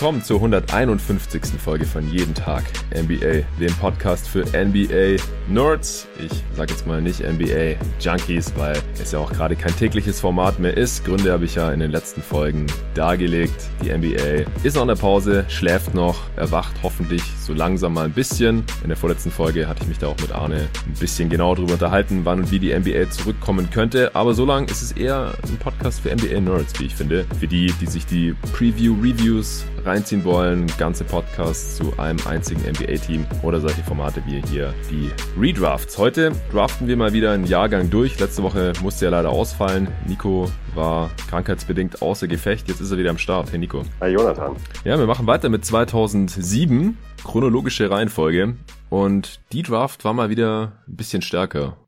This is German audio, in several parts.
willkommen zur 151. Folge von Jeden Tag NBA, dem Podcast für NBA Nerds. Ich sage jetzt mal nicht NBA Junkies, weil es ja auch gerade kein tägliches Format mehr ist. Gründe habe ich ja in den letzten Folgen dargelegt. Die NBA ist noch in der Pause, schläft noch, erwacht hoffentlich so langsam mal ein bisschen. In der vorletzten Folge hatte ich mich da auch mit Arne ein bisschen genau darüber unterhalten, wann und wie die NBA zurückkommen könnte. Aber so lang ist es eher ein Podcast für NBA Nerds, wie ich finde. Für die, die sich die Preview-Reviews reinziehen wollen, ganze Podcasts zu einem einzigen NBA-Team oder solche Formate wie hier die Redrafts. Heute draften wir mal wieder einen Jahrgang durch. Letzte Woche musste er leider ausfallen. Nico war krankheitsbedingt außer Gefecht. Jetzt ist er wieder am Start. Hey Nico. Hi Jonathan. Ja, wir machen weiter mit 2007. Chronologische Reihenfolge. Und die Draft war mal wieder ein bisschen stärker.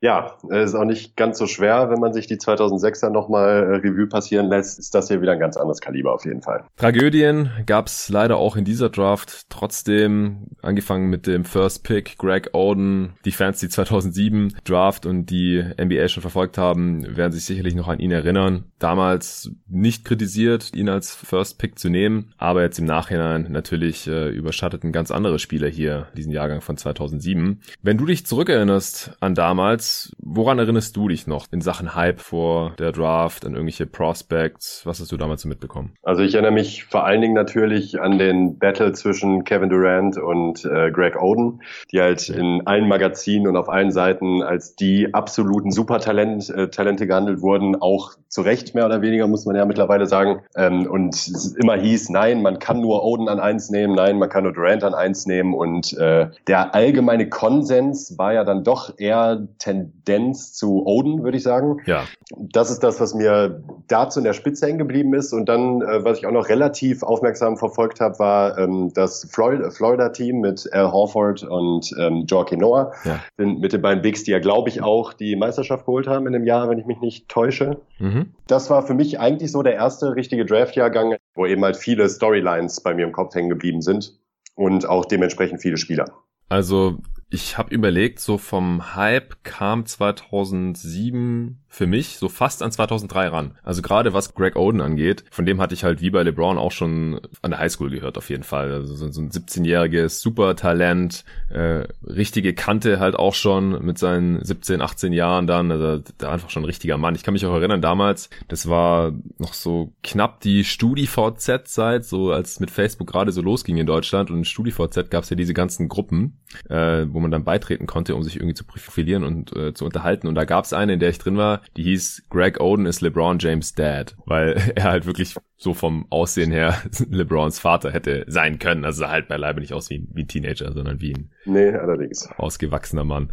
Ja, es ist auch nicht ganz so schwer, wenn man sich die 2006er nochmal äh, Revue passieren lässt, ist das hier wieder ein ganz anderes Kaliber auf jeden Fall. Tragödien gab's leider auch in dieser Draft. Trotzdem, angefangen mit dem First Pick, Greg Oden, die Fans, die 2007 Draft und die NBA schon verfolgt haben, werden sich sicherlich noch an ihn erinnern. Damals nicht kritisiert, ihn als First Pick zu nehmen, aber jetzt im Nachhinein natürlich äh, überschatteten ganz andere Spieler hier diesen Jahrgang von 2007. Wenn du dich zurückerinnerst an damals, woran erinnerst du dich noch in Sachen Hype vor der Draft, an irgendwelche Prospects? Was hast du damals so mitbekommen? Also ich erinnere mich vor allen Dingen natürlich an den Battle zwischen Kevin Durant und äh, Greg Oden, die halt in allen Magazinen und auf allen Seiten als die absoluten Supertalent, äh, Talente gehandelt wurden, auch zu Recht mehr oder weniger, muss man ja mittlerweile sagen. Ähm, und es immer hieß, nein, man kann nur Oden an eins nehmen, nein, man kann nur Durant an eins nehmen. Und äh, der allgemeine Konsens war ja dann doch eher Ten Tendenz zu Oden, würde ich sagen. Ja. Das ist das, was mir dazu in der Spitze hängen geblieben ist. Und dann, äh, was ich auch noch relativ aufmerksam verfolgt habe, war ähm, das Florida-Team mit Al Horford und ähm, Joaquin Noah. Ja. Mit den beiden Bigs, die ja, glaube ich, auch die Meisterschaft geholt haben in dem Jahr, wenn ich mich nicht täusche. Mhm. Das war für mich eigentlich so der erste richtige Draft-Jahrgang, wo eben halt viele Storylines bei mir im Kopf hängen geblieben sind und auch dementsprechend viele Spieler. Also ich habe überlegt, so vom Hype kam 2007 für mich so fast an 2003 ran. Also gerade was Greg Oden angeht, von dem hatte ich halt wie bei LeBron auch schon an der Highschool gehört auf jeden Fall. Also so ein 17-jähriges Supertalent, äh, richtige Kante halt auch schon mit seinen 17, 18 Jahren dann, also der einfach schon ein richtiger Mann. Ich kann mich auch erinnern damals, das war noch so knapp die StudiVZ-Zeit, so als mit Facebook gerade so losging in Deutschland und in StudiVZ gab es ja diese ganzen Gruppen, äh, wo man dann beitreten konnte, um sich irgendwie zu profilieren und äh, zu unterhalten. Und da gab es eine, in der ich drin war, die hieß Greg Oden ist LeBron James Dad, weil er halt wirklich so vom Aussehen her LeBrons Vater hätte sein können. Also halt beileibe nicht aus wie ein, wie ein Teenager, sondern wie ein nee, allerdings. ausgewachsener Mann.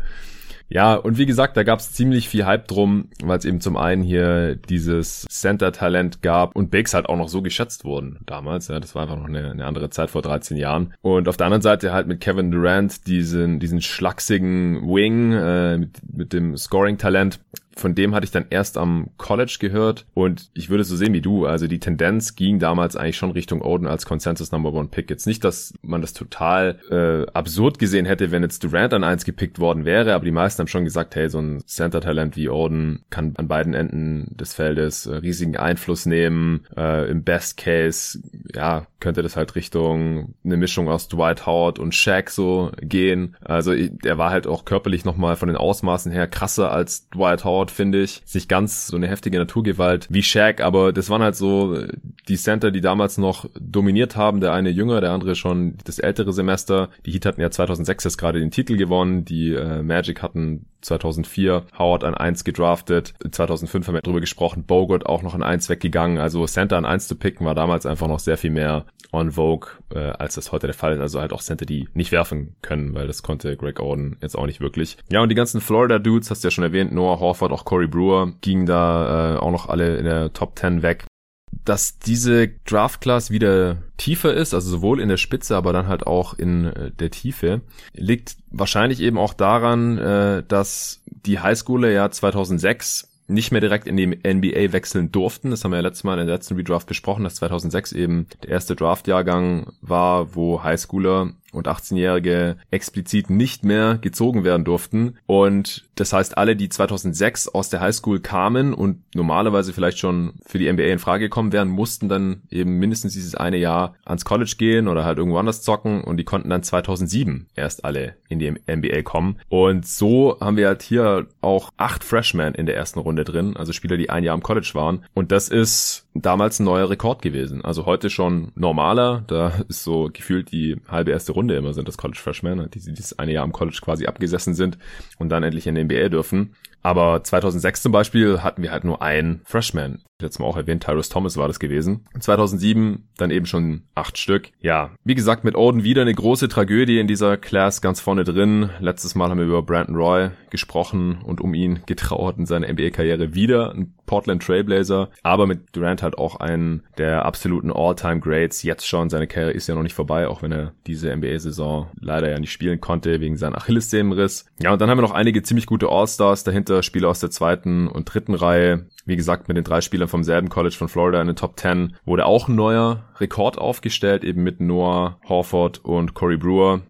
Ja, und wie gesagt, da gab es ziemlich viel Hype drum, weil es eben zum einen hier dieses Center-Talent gab und Bigs halt auch noch so geschätzt wurden damals. Ja, das war einfach noch eine, eine andere Zeit vor 13 Jahren. Und auf der anderen Seite halt mit Kevin Durant diesen, diesen schlachsigen Wing äh, mit, mit dem Scoring-Talent von dem hatte ich dann erst am College gehört und ich würde so sehen wie du. Also die Tendenz ging damals eigentlich schon Richtung Oden als Consensus Number One Pick. Jetzt nicht, dass man das total äh, absurd gesehen hätte, wenn jetzt Durant an eins gepickt worden wäre, aber die meisten haben schon gesagt, hey, so ein Center-Talent wie Oden kann an beiden Enden des Feldes äh, riesigen Einfluss nehmen. Äh, Im Best Case, ja, könnte das halt Richtung eine Mischung aus Dwight Howard und Shaq so gehen. Also er war halt auch körperlich nochmal von den Ausmaßen her krasser als Dwight Howard Shootout, finde ich. Nicht ganz so eine heftige Naturgewalt wie Shaq, aber das waren halt so die Center, die damals noch dominiert haben. Der eine jünger, der andere schon das ältere Semester. Die Heat hatten ja 2006 jetzt gerade den Titel gewonnen. Die äh, Magic hatten 2004 Howard an 1 gedraftet. 2005 haben wir drüber gesprochen. Bogut auch noch an 1 weggegangen. Also Center an 1 zu picken war damals einfach noch sehr viel mehr on Vogue, äh, als das heute der Fall ist. Also halt auch Center, die nicht werfen können, weil das konnte Greg Oden jetzt auch nicht wirklich. Ja, und die ganzen Florida Dudes, hast du ja schon erwähnt, Noah Horford, auch Corey Brewer, gingen da äh, auch noch alle in der Top 10 weg dass diese Draft Class wieder tiefer ist, also sowohl in der Spitze, aber dann halt auch in äh, der Tiefe, liegt wahrscheinlich eben auch daran, äh, dass die Highschooler ja 2006 nicht mehr direkt in die NBA wechseln durften. Das haben wir ja letztes Mal in der letzten Redraft besprochen, dass 2006 eben der erste Draftjahrgang war, wo Highschooler und 18-Jährige explizit nicht mehr gezogen werden durften. Und das heißt, alle, die 2006 aus der Highschool kamen und normalerweise vielleicht schon für die NBA in Frage gekommen wären, mussten dann eben mindestens dieses eine Jahr ans College gehen oder halt irgendwo anders zocken und die konnten dann 2007 erst alle in die NBA kommen. Und so haben wir halt hier auch acht Freshmen in der ersten Runde drin, also Spieler, die ein Jahr am College waren. Und das ist damals ein neuer Rekord gewesen. Also heute schon normaler. Da ist so gefühlt die halbe erste Runde immer sind das College Freshmen, die dieses eine Jahr am College quasi abgesessen sind und dann endlich in den NBA dürfen. Aber 2006 zum Beispiel hatten wir halt nur einen Freshman. Letztes Mal auch erwähnt, Tyrus Thomas war das gewesen. 2007 dann eben schon acht Stück. Ja, wie gesagt, mit Oden wieder eine große Tragödie in dieser Class ganz vorne drin. Letztes Mal haben wir über Brandon Roy gesprochen und um ihn getrauert in seiner NBA-Karriere wieder ein Portland Trailblazer. Aber mit Durant halt auch einen der absoluten All-Time-Greats. Jetzt schon, seine Karriere ist ja noch nicht vorbei, auch wenn er diese NBA-Saison leider ja nicht spielen konnte wegen seinem Achillessehnenriss. Ja, und dann haben wir noch einige ziemlich gute All-Stars dahinter Spieler aus der zweiten und dritten Reihe. Wie gesagt, mit den drei Spielern vom selben College von Florida in den Top 10 wurde auch ein neuer Rekord aufgestellt, eben mit Noah Horford und Corey Brewer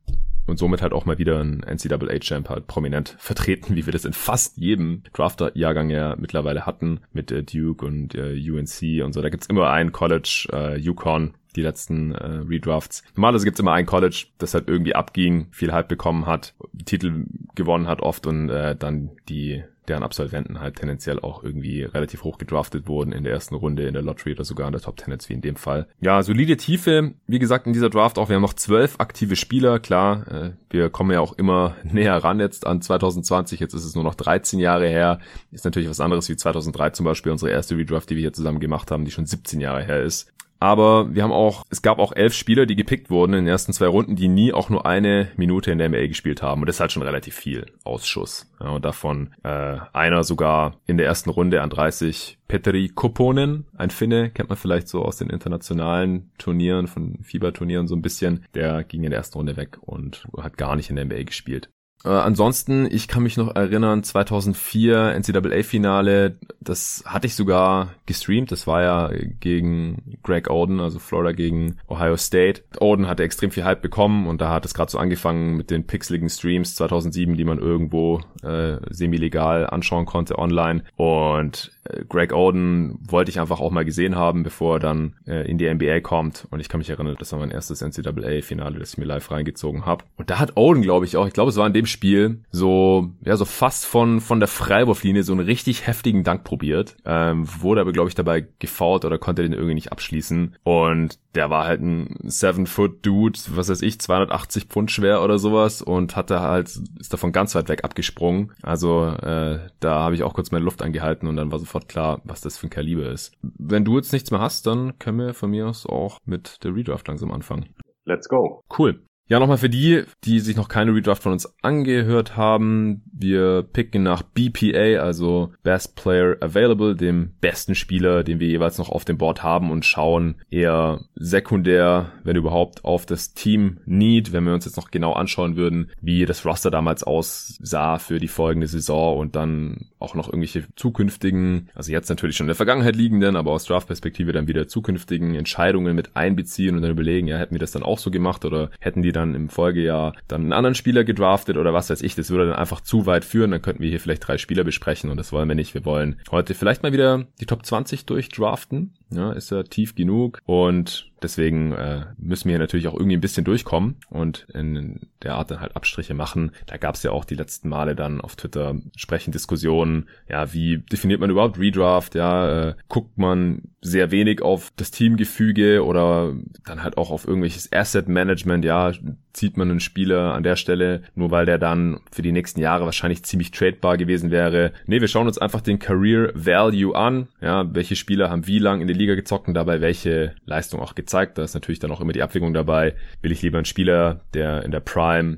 und somit halt auch mal wieder ein NCAA-Champ halt prominent vertreten, wie wir das in fast jedem Drafter-Jahrgang ja mittlerweile hatten, mit äh, Duke und äh, UNC und so. Da gibt's immer ein College, äh, Yukon, die letzten äh, Redrafts. Normalerweise gibt's immer ein College, das halt irgendwie abging, viel Hype bekommen hat, Titel gewonnen hat oft und äh, dann die deren Absolventen halt tendenziell auch irgendwie relativ hoch gedraftet wurden in der ersten Runde in der Lottery oder sogar in der Top 10 jetzt wie in dem Fall. Ja, solide Tiefe, wie gesagt, in dieser Draft auch. Wir haben noch zwölf aktive Spieler, klar, äh, wir kommen ja auch immer näher ran jetzt an 2020, jetzt ist es nur noch 13 Jahre her. Ist natürlich was anderes wie 2003 zum Beispiel, unsere erste Redraft, die wir hier zusammen gemacht haben, die schon 17 Jahre her ist. Aber wir haben auch, es gab auch elf Spieler, die gepickt wurden in den ersten zwei Runden, die nie auch nur eine Minute in der NBA gespielt haben. Und das ist halt schon relativ viel Ausschuss. Ja, und davon äh, einer sogar in der ersten Runde an 30 Petri Koponen, ein Finne, kennt man vielleicht so aus den internationalen Turnieren, von Fieberturnieren so ein bisschen. Der ging in der ersten Runde weg und hat gar nicht in der NBA gespielt. Äh, ansonsten, ich kann mich noch erinnern, 2004 NCAA-Finale, das hatte ich sogar gestreamt. Das war ja gegen Greg Oden, also Florida gegen Ohio State. Oden hatte extrem viel Hype bekommen und da hat es gerade so angefangen mit den pixeligen Streams 2007, die man irgendwo äh, semi-legal anschauen konnte online. Und Greg Oden wollte ich einfach auch mal gesehen haben, bevor er dann äh, in die NBA kommt. Und ich kann mich erinnern, das war mein erstes NCAA-Finale, das ich mir live reingezogen habe. Und da hat Oden, glaube ich, auch, ich glaube, es war in dem Spiel so, ja, so fast von, von der Freiwurflinie so einen richtig heftigen Dank probiert. Ähm, wurde aber, glaube ich, dabei gefault oder konnte den irgendwie nicht abschließen. Und der war halt ein Seven-Foot-Dude, was weiß ich, 280 Pfund schwer oder sowas und hatte halt, ist davon ganz weit weg abgesprungen. Also äh, da habe ich auch kurz meine Luft angehalten und dann war sofort klar, was das für ein Kaliber ist. Wenn du jetzt nichts mehr hast, dann können wir von mir aus auch mit der Redraft langsam anfangen. Let's go. Cool. Ja, nochmal für die, die sich noch keine Redraft von uns angehört haben. Wir picken nach BPA, also Best Player Available, dem besten Spieler, den wir jeweils noch auf dem Board haben und schauen eher sekundär, wenn überhaupt, auf das Team Need, wenn wir uns jetzt noch genau anschauen würden, wie das Roster damals aussah für die folgende Saison und dann auch noch irgendwelche zukünftigen, also jetzt natürlich schon in der Vergangenheit liegenden, aber aus Draft-Perspektive dann wieder zukünftigen Entscheidungen mit einbeziehen und dann überlegen, ja, hätten wir das dann auch so gemacht oder hätten die dann im Folgejahr dann einen anderen Spieler gedraftet oder was weiß ich. Das würde dann einfach zu weit führen. Dann könnten wir hier vielleicht drei Spieler besprechen und das wollen wir nicht. Wir wollen heute vielleicht mal wieder die Top 20 durchdraften. Ja, ist ja tief genug und Deswegen äh, müssen wir natürlich auch irgendwie ein bisschen durchkommen und in der Art dann halt Abstriche machen. Da gab es ja auch die letzten Male dann auf Twitter sprechen Diskussionen, ja, wie definiert man überhaupt Redraft, ja, äh, guckt man sehr wenig auf das Teamgefüge oder dann halt auch auf irgendwelches Asset Management, ja, zieht man einen Spieler an der Stelle, nur weil der dann für die nächsten Jahre wahrscheinlich ziemlich tradebar gewesen wäre. Nee, wir schauen uns einfach den Career Value an, ja, welche Spieler haben wie lang in der Liga gezockt und dabei welche Leistung auch gezeigt gezeigt. Da ist natürlich dann auch immer die Abwägung dabei. Will ich lieber einen Spieler, der in der Prime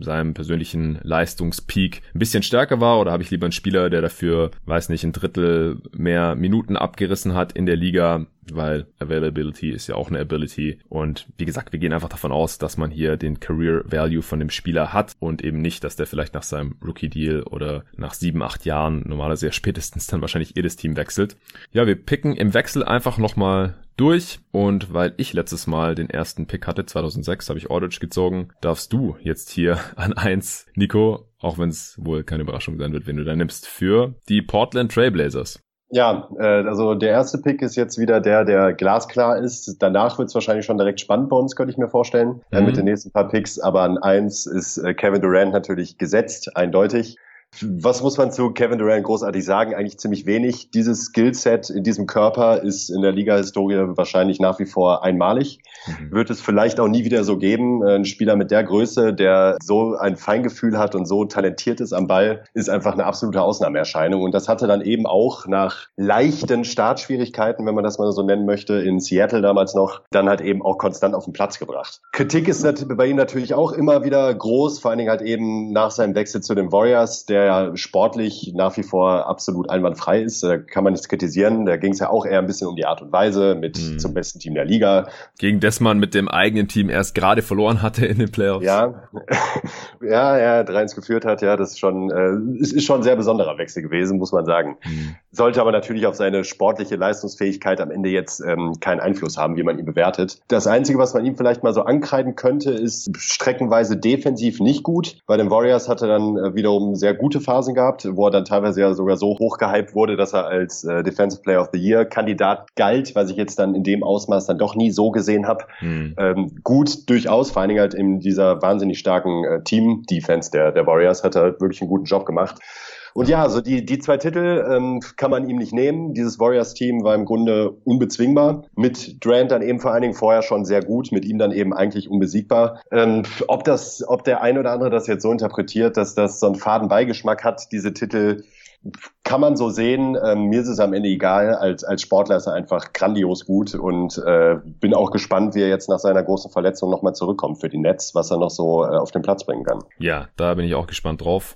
seinem persönlichen Leistungspeak ein bisschen stärker war oder habe ich lieber einen Spieler, der dafür, weiß nicht, ein Drittel mehr Minuten abgerissen hat in der Liga? Weil Availability ist ja auch eine Ability. Und wie gesagt, wir gehen einfach davon aus, dass man hier den Career Value von dem Spieler hat und eben nicht, dass der vielleicht nach seinem Rookie Deal oder nach sieben, acht Jahren normalerweise ja spätestens dann wahrscheinlich jedes Team wechselt. Ja, wir picken im Wechsel einfach nochmal durch und weil ich letztes Mal den ersten Pick hatte, 2006 habe ich Aldridge gezogen, darfst du jetzt hier an eins, Nico, auch wenn es wohl keine Überraschung sein wird, wenn du da nimmst, für die Portland Trailblazers. Ja, äh, also der erste Pick ist jetzt wieder der, der glasklar ist. Danach wird es wahrscheinlich schon direkt spannend bei uns, könnte ich mir vorstellen, mhm. mit den nächsten paar Picks. Aber an eins ist äh, Kevin Durant natürlich gesetzt, eindeutig. Was muss man zu Kevin Durant großartig sagen? Eigentlich ziemlich wenig. Dieses Skillset in diesem Körper ist in der Liga-Historie wahrscheinlich nach wie vor einmalig. Mhm. Wird es vielleicht auch nie wieder so geben. Ein Spieler mit der Größe, der so ein Feingefühl hat und so talentiert ist am Ball, ist einfach eine absolute Ausnahmeerscheinung. Und das hatte dann eben auch nach leichten Startschwierigkeiten, wenn man das mal so nennen möchte, in Seattle damals noch, dann halt eben auch konstant auf den Platz gebracht. Kritik ist bei ihm natürlich auch immer wieder groß, vor allen Dingen halt eben nach seinem Wechsel zu den Warriors, der der ja sportlich nach wie vor absolut einwandfrei ist. Da kann man nichts kritisieren. Da ging es ja auch eher ein bisschen um die Art und Weise mit mhm. zum besten Team der Liga. Gegen das man mit dem eigenen Team erst gerade verloren hatte in den Playoffs. Ja, ja, ja, 3-1 geführt hat, ja, das ist schon, äh, ist, ist schon ein sehr besonderer Wechsel gewesen, muss man sagen. Mhm. Sollte aber natürlich auf seine sportliche Leistungsfähigkeit am Ende jetzt ähm, keinen Einfluss haben, wie man ihn bewertet. Das Einzige, was man ihm vielleicht mal so ankreiden könnte, ist streckenweise defensiv nicht gut. Bei den Warriors hat er dann äh, wiederum sehr gut gute Phasen gehabt, wo er dann teilweise ja sogar so hoch gehypt wurde, dass er als äh, Defensive Player of the Year Kandidat galt, was ich jetzt dann in dem Ausmaß dann doch nie so gesehen habe. Hm. Ähm, gut durchaus, vor allen Dingen halt in dieser wahnsinnig starken äh, Team-Defense der, der Warriors hat er halt wirklich einen guten Job gemacht. Und ja, also die, die zwei Titel ähm, kann man ihm nicht nehmen. Dieses Warriors-Team war im Grunde unbezwingbar. Mit Durant dann eben vor allen Dingen vorher schon sehr gut, mit ihm dann eben eigentlich unbesiegbar. Ähm, ob das, ob der ein oder andere das jetzt so interpretiert, dass das so einen faden Beigeschmack hat, diese Titel, kann man so sehen. Ähm, mir ist es am Ende egal. Als, als Sportler ist er einfach grandios gut und äh, bin auch gespannt, wie er jetzt nach seiner großen Verletzung nochmal zurückkommt für die Nets, was er noch so äh, auf den Platz bringen kann. Ja, da bin ich auch gespannt drauf.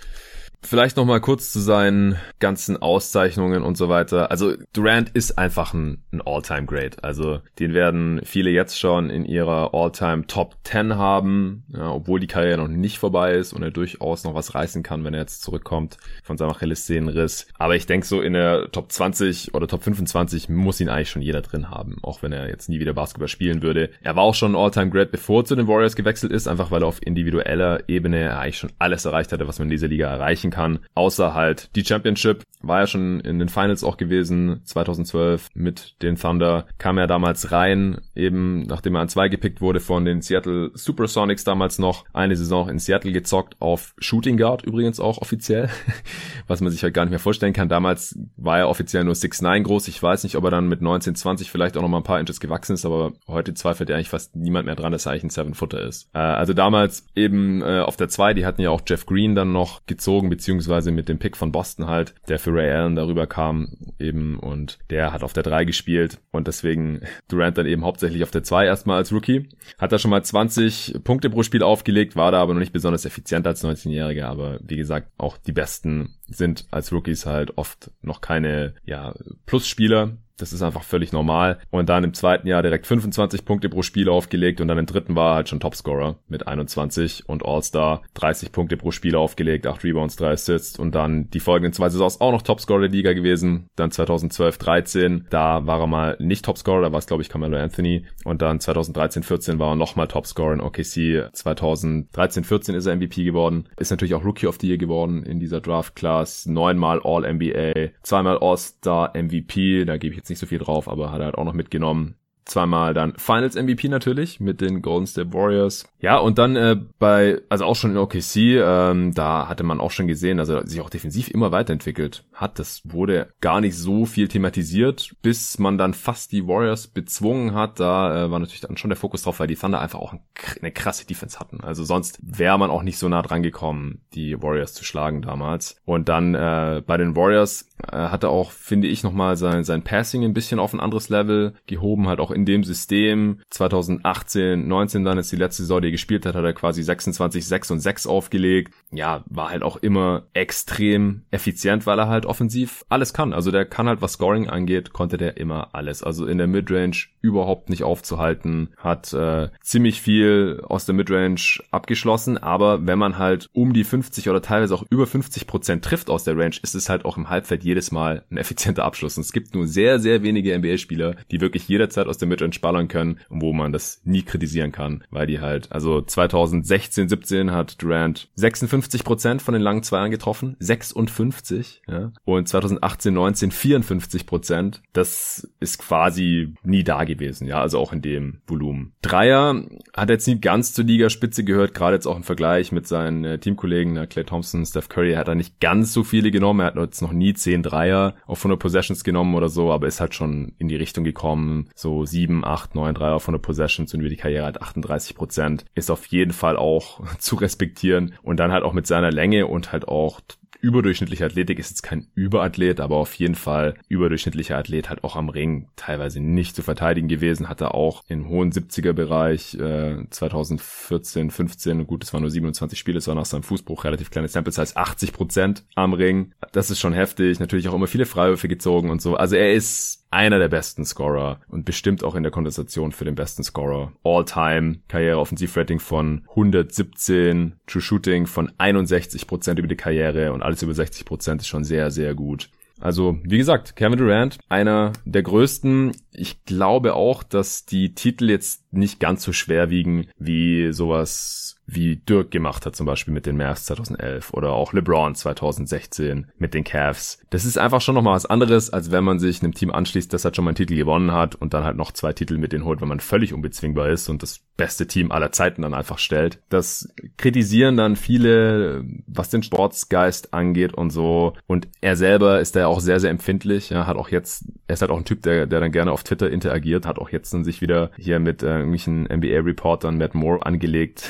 Vielleicht noch mal kurz zu seinen ganzen Auszeichnungen und so weiter. Also Durant ist einfach ein, ein All-Time Great. Also den werden viele jetzt schon in ihrer All-Time Top 10 haben, ja, obwohl die Karriere noch nicht vorbei ist und er durchaus noch was reißen kann, wenn er jetzt zurückkommt von seinem Achillessehnenriss. Aber ich denke so in der Top 20 oder Top 25 muss ihn eigentlich schon jeder drin haben, auch wenn er jetzt nie wieder Basketball spielen würde. Er war auch schon ein All-Time Great, bevor er zu den Warriors gewechselt ist, einfach weil er auf individueller Ebene eigentlich schon alles erreicht hatte, was man in dieser Liga erreichen kann, außer halt die Championship. War ja schon in den Finals auch gewesen, 2012 mit den Thunder. Kam er damals rein, eben nachdem er an zwei gepickt wurde von den Seattle Supersonics damals noch. Eine Saison in Seattle gezockt auf Shooting Guard übrigens auch offiziell, was man sich halt gar nicht mehr vorstellen kann. Damals war er offiziell nur 6'9 groß. Ich weiß nicht, ob er dann mit 19, 20 vielleicht auch noch mal ein paar Inches gewachsen ist, aber heute zweifelt ja eigentlich fast niemand mehr dran, dass er eigentlich ein Seven-Footer ist. Äh, also damals eben äh, auf der 2, die hatten ja auch Jeff Green dann noch gezogen, beziehungsweise beziehungsweise mit dem Pick von Boston halt, der für Ray Allen darüber kam eben und der hat auf der 3 gespielt und deswegen Durant dann eben hauptsächlich auf der 2 erstmal als Rookie. Hat da schon mal 20 Punkte pro Spiel aufgelegt, war da aber noch nicht besonders effizient als 19-Jähriger, aber wie gesagt, auch die besten sind als Rookies halt oft noch keine ja, Plusspieler, das ist einfach völlig normal. Und dann im zweiten Jahr direkt 25 Punkte pro Spiel aufgelegt und dann im dritten war er halt schon Topscorer mit 21 und All-Star 30 Punkte pro Spiel aufgelegt, 8 Rebounds, 3 Assists und dann die folgenden zwei Saisons auch noch Topscorer der Liga gewesen. Dann 2012, 13, da war er mal nicht Topscorer, da war es glaube ich Carmelo Anthony und dann 2013, 14 war er nochmal Topscorer in OKC. 2013, 14 ist er MVP geworden, ist natürlich auch Rookie of the Year geworden in dieser Draft Class, neunmal All-NBA, zweimal All-Star MVP, da gebe ich jetzt nicht so viel drauf, aber hat er halt auch noch mitgenommen zweimal dann Finals MVP natürlich mit den Golden State Warriors. Ja, und dann äh, bei, also auch schon in OKC, ähm, da hatte man auch schon gesehen, dass er sich auch defensiv immer weiterentwickelt hat. Das wurde gar nicht so viel thematisiert, bis man dann fast die Warriors bezwungen hat. Da äh, war natürlich dann schon der Fokus drauf, weil die Thunder einfach auch eine krasse Defense hatten. Also sonst wäre man auch nicht so nah dran gekommen, die Warriors zu schlagen damals. Und dann äh, bei den Warriors äh, hat er auch, finde ich, nochmal sein, sein Passing ein bisschen auf ein anderes Level gehoben, halt auch in dem System 2018, 19 dann ist die letzte Saison, die er gespielt hat, hat er quasi 26, 6 und 6 aufgelegt. Ja, war halt auch immer extrem effizient, weil er halt offensiv alles kann. Also der kann halt, was Scoring angeht, konnte der immer alles. Also in der Midrange überhaupt nicht aufzuhalten, hat äh, ziemlich viel aus der Midrange abgeschlossen, aber wenn man halt um die 50 oder teilweise auch über 50 Prozent trifft aus der Range, ist es halt auch im Halbfeld jedes Mal ein effizienter Abschluss. Und es gibt nur sehr, sehr wenige NBA-Spieler, die wirklich jederzeit aus der Midrange ballern können und wo man das nie kritisieren kann, weil die halt, also 2016, 17 hat Durant 56 Prozent von den langen Zweiern getroffen, 56, ja, und 2018, 19 54 Prozent. Das ist quasi nie da gewesen, ja, also auch in dem Volumen. Dreier hat jetzt nie ganz zur Ligaspitze gehört, gerade jetzt auch im Vergleich mit seinen äh, Teamkollegen, äh, Clay Thompson, Steph Curry, hat er nicht ganz so viele genommen, er hat jetzt noch nie 10 Dreier auf 100 Possessions genommen oder so, aber ist halt schon in die Richtung gekommen, so 7, 8, 9 Dreier auf 100 Possessions und über die Karriere halt 38 Prozent, ist auf jeden Fall auch zu respektieren. Und dann halt auch mit seiner Länge und halt auch überdurchschnittliche Athletik. Ist jetzt kein Überathlet, aber auf jeden Fall überdurchschnittlicher Athlet, halt auch am Ring teilweise nicht zu verteidigen gewesen, hatte auch im hohen 70er Bereich äh, 2014, 15, gut, es waren nur 27 Spiele, es war nach seinem Fußbruch relativ kleine Sample Size, 80 Prozent am Ring. Das ist schon heftig, natürlich auch immer viele Freiwürfe gezogen und so. Also er ist einer der besten Scorer und bestimmt auch in der Konversation für den besten Scorer. All-Time Karriere Offensivrating von 117, True Shooting von 61 Prozent über die Karriere und alles über 60 Prozent ist schon sehr, sehr gut. Also, wie gesagt, Kevin Durant, einer der größten. Ich glaube auch, dass die Titel jetzt nicht ganz so schwer wiegen wie sowas wie Dirk gemacht hat, zum Beispiel mit den Mavs 2011 oder auch LeBron 2016 mit den Cavs. Das ist einfach schon nochmal was anderes, als wenn man sich einem Team anschließt, das halt schon mal einen Titel gewonnen hat und dann halt noch zwei Titel mit denen holt, wenn man völlig unbezwingbar ist und das beste Team aller Zeiten dann einfach stellt. Das kritisieren dann viele, was den Sportsgeist angeht und so. Und er selber ist da ja auch sehr, sehr empfindlich. Ja, hat auch jetzt, er ist halt auch ein Typ, der, der dann gerne auf Twitter interagiert, hat auch jetzt dann sich wieder hier mit äh, irgendwelchen NBA-Reportern Matt Moore angelegt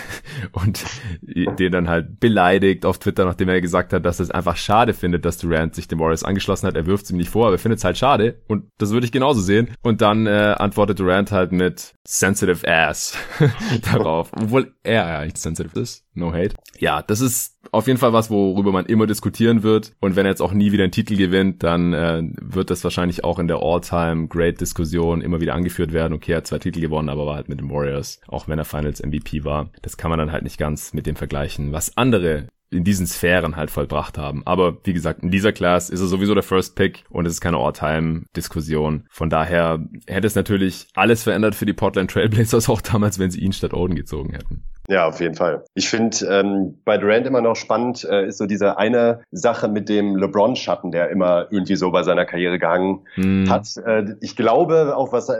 und den dann halt beleidigt auf Twitter, nachdem er gesagt hat, dass er es einfach schade findet, dass Durant sich dem Warriors angeschlossen hat. Er wirft es ihm nicht vor, aber er findet es halt schade und das würde ich genauso sehen. Und dann äh, antwortet Durant halt mit sensitive ass darauf, obwohl er eigentlich sensitive ist. No hate. Ja, das ist auf jeden Fall was, worüber man immer diskutieren wird. Und wenn er jetzt auch nie wieder einen Titel gewinnt, dann äh, wird das wahrscheinlich auch in der All-Time-Great-Diskussion immer wieder angeführt werden. Okay, er hat zwei Titel gewonnen, aber war halt mit den Warriors, auch wenn er Finals MVP war. Das kann man dann halt nicht ganz mit dem vergleichen, was andere in diesen Sphären halt vollbracht haben. Aber wie gesagt, in dieser Class ist er sowieso der First Pick und es ist keine All-Time-Diskussion. Von daher hätte es natürlich alles verändert für die Portland Trailblazers auch damals, wenn sie ihn statt Oden gezogen hätten. Ja, auf jeden Fall. Ich finde ähm, bei Durant immer noch spannend äh, ist so diese eine Sache mit dem LeBron-Schatten, der immer irgendwie so bei seiner Karriere gehangen mm. hat. Äh, ich glaube, auch was,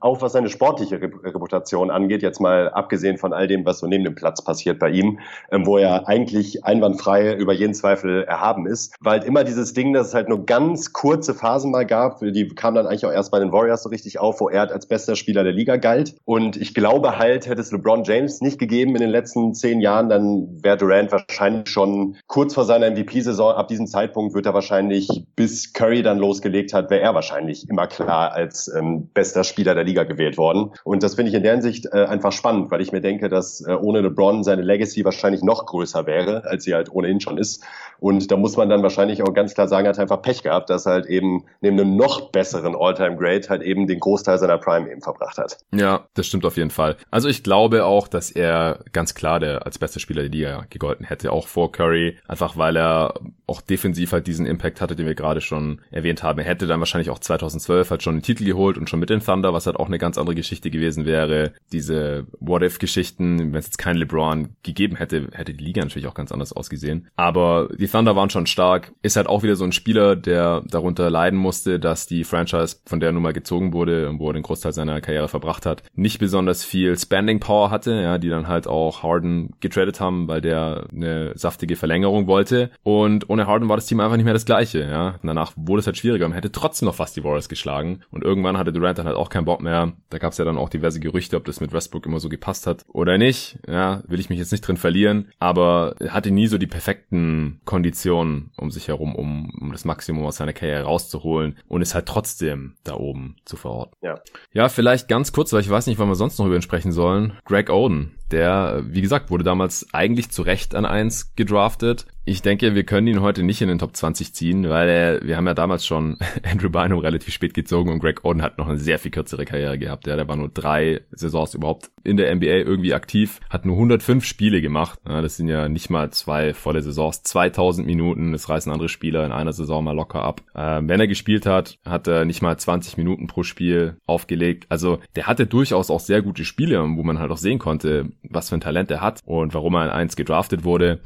auch was seine sportliche Reputation angeht, jetzt mal abgesehen von all dem, was so neben dem Platz passiert bei ihm, äh, wo er eigentlich einwandfrei über jeden Zweifel erhaben ist, war halt immer dieses Ding, dass es halt nur ganz kurze Phasen mal gab, die kamen dann eigentlich auch erst bei den Warriors so richtig auf, wo er halt als bester Spieler der Liga galt. Und ich glaube halt, hätte es LeBron James nicht gegeben, gegeben in den letzten zehn Jahren, dann wäre Durant wahrscheinlich schon kurz vor seiner MVP-Saison. Ab diesem Zeitpunkt wird er wahrscheinlich, bis Curry dann losgelegt hat, wäre er wahrscheinlich immer klar als ähm, bester Spieler der Liga gewählt worden. Und das finde ich in der Hinsicht äh, einfach spannend, weil ich mir denke, dass äh, ohne LeBron seine Legacy wahrscheinlich noch größer wäre, als sie halt ohnehin schon ist. Und da muss man dann wahrscheinlich auch ganz klar sagen, er hat einfach Pech gehabt, dass er halt eben neben einem noch besseren All-Time-Great halt eben den Großteil seiner Prime eben verbracht hat. Ja, das stimmt auf jeden Fall. Also ich glaube auch, dass er ganz klar der als bester Spieler der Liga gegolten hätte, auch vor Curry, einfach weil er auch defensiv halt diesen Impact hatte, den wir gerade schon erwähnt haben. Er hätte dann wahrscheinlich auch 2012 halt schon den Titel geholt und schon mit den Thunder, was halt auch eine ganz andere Geschichte gewesen wäre. Diese What-If-Geschichten, wenn es jetzt keinen LeBron gegeben hätte, hätte die Liga natürlich auch ganz anders ausgesehen. Aber die Thunder waren schon stark. Ist halt auch wieder so ein Spieler, der darunter leiden musste, dass die Franchise, von der er nun mal gezogen wurde, wo er den Großteil seiner Karriere verbracht hat, nicht besonders viel Spending Power hatte, ja, die dann halt auch Harden getradet haben, weil der eine saftige Verlängerung wollte. Und ohne Harden war das Team einfach nicht mehr das gleiche. Ja, und danach wurde es halt schwieriger. Man hätte trotzdem noch fast die Warriors geschlagen. Und irgendwann hatte Durant dann halt auch keinen Bock mehr. Da gab es ja dann auch diverse Gerüchte, ob das mit Westbrook immer so gepasst hat oder nicht. Ja, will ich mich jetzt nicht drin verlieren. Aber er hatte nie so die perfekten Konditionen um sich herum, um, um das Maximum aus seiner Karriere rauszuholen und ist halt trotzdem da oben zu verorten. Ja. Ja, vielleicht ganz kurz, weil ich weiß nicht, wann wir sonst noch über ihn sprechen sollen. Greg Oden, der, wie gesagt, wurde damals eigentlich zu Recht an eins gedraftet. Ich denke, wir können ihn heute nicht in den Top 20 ziehen, weil er, wir haben ja damals schon Andrew Bynum relativ spät gezogen und Greg Oden hat noch eine sehr viel kürzere Karriere gehabt. Ja, der war nur drei Saisons überhaupt in der NBA irgendwie aktiv, hat nur 105 Spiele gemacht. Ja, das sind ja nicht mal zwei volle Saisons, 2000 Minuten. Das reißen andere Spieler in einer Saison mal locker ab. Ähm, wenn er gespielt hat, hat er nicht mal 20 Minuten pro Spiel aufgelegt. Also der hatte durchaus auch sehr gute Spiele, wo man halt auch sehen konnte, was für ein Talent er hat und warum er in eins gedraftet wurde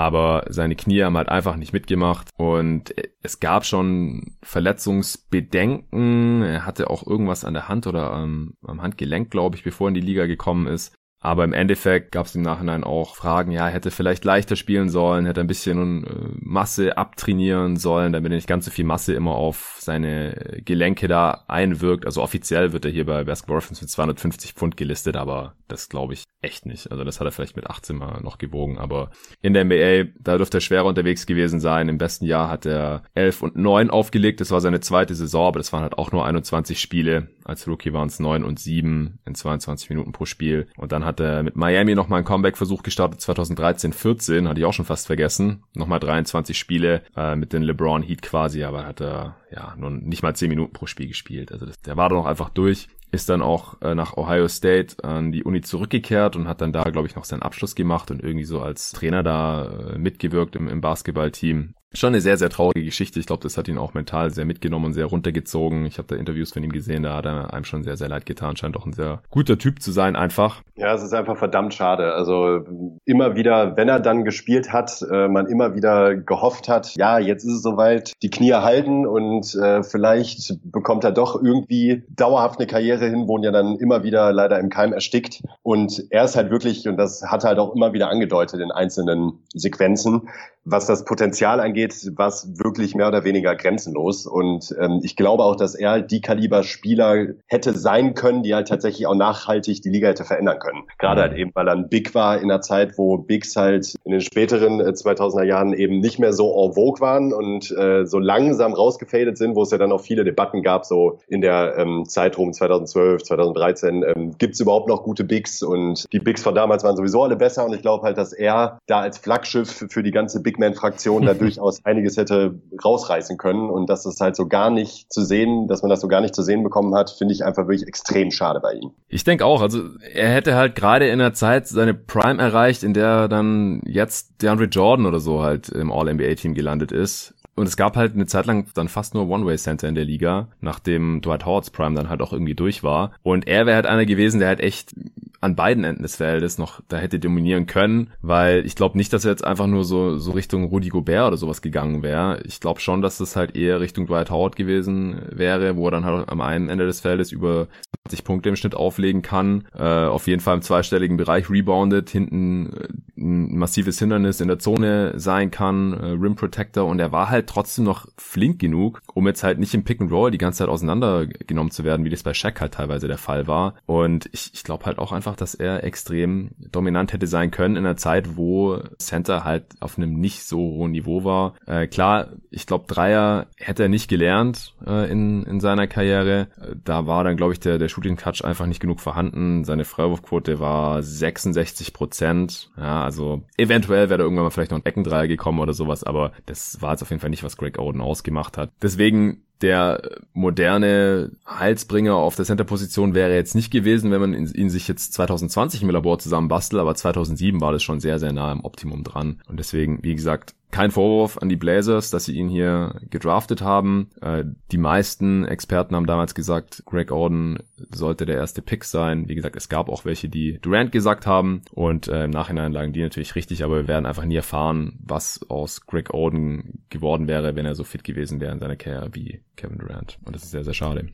aber seine Knie haben halt einfach nicht mitgemacht und es gab schon Verletzungsbedenken. Er hatte auch irgendwas an der Hand oder am, am Handgelenk, glaube ich, bevor er in die Liga gekommen ist. Aber im Endeffekt gab es im Nachhinein auch Fragen, ja, hätte vielleicht leichter spielen sollen, hätte ein bisschen äh, Masse abtrainieren sollen, damit er nicht ganz so viel Masse immer auf seine Gelenke da einwirkt. Also offiziell wird er hier bei Basketball Reference mit 250 Pfund gelistet, aber das glaube ich echt nicht. Also das hat er vielleicht mit 18 mal noch gewogen, aber in der NBA, da dürfte er schwerer unterwegs gewesen sein. Im besten Jahr hat er 11 und 9 aufgelegt, das war seine zweite Saison, aber das waren halt auch nur 21 Spiele. Als Rookie waren es 9 und 7 in 22 Minuten pro Spiel. Und dann hat er mit Miami nochmal einen Comeback-Versuch gestartet, 2013, 14, hatte ich auch schon fast vergessen. Nochmal 23 Spiele äh, mit den LeBron Heat quasi, aber hat er ja nur nicht mal 10 Minuten pro Spiel gespielt. Also das, der war doch einfach durch ist dann auch äh, nach Ohio State an die Uni zurückgekehrt und hat dann da, glaube ich, noch seinen Abschluss gemacht und irgendwie so als Trainer da äh, mitgewirkt im, im Basketballteam schon eine sehr, sehr traurige Geschichte. Ich glaube, das hat ihn auch mental sehr mitgenommen und sehr runtergezogen. Ich habe da Interviews von ihm gesehen, da hat er einem schon sehr, sehr leid getan. Scheint auch ein sehr guter Typ zu sein, einfach. Ja, es ist einfach verdammt schade. Also immer wieder, wenn er dann gespielt hat, äh, man immer wieder gehofft hat, ja, jetzt ist es soweit, die Knie halten und äh, vielleicht bekommt er doch irgendwie dauerhaft eine Karriere hin, wurden ja dann immer wieder leider im Keim erstickt. Und er ist halt wirklich, und das hat er halt auch immer wieder angedeutet in einzelnen Sequenzen, was das Potenzial angeht, was wirklich mehr oder weniger grenzenlos. Und ähm, ich glaube auch, dass er die Kaliber Spieler hätte sein können, die halt tatsächlich auch nachhaltig die Liga hätte verändern können. Gerade halt eben, weil er ein Big war in einer Zeit, wo Bigs halt in den späteren äh, 2000er Jahren eben nicht mehr so en vogue waren und äh, so langsam rausgefadet sind, wo es ja dann auch viele Debatten gab, so in der ähm, Zeitraum 2012, 2013, ähm, gibt es überhaupt noch gute Bigs? Und die Bigs von damals waren sowieso alle besser und ich glaube halt, dass er da als Flaggschiff für die ganze Big Big Man-Fraktion da durchaus einiges hätte rausreißen können. Und dass das halt so gar nicht zu sehen, dass man das so gar nicht zu sehen bekommen hat, finde ich einfach wirklich extrem schade bei ihm. Ich denke auch. Also er hätte halt gerade in der Zeit seine Prime erreicht, in der dann jetzt DeAndre Jordan oder so halt im All-NBA-Team gelandet ist. Und es gab halt eine Zeit lang dann fast nur One-Way-Center in der Liga, nachdem Dwight Howards Prime dann halt auch irgendwie durch war. Und er wäre halt einer gewesen, der halt echt an beiden Enden des Feldes noch da hätte dominieren können, weil ich glaube nicht, dass er jetzt einfach nur so, so Richtung Rudy Gobert oder sowas gegangen wäre. Ich glaube schon, dass das halt eher Richtung Dwight Howard gewesen wäre, wo er dann halt am einen Ende des Feldes über 20 Punkte im Schnitt auflegen kann. Äh, auf jeden Fall im zweistelligen Bereich reboundet, hinten äh, ein massives Hindernis in der Zone sein kann, äh, Rim Protector und er war halt trotzdem noch flink genug, um jetzt halt nicht im Pick and Roll die ganze Zeit auseinandergenommen zu werden, wie das bei Shaq halt teilweise der Fall war. Und ich, ich glaube halt auch einfach, dass er extrem dominant hätte sein können in einer Zeit, wo Center halt auf einem nicht so hohen Niveau war. Äh, klar, ich glaube Dreier hätte er nicht gelernt äh, in, in seiner Karriere. Da war dann, glaube ich, der, der Shooting Touch einfach nicht genug vorhanden. Seine Freiwurfquote war 66 Prozent. Ja, also eventuell wäre da irgendwann mal vielleicht noch ein Eckendreier gekommen oder sowas, aber das war jetzt auf jeden Fall nicht, was Greg Oden ausgemacht hat. Deswegen der moderne Heilsbringer auf der Center-Position wäre jetzt nicht gewesen, wenn man ihn sich jetzt 2020 im Labor zusammenbastelt, aber 2007 war das schon sehr, sehr nah im Optimum dran. Und deswegen, wie gesagt, kein Vorwurf an die Blazers, dass sie ihn hier gedraftet haben. Äh, die meisten Experten haben damals gesagt, Greg Oden sollte der erste Pick sein. Wie gesagt, es gab auch welche, die Durant gesagt haben und äh, im Nachhinein lagen die natürlich richtig, aber wir werden einfach nie erfahren, was aus Greg Oden geworden wäre, wenn er so fit gewesen wäre in seiner Karriere wie Kevin Durant. Und das ist sehr, sehr schade.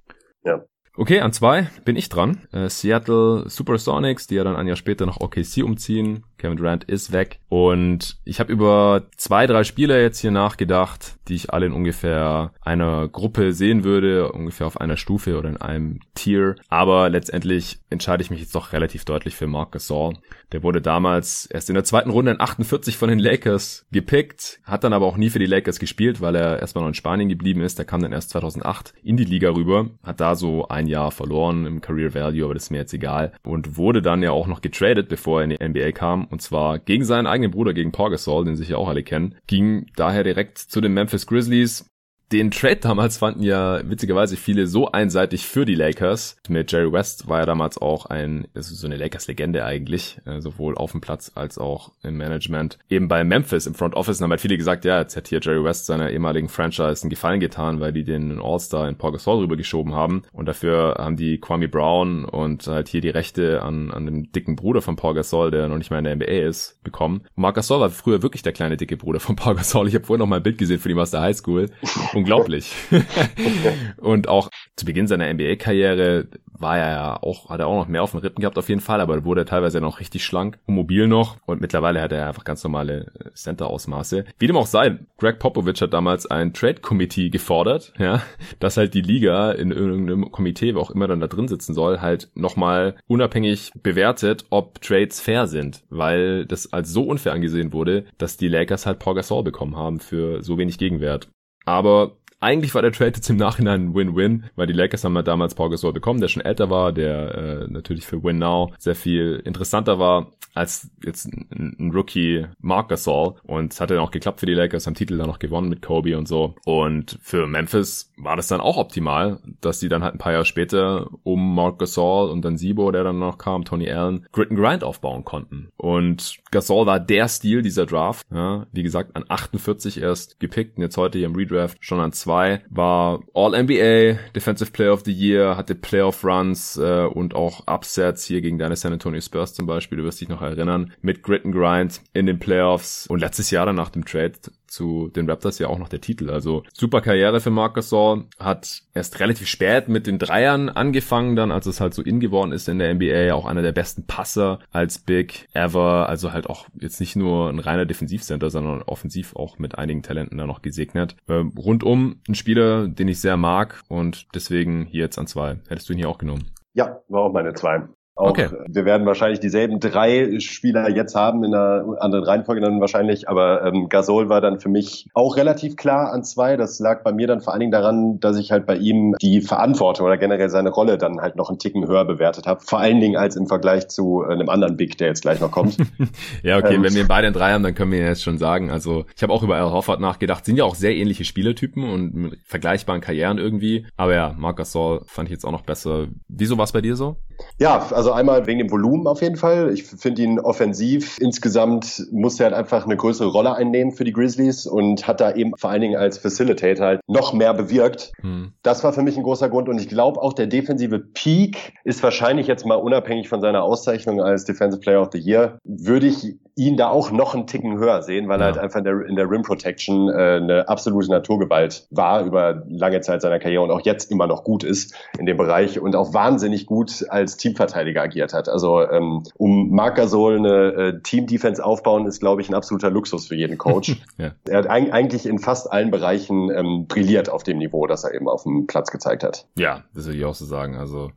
Ja. Okay, an zwei bin ich dran. Äh, Seattle Supersonics, die ja dann ein Jahr später nach OKC umziehen. Kevin Durant ist weg. Und ich habe über zwei, drei Spieler jetzt hier nachgedacht, die ich alle in ungefähr einer Gruppe sehen würde, ungefähr auf einer Stufe oder in einem Tier. Aber letztendlich entscheide ich mich jetzt doch relativ deutlich für Marc Gasol. Der wurde damals erst in der zweiten Runde in 48 von den Lakers gepickt, hat dann aber auch nie für die Lakers gespielt, weil er erstmal noch in Spanien geblieben ist. Der kam dann erst 2008 in die Liga rüber, hat da so ein Jahr verloren im Career Value, aber das ist mir jetzt egal. Und wurde dann ja auch noch getradet, bevor er in die NBA kam. Und zwar gegen seinen eigenen Bruder, gegen Paul Gasol, den sich ja auch alle kennen, ging daher direkt zu den Memphis Grizzlies, den Trade damals fanden ja witzigerweise viele so einseitig für die Lakers. Mit Jerry West war ja damals auch ein, das ist so eine Lakers-Legende eigentlich, äh, sowohl auf dem Platz als auch im Management. Eben bei Memphis im Front Office haben halt viele gesagt, ja, jetzt hätte hier Jerry West seiner ehemaligen Franchise einen Gefallen getan, weil die den All-Star in Paul Gasol rübergeschoben haben. Und dafür haben die Kwame Brown und halt hier die Rechte an, an dem dicken Bruder von Paul Gasol, der noch nicht mal in der NBA ist, bekommen. Und Marc Gasol war früher wirklich der kleine dicke Bruder von Paul Gasol. Ich habe vorhin noch mal ein Bild gesehen von ihm aus der Highschool. Unglaublich. und auch zu Beginn seiner NBA-Karriere war er ja auch, hat er auch noch mehr auf den Rippen gehabt auf jeden Fall, aber wurde er teilweise noch richtig schlank und mobil noch und mittlerweile hat er einfach ganz normale Center-Ausmaße. Wie dem auch sei, Greg Popovich hat damals ein Trade-Committee gefordert, ja, dass halt die Liga in irgendeinem Komitee, wo auch immer dann da drin sitzen soll, halt nochmal unabhängig bewertet, ob Trades fair sind, weil das als so unfair angesehen wurde, dass die Lakers halt Paul Gasol bekommen haben für so wenig Gegenwert. Aber eigentlich war der Trade jetzt im Nachhinein ein Win-Win, weil die Lakers haben ja damals Paul Gasol bekommen, der schon älter war, der äh, natürlich für Win Now sehr viel interessanter war als jetzt ein, ein Rookie Mark Gasol. Und es hat dann auch geklappt für die Lakers, haben Titel dann noch gewonnen mit Kobe und so. Und für Memphis war das dann auch optimal, dass die dann halt ein paar Jahre später um Mark Gasol und dann Sibo, der dann noch kam, Tony Allen, Grit and Grind aufbauen konnten. Und Gasol war der Stil dieser Draft, ja, wie gesagt an 48 erst gepickt und jetzt heute hier im Redraft schon an 2, war All-NBA, Defensive Player of the Year, hatte Playoff Runs äh, und auch Upsets hier gegen deine San Antonio Spurs zum Beispiel, du wirst dich noch erinnern, mit Grit and Grind in den Playoffs und letztes Jahr dann nach dem Trade zu den Raptors ja auch noch der Titel. Also super Karriere für Marc Gasol. Hat erst relativ spät mit den Dreiern angefangen dann, als es halt so in geworden ist in der NBA. Auch einer der besten Passer als Big ever. Also halt auch jetzt nicht nur ein reiner Defensivcenter, sondern offensiv auch mit einigen Talenten da noch gesegnet. Ähm, rundum ein Spieler, den ich sehr mag und deswegen hier jetzt an zwei. Hättest du ihn hier auch genommen? Ja, war auch meine zwei. Auch, okay. Wir werden wahrscheinlich dieselben drei Spieler jetzt haben, in einer anderen Reihenfolge dann wahrscheinlich, aber ähm, Gasol war dann für mich auch relativ klar an zwei. Das lag bei mir dann vor allen Dingen daran, dass ich halt bei ihm die Verantwortung oder generell seine Rolle dann halt noch einen Ticken höher bewertet habe. Vor allen Dingen als im Vergleich zu äh, einem anderen Big, der jetzt gleich noch kommt. ja, okay, ähm, wenn wir beide drei haben, dann können wir jetzt schon sagen. Also ich habe auch über Al Hoffert nachgedacht. Sind ja auch sehr ähnliche Spielertypen und mit vergleichbaren Karrieren irgendwie. Aber ja, Marc Gasol fand ich jetzt auch noch besser. Wieso war es bei dir so? Ja, also einmal wegen dem Volumen auf jeden Fall. Ich finde ihn offensiv. Insgesamt muss er halt einfach eine größere Rolle einnehmen für die Grizzlies und hat da eben vor allen Dingen als Facilitator halt noch mehr bewirkt. Hm. Das war für mich ein großer Grund und ich glaube auch der defensive Peak ist wahrscheinlich jetzt mal unabhängig von seiner Auszeichnung als Defensive Player of the Year, würde ich ihn da auch noch einen Ticken höher sehen, weil ja. er halt einfach in der, in der Rim Protection äh, eine absolute Naturgewalt war über lange Zeit seiner Karriere und auch jetzt immer noch gut ist in dem Bereich und auch wahnsinnig gut als Teamverteidiger agiert hat. Also ähm, um Marc Gasol eine äh, Team-Defense aufbauen, ist, glaube ich, ein absoluter Luxus für jeden Coach. ja. Er hat ein, eigentlich in fast allen Bereichen ähm, brilliert auf dem Niveau, das er eben auf dem Platz gezeigt hat. Ja, das würde ich auch so sagen. Also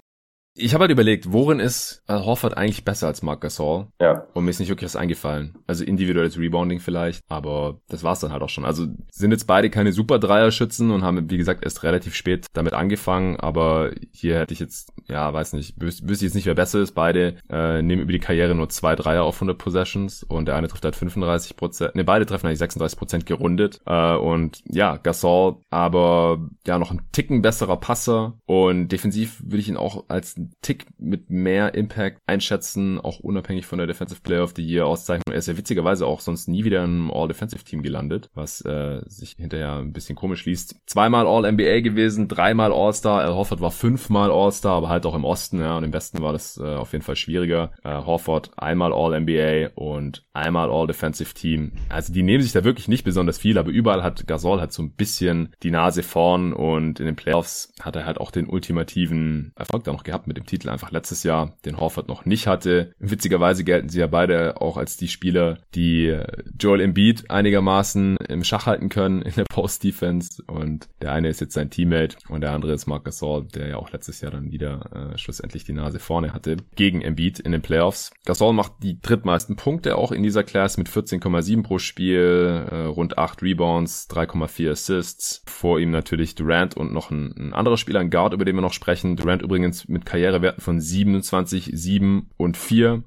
ich habe halt überlegt, worin ist Al Horford eigentlich besser als Marc Gasol? Ja. Und mir ist nicht wirklich was eingefallen. Also individuelles Rebounding vielleicht, aber das war's dann halt auch schon. Also sind jetzt beide keine super Dreierschützen und haben, wie gesagt, erst relativ spät damit angefangen, aber hier hätte ich jetzt, ja, weiß nicht, wüsste wüs jetzt nicht, wer besser ist. Beide äh, nehmen über die Karriere nur zwei Dreier auf 100 Possessions und der eine trifft halt 35 Prozent, ne, beide treffen eigentlich 36 Prozent gerundet äh, und ja, Gasol, aber ja, noch ein Ticken besserer Passer und defensiv würde ich ihn auch als Tick mit mehr Impact einschätzen, auch unabhängig von der Defensive Player of the Year Auszeichnung. Er ist ja witzigerweise auch sonst nie wieder im All-Defensive Team gelandet, was äh, sich hinterher ein bisschen komisch liest. Zweimal All-NBA gewesen, dreimal All-Star. Al Horford war fünfmal All-Star, aber halt auch im Osten, ja, und im Westen war das äh, auf jeden Fall schwieriger. Äh, Horford einmal All-NBA und einmal All-Defensive Team. Also die nehmen sich da wirklich nicht besonders viel, aber überall hat Gasol halt so ein bisschen die Nase vorn und in den Playoffs hat er halt auch den ultimativen Erfolg da noch gehabt mit dem Titel einfach letztes Jahr, den Horford noch nicht hatte. Witzigerweise gelten sie ja beide auch als die Spieler, die Joel Embiid einigermaßen im Schach halten können in der Post-Defense und der eine ist jetzt sein Teammate und der andere ist Marc Gasol, der ja auch letztes Jahr dann wieder äh, schlussendlich die Nase vorne hatte gegen Embiid in den Playoffs. Gasol macht die drittmeisten Punkte auch in dieser Class mit 14,7 pro Spiel, äh, rund 8 Rebounds, 3,4 Assists. Vor ihm natürlich Durant und noch ein, ein anderer Spieler, ein Guard, über den wir noch sprechen. Durant übrigens mit Karrierewerten von 27, 7 und 4.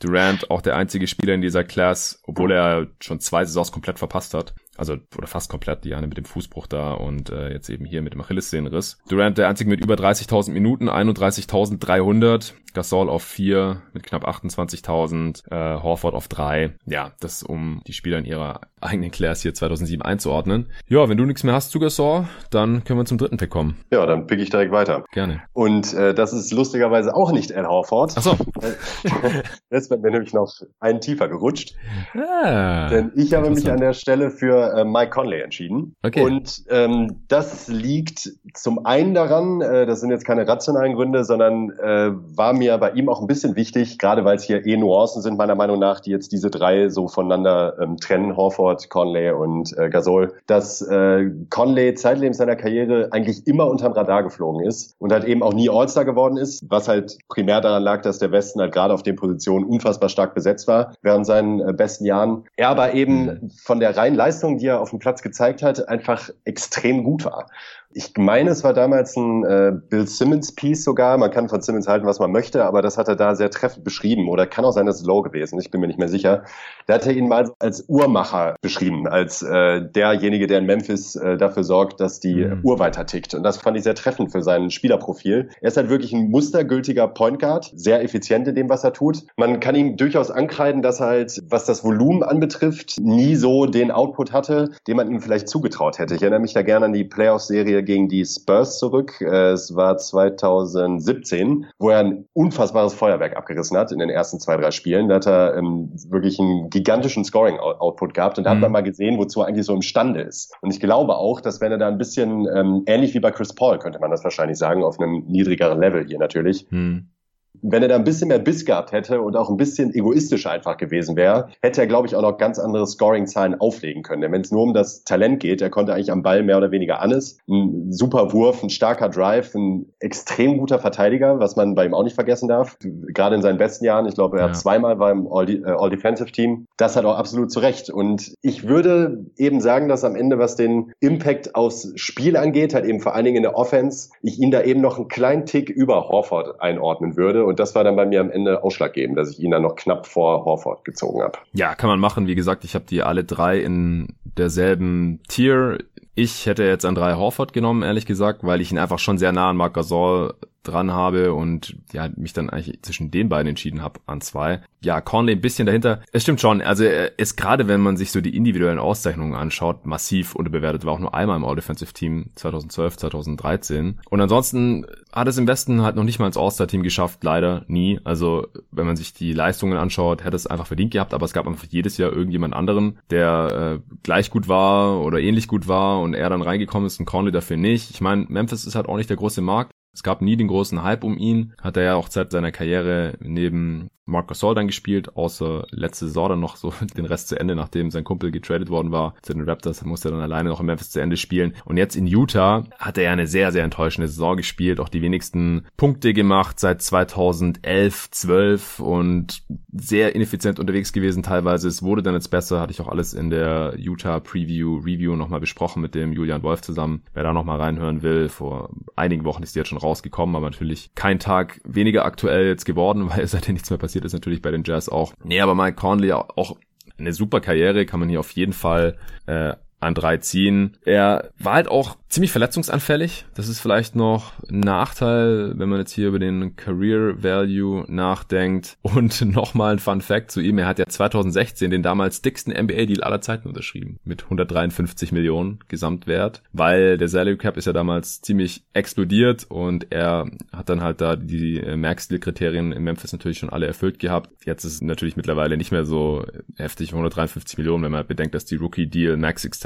Durant auch der einzige Spieler in dieser Class, obwohl er schon zwei Saisons komplett verpasst hat. Also, oder fast komplett, die eine mit dem Fußbruch da und äh, jetzt eben hier mit dem Achillessehnenriss. Durant der einzige mit über 30.000 Minuten, 31.300. Gasol auf 4 mit knapp 28.000, äh, Horford auf 3. Ja, das um die Spieler in ihrer eigenen Class hier 2007 einzuordnen. Ja, wenn du nichts mehr hast zu Gasol, dann können wir zum dritten Pick kommen. Ja, dann pick ich direkt weiter. Gerne. Und äh, das ist lustigerweise auch nicht Al Horford. Ach so. Jetzt wird mir nämlich noch einen tiefer gerutscht. Ah, Denn ich habe mich an der Stelle für äh, Mike Conley entschieden. Okay. Und ähm, das liegt zum einen daran, äh, das sind jetzt keine rationalen Gründe, sondern äh, war mir bei ihm auch ein bisschen wichtig, gerade weil es hier eh Nuancen sind, meiner Meinung nach, die jetzt diese drei so voneinander ähm, trennen, Horford, Conley und äh, Gasol, dass äh, Conley zeitlebens seiner Karriere eigentlich immer unterm Radar geflogen ist und halt eben auch nie All-Star geworden ist, was halt primär daran lag, dass der Westen halt gerade auf den Positionen unfassbar stark besetzt war während seinen äh, besten Jahren. Er aber eben mhm. von der reinen Leistung, die er auf dem Platz gezeigt hat, einfach extrem gut war. Ich meine, es war damals ein äh, Bill Simmons Piece sogar. Man kann von Simmons halten, was man möchte, aber das hat er da sehr treffend beschrieben. Oder kann auch sein, dass es Low gewesen. Ich bin mir nicht mehr sicher. Da hat er ihn mal als Uhrmacher beschrieben, als äh, derjenige, der in Memphis äh, dafür sorgt, dass die mhm. Uhr weiter tickt. Und das fand ich sehr treffend für sein Spielerprofil. Er ist halt wirklich ein mustergültiger Point Guard, sehr effizient in dem, was er tut. Man kann ihm durchaus ankreiden, dass er halt, was das Volumen anbetrifft, nie so den Output hatte, den man ihm vielleicht zugetraut hätte. Ich erinnere mich da gerne an die Playoff-Serie gegen die Spurs zurück. Äh, es war 2017, wo er ein unfassbares Feuerwerk abgerissen hat in den ersten zwei, drei Spielen. Da hat er ähm, wirklich einen gigantischen Scoring-Output gehabt und da mhm. hat man mal gesehen, wozu er eigentlich so imstande ist. Und ich glaube auch, dass wenn er da ein bisschen ähm, ähnlich wie bei Chris Paul, könnte man das wahrscheinlich sagen, auf einem niedrigeren Level hier natürlich, mhm wenn er da ein bisschen mehr Biss gehabt hätte und auch ein bisschen egoistischer einfach gewesen wäre, hätte er, glaube ich, auch noch ganz andere Scoring-Zahlen auflegen können. Denn wenn es nur um das Talent geht, er konnte eigentlich am Ball mehr oder weniger alles. Ein super Wurf, ein starker Drive, ein extrem guter Verteidiger, was man bei ihm auch nicht vergessen darf. Gerade in seinen besten Jahren, ich glaube, er ja. zweimal war im äh, All-Defensive-Team. Das hat auch absolut zu Recht. Und ich würde eben sagen, dass am Ende, was den Impact aufs Spiel angeht, halt eben vor allen Dingen in der Offense, ich ihn da eben noch einen kleinen Tick über Horford einordnen würde und das war dann bei mir am Ende ausschlaggebend, dass ich ihn dann noch knapp vor Horford gezogen habe. Ja, kann man machen. Wie gesagt, ich habe die alle drei in derselben Tier. Ich hätte jetzt an drei Horford genommen, ehrlich gesagt, weil ich ihn einfach schon sehr nah an Marc Gasol dran habe und ja, mich dann eigentlich zwischen den beiden entschieden habe an zwei. Ja, Conley ein bisschen dahinter. Es stimmt schon, also er ist gerade, wenn man sich so die individuellen Auszeichnungen anschaut, massiv unterbewertet, war auch nur einmal im All-Defensive Team 2012, 2013. Und ansonsten hat es im Westen halt noch nicht mal ins All-Star-Team geschafft, leider nie. Also wenn man sich die Leistungen anschaut, hätte es einfach verdient gehabt, aber es gab einfach jedes Jahr irgendjemand anderen, der äh, gleich gut war oder ähnlich gut war und er dann reingekommen ist und Conley dafür nicht. Ich meine, Memphis ist halt auch nicht der große Markt. Es gab nie den großen Hype um ihn. Hat er ja auch seit seiner Karriere neben Marc Gasol dann gespielt, außer letzte Saison dann noch so den Rest zu Ende, nachdem sein Kumpel getradet worden war zu den Raptors, musste er dann alleine noch in Memphis zu Ende spielen. Und jetzt in Utah hat er ja eine sehr, sehr enttäuschende Saison gespielt, auch die wenigsten Punkte gemacht seit 2011, 12 und sehr ineffizient unterwegs gewesen teilweise. Es wurde dann jetzt besser, hatte ich auch alles in der Utah Preview, Review nochmal besprochen mit dem Julian Wolf zusammen. Wer da nochmal reinhören will, vor einigen Wochen ist die jetzt schon rausgekommen, aber natürlich kein Tag weniger aktuell jetzt geworden, weil seitdem nichts mehr passiert ist natürlich bei den Jazz auch. Nee, aber Mike Conley auch eine super Karriere, kann man hier auf jeden Fall äh, an drei ziehen. Er war halt auch ziemlich verletzungsanfällig. Das ist vielleicht noch ein Nachteil, wenn man jetzt hier über den Career Value nachdenkt. Und nochmal ein Fun Fact zu ihm. Er hat ja 2016 den damals dicksten NBA-Deal aller Zeiten unterschrieben. Mit 153 Millionen Gesamtwert. Weil der Salary Cap ist ja damals ziemlich explodiert und er hat dann halt da die Max-Deal-Kriterien in Memphis natürlich schon alle erfüllt gehabt. Jetzt ist es natürlich mittlerweile nicht mehr so heftig, 153 Millionen, wenn man bedenkt, dass die Rookie-Deal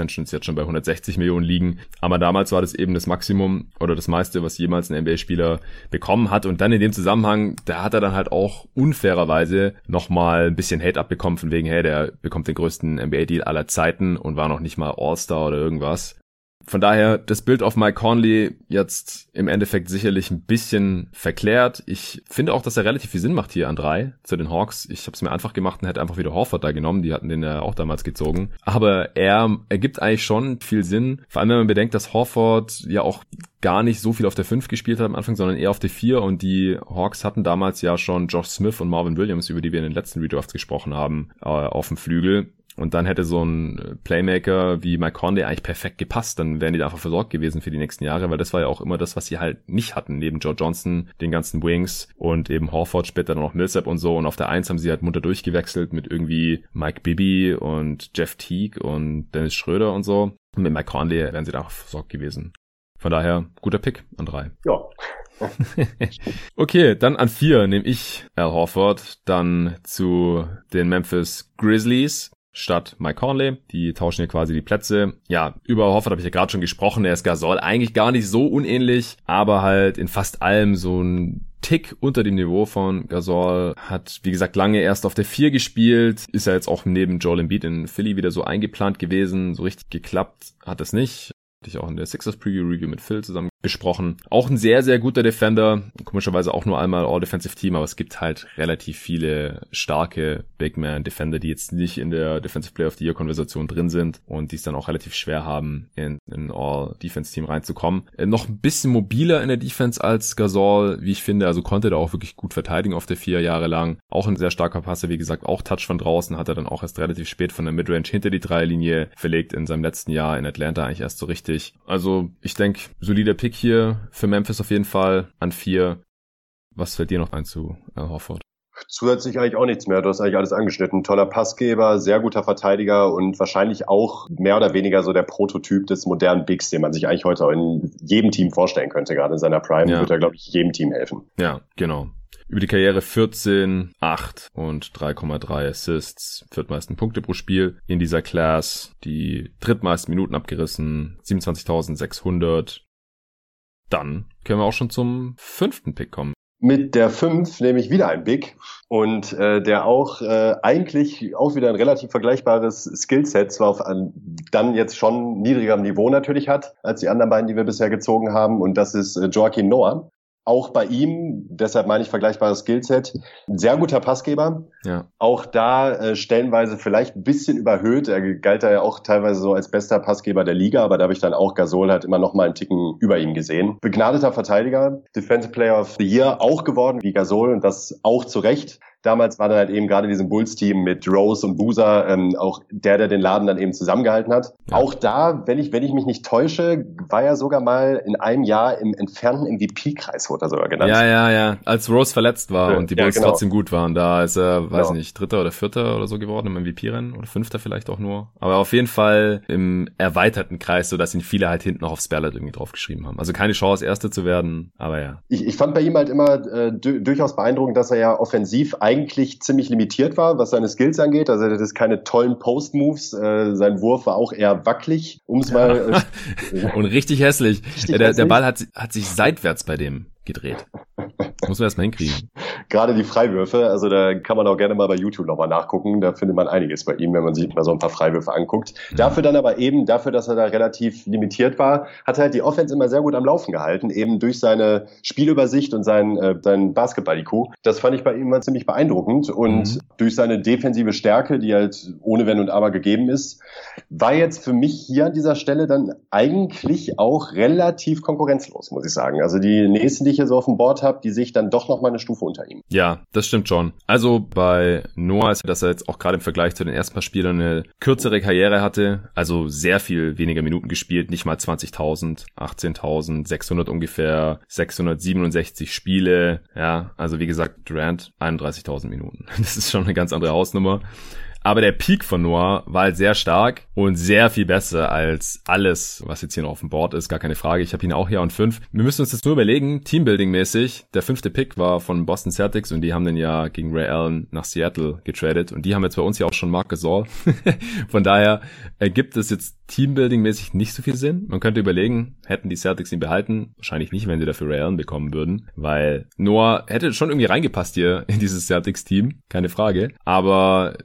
Max-Extensions jetzt schon bei 160 Millionen liegen. Aber damals war das eben das Maximum oder das meiste, was jemals ein NBA-Spieler bekommen hat. Und dann in dem Zusammenhang, da hat er dann halt auch unfairerweise nochmal ein bisschen Hate abbekommen von wegen, hey, der bekommt den größten NBA-Deal aller Zeiten und war noch nicht mal All-Star oder irgendwas. Von daher das Bild auf Mike Conley jetzt im Endeffekt sicherlich ein bisschen verklärt. Ich finde auch, dass er relativ viel Sinn macht hier an drei zu den Hawks. Ich habe es mir einfach gemacht und hätte einfach wieder Horford da genommen. Die hatten den ja auch damals gezogen. Aber er ergibt eigentlich schon viel Sinn. Vor allem, wenn man bedenkt, dass Horford ja auch gar nicht so viel auf der 5 gespielt hat am Anfang, sondern eher auf der 4 und die Hawks hatten damals ja schon Josh Smith und Marvin Williams, über die wir in den letzten Redrafts gesprochen haben, äh, auf dem Flügel. Und dann hätte so ein Playmaker wie Mike Conley eigentlich perfekt gepasst. Dann wären die da einfach versorgt gewesen für die nächsten Jahre, weil das war ja auch immer das, was sie halt nicht hatten. Neben Joe Johnson, den ganzen Wings und eben Horford, später noch Millsap und so. Und auf der Eins haben sie halt munter durchgewechselt mit irgendwie Mike Bibby und Jeff Teague und Dennis Schröder und so. Und mit Mike Conley wären sie da auch versorgt gewesen. Von daher, guter Pick an drei. Ja. okay, dann an vier nehme ich Al Horford, dann zu den Memphis Grizzlies statt Mike Conley. Die tauschen hier quasi die Plätze. Ja, über Hoffert habe ich ja gerade schon gesprochen. Er ist Gasol eigentlich gar nicht so unähnlich, aber halt in fast allem so ein Tick unter dem Niveau von Gasol, hat wie gesagt lange erst auf der 4 gespielt, ist ja jetzt auch neben Joel Embiid in Philly wieder so eingeplant gewesen, so richtig geklappt hat es nicht. Hatte ich auch in der Sixers Preview Review mit Phil zusammen besprochen. Auch ein sehr, sehr guter Defender. Komischerweise auch nur einmal All-Defensive Team, aber es gibt halt relativ viele starke Big Man Defender, die jetzt nicht in der Defensive Player of the Year Konversation drin sind und die es dann auch relativ schwer haben, in ein All-Defense Team reinzukommen. Äh, noch ein bisschen mobiler in der Defense als Gasol, wie ich finde. Also konnte da auch wirklich gut verteidigen auf der vier Jahre lang. Auch ein sehr starker Passer, wie gesagt, auch Touch von draußen hat er dann auch erst relativ spät von der Midrange hinter die Dreierlinie verlegt in seinem letzten Jahr in Atlanta eigentlich erst so richtig. Also ich denke, solider Pick Pick hier für Memphis auf jeden Fall an vier. Was fällt dir noch ein zu Al Horford? Zusätzlich eigentlich auch nichts mehr. Du hast eigentlich alles angeschnitten. Toller Passgeber, sehr guter Verteidiger und wahrscheinlich auch mehr oder weniger so der Prototyp des modernen Bigs, den man sich eigentlich heute in jedem Team vorstellen könnte. Gerade in seiner Prime ja. wird er, glaube ich, jedem Team helfen. Ja, genau. Über die Karriere 14, 8 und 3,3 Assists, viertmeisten Punkte pro Spiel in dieser Class, die drittmeisten Minuten abgerissen, 27.600, dann können wir auch schon zum fünften Pick kommen. Mit der 5 nehme ich wieder ein Big und äh, der auch äh, eigentlich auch wieder ein relativ vergleichbares Skillset, zwar auf ein, dann jetzt schon niedrigerem Niveau natürlich hat, als die anderen beiden, die wir bisher gezogen haben. Und das ist äh, Joaquin Noah auch bei ihm, deshalb meine ich vergleichbares Skillset, ein sehr guter Passgeber. Ja. Auch da äh, stellenweise vielleicht ein bisschen überhöht. Er galt da ja auch teilweise so als bester Passgeber der Liga, aber da habe ich dann auch Gasol halt immer noch mal einen Ticken über ihm gesehen. Begnadeter Verteidiger, Defensive Player of the Year auch geworden wie Gasol und das auch zu Recht. Damals war dann halt eben gerade diesem Bulls-Team mit Rose und Boozer ähm, auch der, der den Laden dann eben zusammengehalten hat. Ja. Auch da, wenn ich, wenn ich mich nicht täusche, war er sogar mal in einem Jahr im entfernten MVP-Kreis, wurde er sogar genannt. Ja, ja, ja. Als Rose verletzt war ja, und die Bulls ja, genau. trotzdem gut waren, da ist er, weiß genau. nicht, Dritter oder Vierter oder so geworden im MVP-Rennen oder Fünfter vielleicht auch nur. Aber auf jeden Fall im erweiterten Kreis, so dass ihn viele halt hinten noch aufs Ballot irgendwie draufgeschrieben haben. Also keine Chance, Erster zu werden, aber ja. Ich, ich fand bei ihm halt immer äh, durchaus beeindruckend, dass er ja offensiv eigentlich ziemlich limitiert war, was seine Skills angeht. Also er hatte keine tollen Post-Moves. Äh, sein Wurf war auch eher wackelig, um es mal. Äh, Und richtig hässlich. Richtig der, hässlich. der Ball hat, hat sich seitwärts bei dem gedreht. Muss man erstmal hinkriegen. Gerade die Freiwürfe, also da kann man auch gerne mal bei YouTube nochmal nachgucken. Da findet man einiges bei ihm, wenn man sich mal so ein paar Freiwürfe anguckt. Mhm. Dafür dann aber eben, dafür, dass er da relativ limitiert war, hat er halt die Offense immer sehr gut am Laufen gehalten, eben durch seine Spielübersicht und sein, äh, sein Basketball-IQ. Das fand ich bei ihm immer ziemlich beeindruckend und mhm. durch seine defensive Stärke, die halt ohne Wenn und Aber gegeben ist, war jetzt für mich hier an dieser Stelle dann eigentlich auch relativ konkurrenzlos, muss ich sagen. Also die nächsten, die ich so auf dem Board habe, die sich dann doch noch mal eine Stufe unter ihm. Ja, das stimmt schon. Also bei Noah ist, dass er jetzt auch gerade im Vergleich zu den ersten paar Spielern eine kürzere Karriere hatte, also sehr viel weniger Minuten gespielt, nicht mal 20.000, 18.600 ungefähr, 667 Spiele, ja, also wie gesagt, Durant 31.000 Minuten. Das ist schon eine ganz andere Hausnummer. Aber der Peak von Noah war halt sehr stark und sehr viel besser als alles, was jetzt hier noch auf dem Board ist. Gar keine Frage. Ich habe ihn auch hier an fünf. Wir müssen uns jetzt nur überlegen, Teambuilding-mäßig, der fünfte Pick war von Boston Celtics und die haben den ja gegen Ray Allen nach Seattle getradet und die haben jetzt bei uns ja auch schon Mark Gasol. von daher ergibt es jetzt Teambuilding-mäßig nicht so viel Sinn. Man könnte überlegen, hätten die Celtics ihn behalten? Wahrscheinlich nicht, wenn sie dafür Ray Allen bekommen würden, weil Noah hätte schon irgendwie reingepasst hier in dieses Celtics-Team, keine Frage. Aber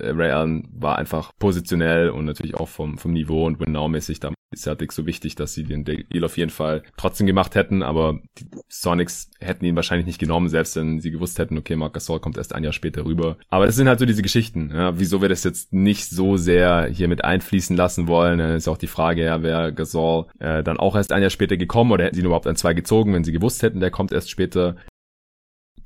Ray Allen war einfach positionell und natürlich auch vom, vom Niveau und Win-Now-mäßig da die Celtics so wichtig, dass sie den Deal auf jeden Fall trotzdem gemacht hätten, aber die Sonics hätten ihn wahrscheinlich nicht genommen, selbst wenn sie gewusst hätten, okay, Marc Gasol kommt erst ein Jahr später rüber. Aber das sind halt so diese Geschichten, ja, wieso wir das jetzt nicht so sehr hier mit einfließen lassen wollen. Dann ist auch die Frage, ja, wäre Gasol äh, dann auch erst ein Jahr später gekommen oder hätten sie ihn überhaupt an zwei gezogen, wenn sie gewusst hätten, der kommt erst später.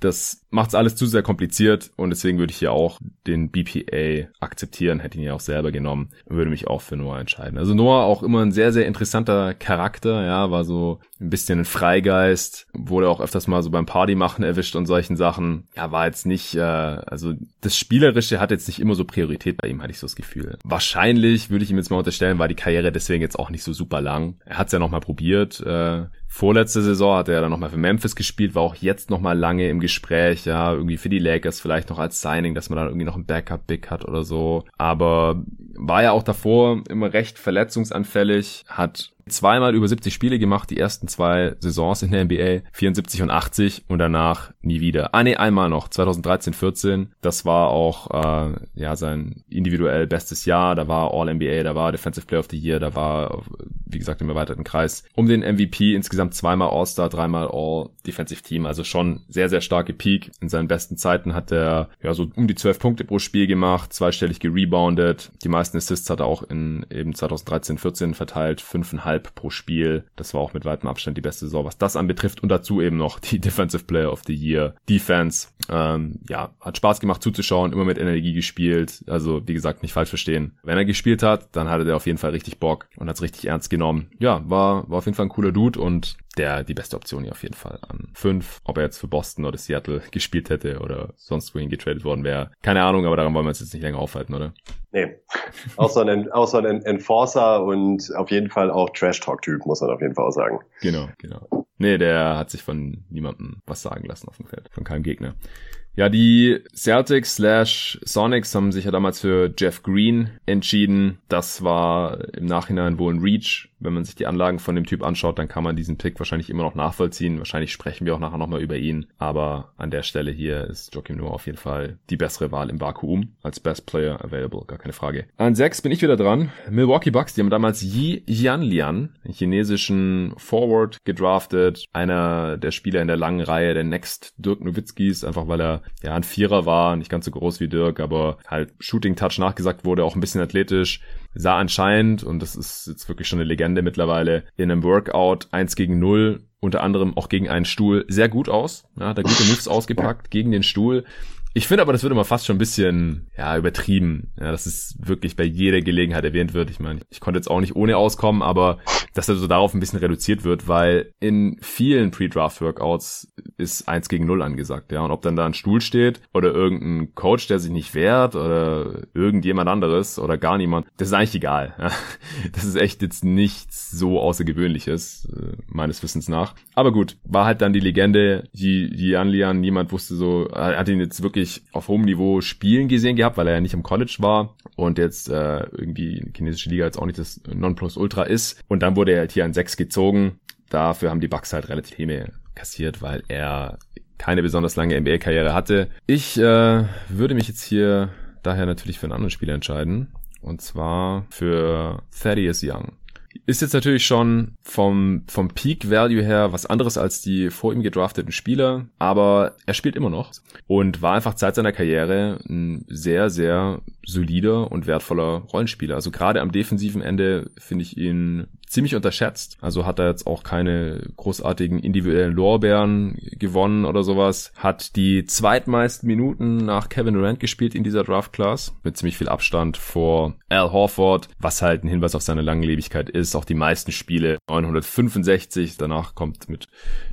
Das macht's alles zu sehr kompliziert und deswegen würde ich hier auch den BPA akzeptieren, hätte ihn ja auch selber genommen würde mich auch für Noah entscheiden. Also Noah auch immer ein sehr, sehr interessanter Charakter, ja, war so ein bisschen ein Freigeist, wurde auch öfters mal so beim Partymachen erwischt und solchen Sachen. Ja, war jetzt nicht, äh, also das Spielerische hat jetzt nicht immer so Priorität bei ihm, hatte ich so das Gefühl. Wahrscheinlich, würde ich ihm jetzt mal unterstellen, war die Karriere deswegen jetzt auch nicht so super lang. Er hat's ja nochmal probiert, äh, Vorletzte Saison hat er dann nochmal für Memphis gespielt, war auch jetzt nochmal lange im Gespräch, ja, irgendwie für die Lakers vielleicht noch als Signing, dass man dann irgendwie noch ein Backup-Big hat oder so. Aber war ja auch davor immer recht verletzungsanfällig, hat zweimal über 70 Spiele gemacht, die ersten zwei Saisons in der NBA, 74 und 80 und danach nie wieder. Ah nee, einmal noch, 2013, 14. Das war auch äh, ja sein individuell bestes Jahr. Da war All-NBA, da war Defensive Player of the Year, da war, wie gesagt, im erweiterten Kreis um den MVP insgesamt zweimal All-Star, dreimal All-Defensive Team. Also schon sehr, sehr starke Peak. In seinen besten Zeiten hat er ja so um die 12 Punkte pro Spiel gemacht, zweistellig gereboundet. Die meisten Assists hat er auch in eben 2013, 14 verteilt, fünfeinhalb Halb pro Spiel. Das war auch mit weitem Abstand die beste Saison, was das anbetrifft. Und dazu eben noch die Defensive Player of the Year. Defense, ähm, ja, hat Spaß gemacht zuzuschauen, immer mit Energie gespielt. Also, wie gesagt, nicht falsch verstehen. Wenn er gespielt hat, dann hatte er auf jeden Fall richtig Bock und hat es richtig ernst genommen. Ja, war, war auf jeden Fall ein cooler Dude und der die beste Option hier auf jeden Fall an fünf. Ob er jetzt für Boston oder Seattle gespielt hätte oder sonst wohin getradet worden wäre. Keine Ahnung, aber daran wollen wir uns jetzt nicht länger aufhalten, oder? Nee. So ein, so ein Enforcer und auf jeden Fall auch Trash-Talk-Typ, muss man auf jeden Fall auch sagen. Genau, genau. Nee, der hat sich von niemandem was sagen lassen auf dem Feld. Von keinem Gegner. Ja, die Celtics slash Sonics haben sich ja damals für Jeff Green entschieden. Das war im Nachhinein wohl ein Reach. Wenn man sich die Anlagen von dem Typ anschaut, dann kann man diesen Pick wahrscheinlich immer noch nachvollziehen. Wahrscheinlich sprechen wir auch nachher nochmal über ihn. Aber an der Stelle hier ist Joakim Noah auf jeden Fall die bessere Wahl im Vakuum als Best Player Available. Gar keine Frage. An sechs bin ich wieder dran. Milwaukee Bucks, die haben damals Yi Jianlian, einen chinesischen Forward gedraftet. Einer der Spieler in der langen Reihe der Next Dirk Nowitzkis, einfach weil er ja ein Vierer war, nicht ganz so groß wie Dirk, aber halt Shooting Touch nachgesagt wurde, auch ein bisschen athletisch, sah anscheinend, und das ist jetzt wirklich schon eine Legende mittlerweile, in einem Workout 1 gegen 0 unter anderem auch gegen einen Stuhl sehr gut aus. Ja, hat er gute Moves ausgepackt gegen den Stuhl. Ich finde aber, das wird immer fast schon ein bisschen, ja, übertrieben. Ja, dass es wirklich bei jeder Gelegenheit erwähnt wird. Ich meine, ich konnte jetzt auch nicht ohne auskommen, aber dass er so darauf ein bisschen reduziert wird, weil in vielen Pre-Draft-Workouts ist eins gegen null angesagt, ja. Und ob dann da ein Stuhl steht oder irgendein Coach, der sich nicht wehrt oder irgendjemand anderes oder gar niemand, das ist eigentlich egal. Ja. Das ist echt jetzt nichts so Außergewöhnliches, äh, meines Wissens nach. Aber gut, war halt dann die Legende, die, die Lian, niemand wusste so, hat ihn jetzt wirklich wirklich auf hohem Niveau spielen gesehen gehabt, weil er ja nicht im College war und jetzt äh, irgendwie die chinesische Liga jetzt auch nicht das Nonplusultra ist. Und dann wurde er halt hier an 6 gezogen. Dafür haben die Bucks halt relativ Häme kassiert, weil er keine besonders lange NBA-Karriere hatte. Ich äh, würde mich jetzt hier daher natürlich für einen anderen Spieler entscheiden. Und zwar für Thaddeus Young. Ist jetzt natürlich schon vom, vom Peak Value her was anderes als die vor ihm gedrafteten Spieler, aber er spielt immer noch und war einfach Zeit seiner Karriere ein sehr, sehr solider und wertvoller Rollenspieler. Also gerade am defensiven Ende finde ich ihn ziemlich unterschätzt. Also hat er jetzt auch keine großartigen individuellen Lorbeeren gewonnen oder sowas. Hat die zweitmeisten Minuten nach Kevin Durant gespielt in dieser Draft Class mit ziemlich viel Abstand vor Al Horford, was halt ein Hinweis auf seine Langlebigkeit ist. Auch die meisten Spiele 965. Danach kommt mit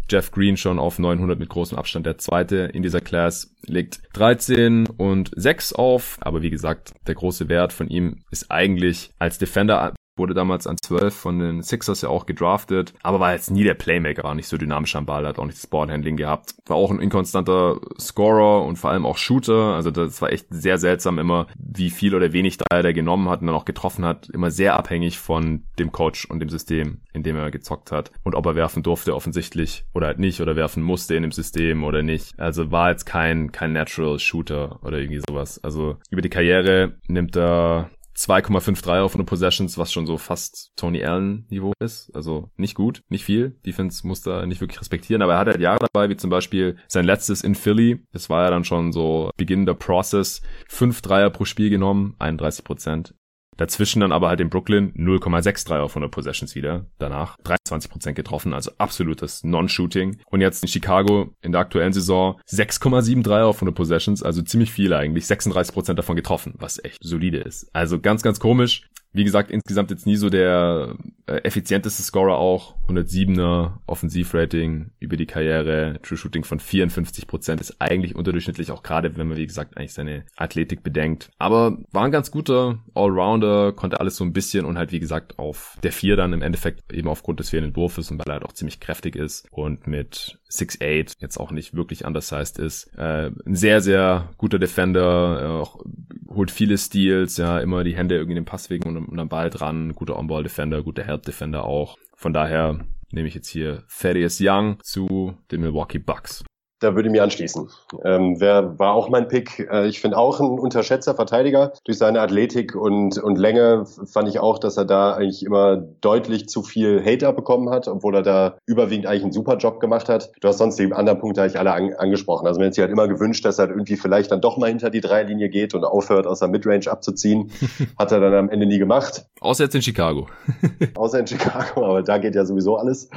Jeff Green schon auf 900 mit großem Abstand der zweite in dieser Class legt 13 und 6 auf, aber wie gesagt, der große Wert von ihm ist eigentlich als Defender wurde damals an 12 von den Sixers ja auch gedraftet, aber war jetzt nie der Playmaker, war nicht so dynamisch am Ball, hat auch nicht das Ballhandling gehabt, war auch ein inkonstanter Scorer und vor allem auch Shooter, also das war echt sehr seltsam immer, wie viel oder wenig Dreier der genommen hat und dann auch getroffen hat, immer sehr abhängig von dem Coach und dem System, in dem er gezockt hat und ob er werfen durfte offensichtlich oder halt nicht oder werfen musste in dem System oder nicht. Also war jetzt kein kein Natural Shooter oder irgendwie sowas. Also über die Karriere nimmt er 2,53 auf 100 Possessions, was schon so fast Tony Allen Niveau ist. Also nicht gut, nicht viel. Defense muss da nicht wirklich respektieren, aber er hat halt Jahre dabei, wie zum Beispiel sein letztes in Philly. Das war ja dann schon so beginnender Process. Fünf Dreier pro Spiel genommen, 31 Prozent. Dazwischen dann aber halt in Brooklyn 0,63 auf 100 Possessions wieder. Danach 23% getroffen, also absolutes Non-Shooting. Und jetzt in Chicago in der aktuellen Saison 6,73 auf 100 Possessions, also ziemlich viele eigentlich. 36% davon getroffen, was echt solide ist. Also ganz, ganz komisch. Wie gesagt, insgesamt jetzt nie so der äh, effizienteste Scorer auch. 107er Offensivrating über die Karriere. True Shooting von 54% ist eigentlich unterdurchschnittlich, auch gerade wenn man, wie gesagt, eigentlich seine Athletik bedenkt. Aber war ein ganz guter Allrounder, konnte alles so ein bisschen und halt, wie gesagt, auf der 4 dann im Endeffekt eben aufgrund des fehlenden Wurfes und weil er halt auch ziemlich kräftig ist und mit 6'8 jetzt auch nicht wirklich undersized ist. Äh, ein sehr, sehr guter Defender, äh, auch holt viele Steals, ja, immer die Hände irgendwie den Passwegen und, und am Ball dran, guter On-Ball-Defender, guter Help-Defender auch. Von daher nehme ich jetzt hier Thaddeus Young zu den Milwaukee Bucks. Da würde ich mich anschließen. Ähm, wer war auch mein Pick? Äh, ich finde auch ein unterschätzter Verteidiger. Durch seine Athletik und, und Länge fand ich auch, dass er da eigentlich immer deutlich zu viel Hater bekommen hat, obwohl er da überwiegend eigentlich einen super Job gemacht hat. Du hast sonst die anderen Punkte eigentlich alle an, angesprochen. Also man hat sich halt immer gewünscht, dass er irgendwie vielleicht dann doch mal hinter die Dreilinie geht und aufhört, aus der Midrange abzuziehen. hat er dann am Ende nie gemacht. Außer jetzt in Chicago. Außer in Chicago, aber da geht ja sowieso alles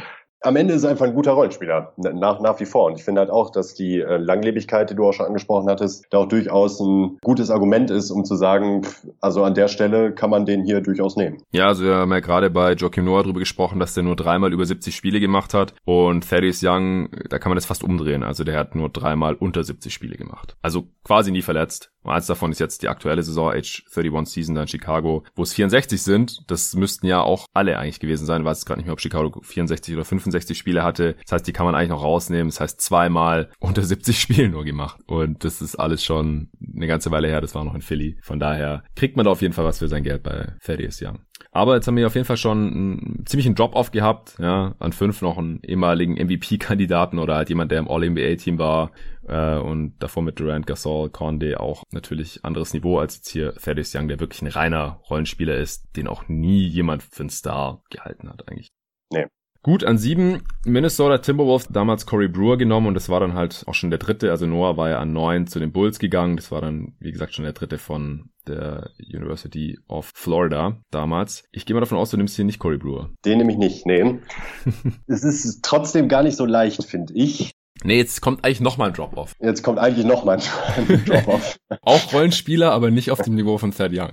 am Ende ist er einfach ein guter Rollenspieler, nach, nach wie vor. Und ich finde halt auch, dass die äh, Langlebigkeit, die du auch schon angesprochen hattest, da auch durchaus ein gutes Argument ist, um zu sagen, also an der Stelle kann man den hier durchaus nehmen. Ja, also wir haben ja gerade bei Joachim Noah drüber gesprochen, dass der nur dreimal über 70 Spiele gemacht hat. Und Thaddeus Young, da kann man das fast umdrehen. Also der hat nur dreimal unter 70 Spiele gemacht. Also quasi nie verletzt. Und eins davon ist jetzt die aktuelle Saison, Age 31 Season da in Chicago, wo es 64 sind. Das müssten ja auch alle eigentlich gewesen sein. weiß gerade nicht mehr, ob Chicago 64 oder 65 Spiele hatte. Das heißt, die kann man eigentlich noch rausnehmen. Das heißt, zweimal unter 70 Spiele nur gemacht. Und das ist alles schon eine ganze Weile her. Das war noch in Philly. Von daher kriegt man da auf jeden Fall was für sein Geld bei Thaddeus Young. Aber jetzt haben wir auf jeden Fall schon einen ziemlichen Drop-off gehabt. Ja, an fünf noch einen ehemaligen MVP-Kandidaten oder halt jemand, der im All-NBA-Team war. Äh, und davor mit Durant, Gasol, Conde auch natürlich anderes Niveau als jetzt hier Thaddeus Young, der wirklich ein reiner Rollenspieler ist, den auch nie jemand für einen Star gehalten hat eigentlich. Nee. Gut, an sieben Minnesota Timberwolves damals Corey Brewer genommen und das war dann halt auch schon der dritte. Also Noah war ja an neun zu den Bulls gegangen. Das war dann, wie gesagt, schon der dritte von der University of Florida damals. Ich gehe mal davon aus, du nimmst hier nicht Corey Brewer. Den nehme ich nicht, nee. es ist trotzdem gar nicht so leicht, finde ich. Nee, jetzt kommt eigentlich nochmal ein Drop-Off. Jetzt kommt eigentlich nochmal ein Drop-Off. Auch Rollenspieler, aber nicht auf dem Niveau von Thad Young.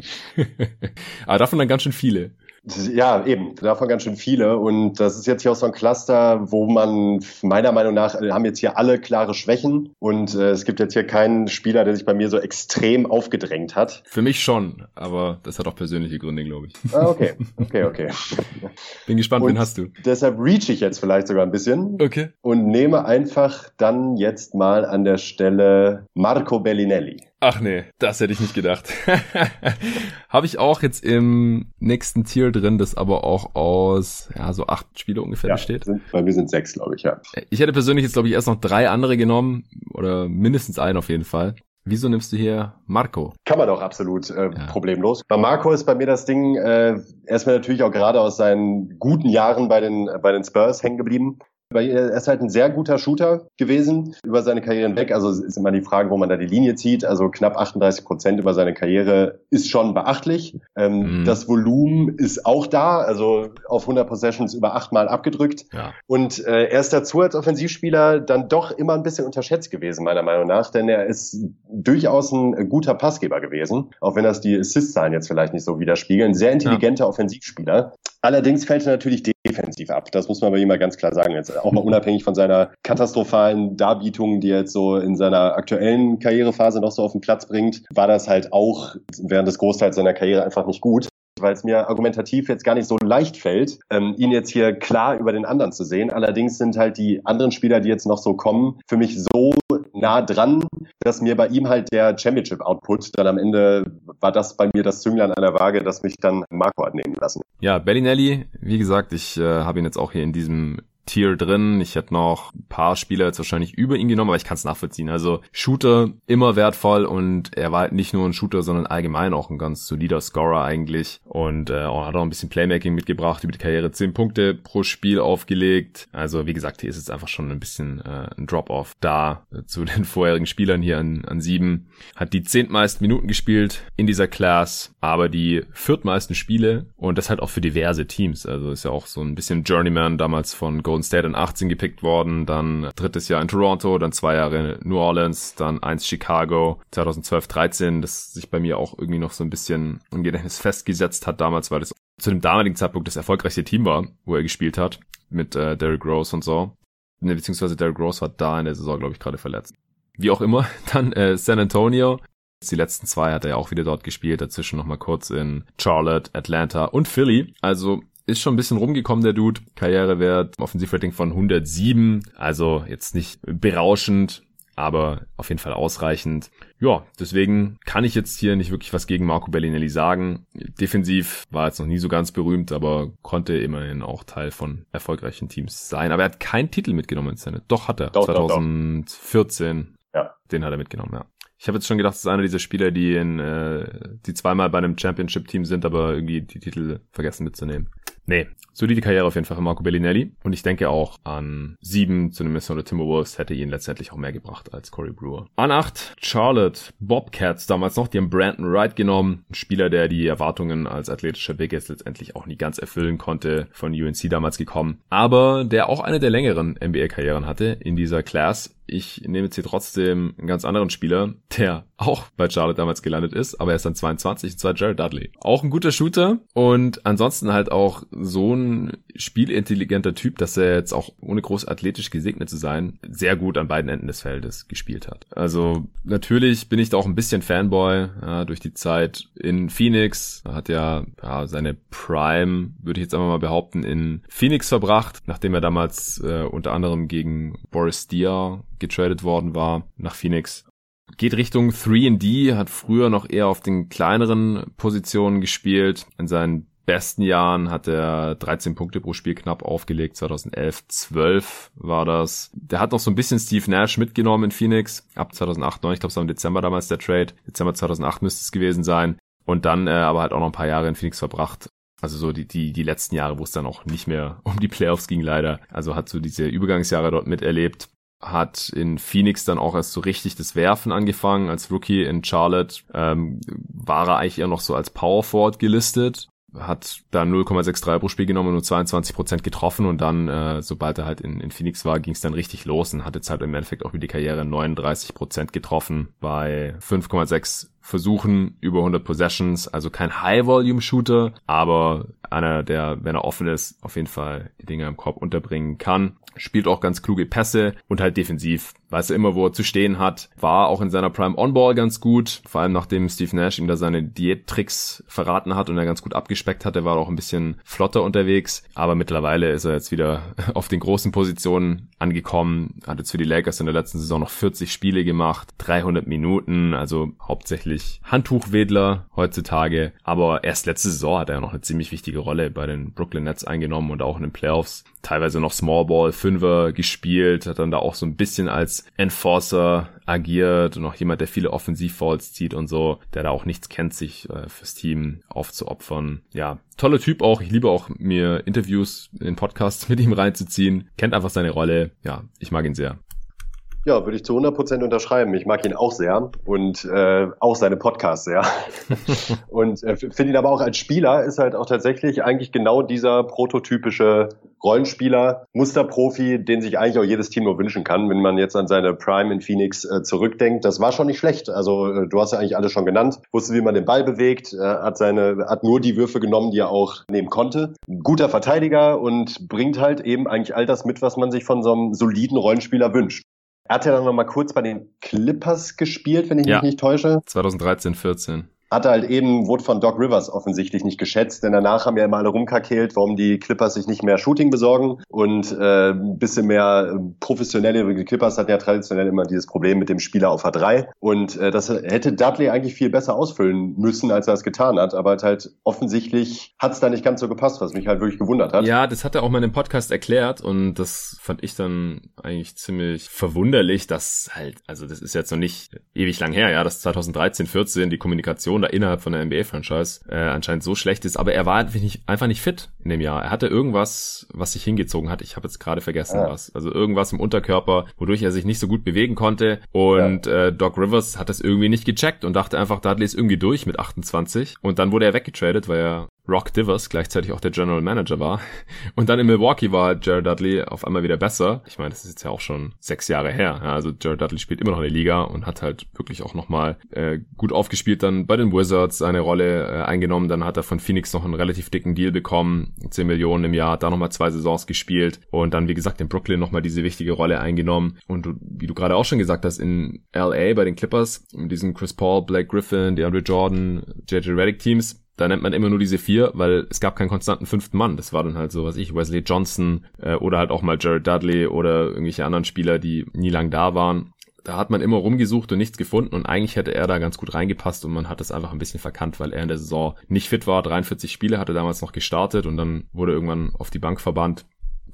aber davon dann ganz schön viele. Ja, eben, davon ganz schön viele. Und das ist jetzt hier auch so ein Cluster, wo man meiner Meinung nach äh, haben jetzt hier alle klare Schwächen. Und äh, es gibt jetzt hier keinen Spieler, der sich bei mir so extrem aufgedrängt hat. Für mich schon, aber das hat auch persönliche Gründe, glaube ich. Ah, okay, okay, okay. Bin gespannt, und wen hast du? Deshalb reach ich jetzt vielleicht sogar ein bisschen. Okay. Und nehme einfach dann jetzt mal an der Stelle Marco Bellinelli. Ach nee, das hätte ich nicht gedacht. Habe ich auch jetzt im nächsten Tier drin, das aber auch aus ja so acht Spiele ungefähr ja, besteht. Sind, bei mir sind sechs, glaube ich, ja. Ich hätte persönlich jetzt, glaube ich, erst noch drei andere genommen oder mindestens einen auf jeden Fall. Wieso nimmst du hier Marco? Kann man doch absolut äh, ja. problemlos. Bei Marco ist bei mir das Ding, äh, er ist mir natürlich auch gerade aus seinen guten Jahren bei den, bei den Spurs hängen geblieben Er ist halt ein sehr guter Shooter gewesen über seine Karriere hinweg. Also ist immer die Frage, wo man da die Linie zieht. Also knapp 38 Prozent über seine Karriere ist schon beachtlich. Ähm, mhm. Das Volumen ist auch da, also auf 100 Possessions über achtmal abgedrückt. Ja. Und äh, er ist dazu als Offensivspieler dann doch immer ein bisschen unterschätzt gewesen, meiner Meinung nach, denn er ist durchaus ein guter Passgeber gewesen, auch wenn das die Assist-Zahlen jetzt vielleicht nicht so widerspiegeln. Sehr intelligenter ja. Offensivspieler. Allerdings fällt er natürlich defensiv ab. Das muss man aber immer ganz klar sagen. Jetzt auch mal unabhängig von seiner katastrophalen Darbietung, die er jetzt so in seiner aktuellen Karrierephase noch so auf den Platz bringt, war das halt auch während des Großteils seiner Karriere einfach nicht gut weil es mir argumentativ jetzt gar nicht so leicht fällt, ähm, ihn jetzt hier klar über den anderen zu sehen. Allerdings sind halt die anderen Spieler, die jetzt noch so kommen, für mich so nah dran, dass mir bei ihm halt der Championship-Output dann am Ende war das bei mir das Zünglein an der Waage, das mich dann Marco hat nehmen lassen. Ja, Bellinelli, wie gesagt, ich äh, habe ihn jetzt auch hier in diesem Tier drin. Ich hätte noch ein paar Spieler jetzt wahrscheinlich über ihn genommen, aber ich kann es nachvollziehen. Also Shooter immer wertvoll und er war halt nicht nur ein Shooter, sondern allgemein auch ein ganz solider Scorer eigentlich und äh, hat auch ein bisschen Playmaking mitgebracht, über die Karriere 10 Punkte pro Spiel aufgelegt. Also wie gesagt, hier ist jetzt einfach schon ein bisschen äh, ein Drop-off da äh, zu den vorherigen Spielern hier an, an sieben. Hat die zehntmeisten Minuten gespielt in dieser Class, aber die viertmeisten Spiele und das halt auch für diverse Teams. Also ist ja auch so ein bisschen Journeyman damals von Golden State in 18 gepickt worden, dann drittes Jahr in Toronto, dann zwei Jahre in New Orleans, dann eins Chicago, 2012, 13, das sich bei mir auch irgendwie noch so ein bisschen im Gedächtnis festgesetzt hat damals, weil das zu dem damaligen Zeitpunkt das erfolgreichste Team war, wo er gespielt hat, mit äh, Derrick Rose und so. Ne, beziehungsweise Derrick Rose war da in der Saison, glaube ich, gerade verletzt. Wie auch immer, dann äh, San Antonio, die letzten zwei hat er ja auch wieder dort gespielt, dazwischen nochmal kurz in Charlotte, Atlanta und Philly. Also ist schon ein bisschen rumgekommen, der Dude. Karrierewert, Offensivrating von 107. Also jetzt nicht berauschend, aber auf jeden Fall ausreichend. Ja, deswegen kann ich jetzt hier nicht wirklich was gegen Marco Bellinelli sagen. Defensiv war jetzt noch nie so ganz berühmt, aber konnte immerhin auch Teil von erfolgreichen Teams sein. Aber er hat keinen Titel mitgenommen in Szene. Doch hat er. Doch, 2014. Doch, doch. Ja. Den hat er mitgenommen, ja. Ich habe jetzt schon gedacht, das ist einer dieser Spieler, die in, äh, die zweimal bei einem Championship-Team sind, aber irgendwie die Titel vergessen mitzunehmen. Nee, solide Karriere auf jeden Fall von Marco Bellinelli. Und ich denke auch an sieben zu den Minnesota Timberwolves hätte ihn letztendlich auch mehr gebracht als Corey Brewer. An acht Charlotte Bobcats damals noch. Die haben Brandon Wright genommen. Ein Spieler, der die Erwartungen als athletischer Big jetzt letztendlich auch nie ganz erfüllen konnte. Von UNC damals gekommen. Aber der auch eine der längeren NBA-Karrieren hatte in dieser Class ich nehme jetzt hier trotzdem einen ganz anderen Spieler, der auch bei Charlotte damals gelandet ist, aber er ist dann 22, und zwar Jared Dudley. Auch ein guter Shooter und ansonsten halt auch so ein spielintelligenter Typ, dass er jetzt auch ohne groß athletisch gesegnet zu sein, sehr gut an beiden Enden des Feldes gespielt hat. Also natürlich bin ich da auch ein bisschen Fanboy ja, durch die Zeit in Phoenix. Er hat ja, ja seine Prime, würde ich jetzt einfach mal behaupten, in Phoenix verbracht, nachdem er damals äh, unter anderem gegen Boris Diaw getradet worden war nach Phoenix. Geht Richtung 3D, hat früher noch eher auf den kleineren Positionen gespielt. In seinen besten Jahren hat er 13 Punkte pro Spiel knapp aufgelegt. 2011, 12 war das. Der hat noch so ein bisschen Steve Nash mitgenommen in Phoenix. Ab 2008, 9, ich glaube es war im Dezember damals der Trade. Dezember 2008 müsste es gewesen sein. Und dann äh, aber halt auch noch ein paar Jahre in Phoenix verbracht. Also so die, die, die letzten Jahre, wo es dann auch nicht mehr um die Playoffs ging, leider. Also hat so diese Übergangsjahre dort miterlebt hat in Phoenix dann auch erst so richtig das Werfen angefangen. Als Rookie in Charlotte ähm, war er eigentlich eher noch so als Power Forward gelistet hat da 0,63 pro Spiel genommen und nur 22 Prozent getroffen und dann, äh, sobald er halt in, in Phoenix war, ging es dann richtig los und hat jetzt halt im Endeffekt auch über die Karriere 39 Prozent getroffen bei 5,6 Versuchen über 100 Possessions, also kein High-Volume-Shooter, aber einer, der, wenn er offen ist, auf jeden Fall die Dinge im Korb unterbringen kann. Spielt auch ganz kluge Pässe und halt defensiv weiß er immer, wo er zu stehen hat. War auch in seiner Prime On-Ball ganz gut, vor allem nachdem Steve Nash ihm da seine Diät-Tricks verraten hat und er ganz gut abgespeckt hat. Er war auch ein bisschen flotter unterwegs, aber mittlerweile ist er jetzt wieder auf den großen Positionen angekommen. Hat jetzt für die Lakers in der letzten Saison noch 40 Spiele gemacht, 300 Minuten, also hauptsächlich ziemlich Handtuchwedler heutzutage. Aber erst letzte Saison hat er noch eine ziemlich wichtige Rolle bei den Brooklyn Nets eingenommen und auch in den Playoffs. Teilweise noch Small Ball, Fünfer gespielt, hat dann da auch so ein bisschen als Enforcer agiert und auch jemand, der viele Offensivfalls zieht und so, der da auch nichts kennt, sich äh, fürs Team aufzuopfern. Ja, toller Typ auch. Ich liebe auch mir Interviews in Podcasts mit ihm reinzuziehen. Kennt einfach seine Rolle. Ja, ich mag ihn sehr. Ja, würde ich zu 100% unterschreiben. Ich mag ihn auch sehr und äh, auch seine Podcasts sehr. und äh, finde ihn aber auch als Spieler ist halt auch tatsächlich eigentlich genau dieser prototypische Rollenspieler, Musterprofi, den sich eigentlich auch jedes Team nur wünschen kann, wenn man jetzt an seine Prime in Phoenix äh, zurückdenkt. Das war schon nicht schlecht. Also äh, du hast ja eigentlich alles schon genannt. Wusste, wie man den Ball bewegt, äh, hat seine, hat nur die Würfe genommen, die er auch nehmen konnte. guter Verteidiger und bringt halt eben eigentlich all das mit, was man sich von so einem soliden Rollenspieler wünscht. Er hat ja dann noch mal kurz bei den Clippers gespielt, wenn ich ja. mich nicht täusche. 2013, 14 hatte halt eben, wurde von Doc Rivers offensichtlich nicht geschätzt, denn danach haben ja immer alle rumkakelt, warum die Clippers sich nicht mehr Shooting besorgen. Und äh, ein bisschen mehr äh, professionelle, die Clippers hatten ja traditionell immer dieses Problem mit dem Spieler auf A3 und äh, das hätte Dudley eigentlich viel besser ausfüllen müssen, als er es getan hat, aber halt offensichtlich hat es da nicht ganz so gepasst, was mich halt wirklich gewundert hat. Ja, das hat er auch mal in dem Podcast erklärt. Und das fand ich dann eigentlich ziemlich verwunderlich, dass halt, also das ist jetzt noch nicht ewig lang her, ja, dass 2013, 14 die Kommunikation Situation da innerhalb von der NBA-Franchise äh, anscheinend so schlecht ist. Aber er war einfach nicht, einfach nicht fit in dem Jahr. Er hatte irgendwas, was sich hingezogen hat. Ich habe jetzt gerade vergessen ja. was. Also irgendwas im Unterkörper, wodurch er sich nicht so gut bewegen konnte. Und ja. äh, Doc Rivers hat das irgendwie nicht gecheckt und dachte einfach, Dudley ist irgendwie durch mit 28. Und dann wurde er weggetradet, weil er Rock Divers gleichzeitig auch der General Manager war. Und dann in Milwaukee war Jared Dudley auf einmal wieder besser. Ich meine, das ist jetzt ja auch schon sechs Jahre her. Also Jared Dudley spielt immer noch in der Liga und hat halt wirklich auch nochmal äh, gut aufgespielt, dann bei den Wizards seine Rolle äh, eingenommen. Dann hat er von Phoenix noch einen relativ dicken Deal bekommen, 10 Millionen im Jahr, da nochmal zwei Saisons gespielt und dann, wie gesagt, in Brooklyn nochmal diese wichtige Rolle eingenommen. Und du, wie du gerade auch schon gesagt hast, in LA bei den Clippers, in diesen Chris Paul, Blake Griffin, DeAndre Jordan, JJ Redick Teams, da nennt man immer nur diese vier, weil es gab keinen konstanten fünften Mann. Das war dann halt so, was ich, Wesley Johnson äh, oder halt auch mal Jared Dudley oder irgendwelche anderen Spieler, die nie lang da waren. Da hat man immer rumgesucht und nichts gefunden und eigentlich hätte er da ganz gut reingepasst und man hat es einfach ein bisschen verkannt, weil er in der Saison nicht fit war. 43 Spiele hatte damals noch gestartet und dann wurde irgendwann auf die Bank verbannt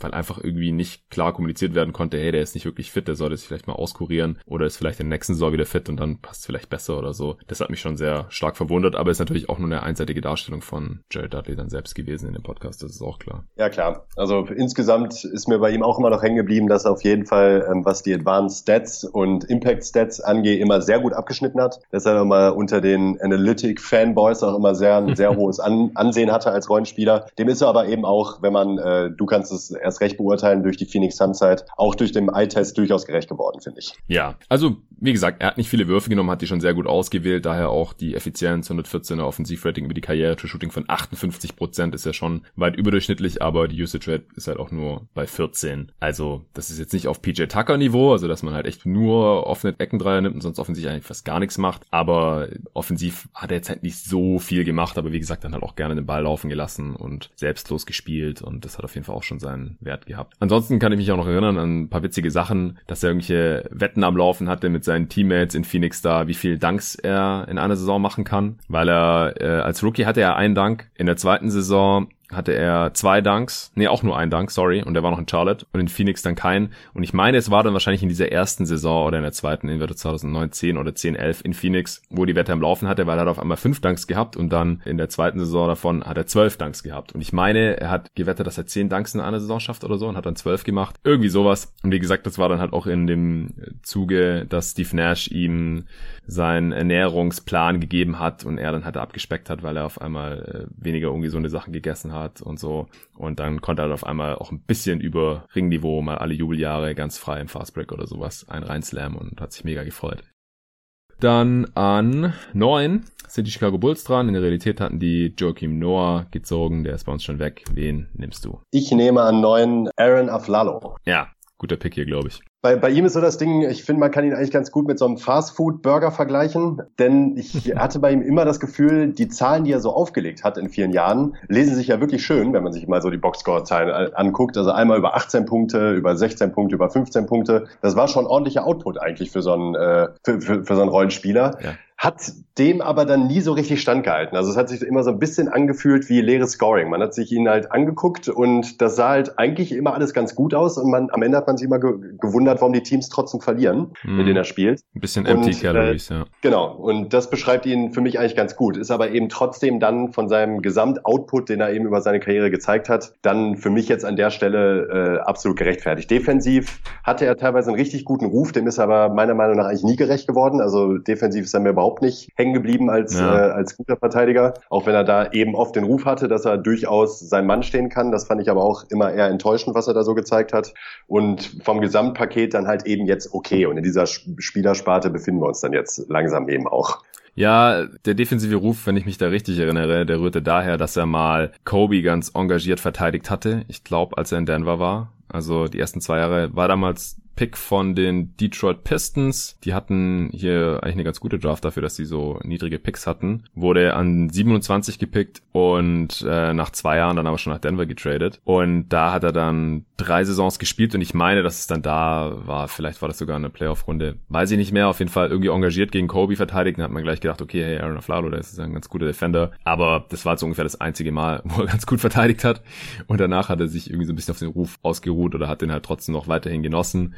weil einfach irgendwie nicht klar kommuniziert werden konnte, hey, der ist nicht wirklich fit, der sollte sich vielleicht mal auskurieren oder ist vielleicht in der nächsten Saison wieder fit und dann passt es vielleicht besser oder so. Das hat mich schon sehr stark verwundert, aber ist natürlich auch nur eine einseitige Darstellung von Jared Dudley dann selbst gewesen in dem Podcast, das ist auch klar. Ja, klar. Also insgesamt ist mir bei ihm auch immer noch hängen geblieben, dass er auf jeden Fall, ähm, was die Advanced Stats und Impact Stats angeht, immer sehr gut abgeschnitten hat. Dass er immer unter den Analytic Fanboys auch immer sehr, ein sehr hohes An Ansehen hatte als Rollenspieler. Dem ist er aber eben auch, wenn man, äh, du kannst es erst erst recht beurteilen durch die Phoenix Sunside, auch durch den Eye-Test durchaus gerecht geworden, finde ich. Ja, also wie gesagt, er hat nicht viele Würfe genommen, hat die schon sehr gut ausgewählt, daher auch die Effizienz 114er Offensivrating über die Karriere True Shooting von 58 Prozent ist ja schon weit überdurchschnittlich, aber die Usage Rate ist halt auch nur bei 14. Also das ist jetzt nicht auf PJ Tucker Niveau, also dass man halt echt nur offene Eckendreier nimmt und sonst offensichtlich eigentlich fast gar nichts macht, aber offensiv hat er jetzt halt nicht so viel gemacht, aber wie gesagt, dann halt auch gerne den Ball laufen gelassen und selbstlos gespielt und das hat auf jeden Fall auch schon seinen Wert gehabt. Ansonsten kann ich mich auch noch erinnern an ein paar witzige Sachen, dass er irgendwelche Wetten am Laufen hatte mit seinen Teammates in Phoenix da, wie viel Dunks er in einer Saison machen kann, weil er äh, als Rookie hatte er einen Dunk, in der zweiten Saison hatte er zwei Dunks, nee, auch nur ein Dunk, sorry, und der war noch in Charlotte und in Phoenix dann kein. Und ich meine, es war dann wahrscheinlich in dieser ersten Saison oder in der zweiten, entweder 2009, 10 oder 10, 11 in Phoenix, wo die Wette am Laufen hatte, weil er hat auf einmal fünf Dunks gehabt und dann in der zweiten Saison davon hat er zwölf Dunks gehabt. Und ich meine, er hat gewettet, dass er zehn Dunks in einer Saison schafft oder so und hat dann zwölf gemacht. Irgendwie sowas. Und wie gesagt, das war dann halt auch in dem Zuge, dass Steve Nash ihm seinen Ernährungsplan gegeben hat und er dann halt abgespeckt hat, weil er auf einmal äh, weniger ungesunde Sachen gegessen hat und so. Und dann konnte er auf einmal auch ein bisschen über Ringniveau mal alle Jubeljahre ganz frei im Fastbreak oder sowas ein reinslammen und hat sich mega gefreut. Dann an neun sind die Chicago Bulls dran. In der Realität hatten die Joachim Noah gezogen. Der ist bei uns schon weg. Wen nimmst du? Ich nehme an neun Aaron Aflalo. Ja, guter Pick hier, glaube ich. Bei, bei ihm ist so das Ding, ich finde, man kann ihn eigentlich ganz gut mit so einem Fast-Food-Burger vergleichen, denn ich hatte bei ihm immer das Gefühl, die Zahlen, die er so aufgelegt hat in vielen Jahren, lesen sich ja wirklich schön, wenn man sich mal so die Boxscore-Zahlen anguckt. Also einmal über 18 Punkte, über 16 Punkte, über 15 Punkte. Das war schon ordentlicher Output eigentlich für so einen, äh, für, für, für so einen Rollenspieler. Ja hat dem aber dann nie so richtig standgehalten. Also es hat sich immer so ein bisschen angefühlt wie leeres Scoring. Man hat sich ihn halt angeguckt und das sah halt eigentlich immer alles ganz gut aus und man, am Ende hat man sich immer ge gewundert, warum die Teams trotzdem verlieren, hm. mit denen er spielt. Ein bisschen empty und, äh, calories, äh, ja. Genau. Und das beschreibt ihn für mich eigentlich ganz gut. Ist aber eben trotzdem dann von seinem Gesamtoutput, den er eben über seine Karriere gezeigt hat, dann für mich jetzt an der Stelle äh, absolut gerechtfertigt. Defensiv hatte er teilweise einen richtig guten Ruf, dem ist aber meiner Meinung nach eigentlich nie gerecht geworden. Also defensiv ist er mir überhaupt nicht hängen geblieben als, ja. äh, als guter Verteidiger, auch wenn er da eben oft den Ruf hatte, dass er durchaus sein Mann stehen kann. Das fand ich aber auch immer eher enttäuschend, was er da so gezeigt hat. Und vom Gesamtpaket dann halt eben jetzt okay. Und in dieser Spielersparte befinden wir uns dann jetzt langsam eben auch. Ja, der defensive Ruf, wenn ich mich da richtig erinnere, der rührte daher, dass er mal Kobe ganz engagiert verteidigt hatte. Ich glaube, als er in Denver war. Also die ersten zwei Jahre war damals Pick von den Detroit Pistons. Die hatten hier eigentlich eine ganz gute Draft dafür, dass sie so niedrige Picks hatten. Wurde an 27 gepickt und äh, nach zwei Jahren dann aber schon nach Denver getradet. Und da hat er dann drei Saisons gespielt und ich meine, dass es dann da war. Vielleicht war das sogar eine Playoff-Runde. Weiß ich nicht mehr. Auf jeden Fall irgendwie engagiert gegen Kobe verteidigt. Dann hat man gleich gedacht, okay, hey, Aaron Aflalo, der ist ein ganz guter Defender. Aber das war so ungefähr das einzige Mal, wo er ganz gut verteidigt hat. Und danach hat er sich irgendwie so ein bisschen auf den Ruf ausgeruht oder hat den halt trotzdem noch weiterhin genossen.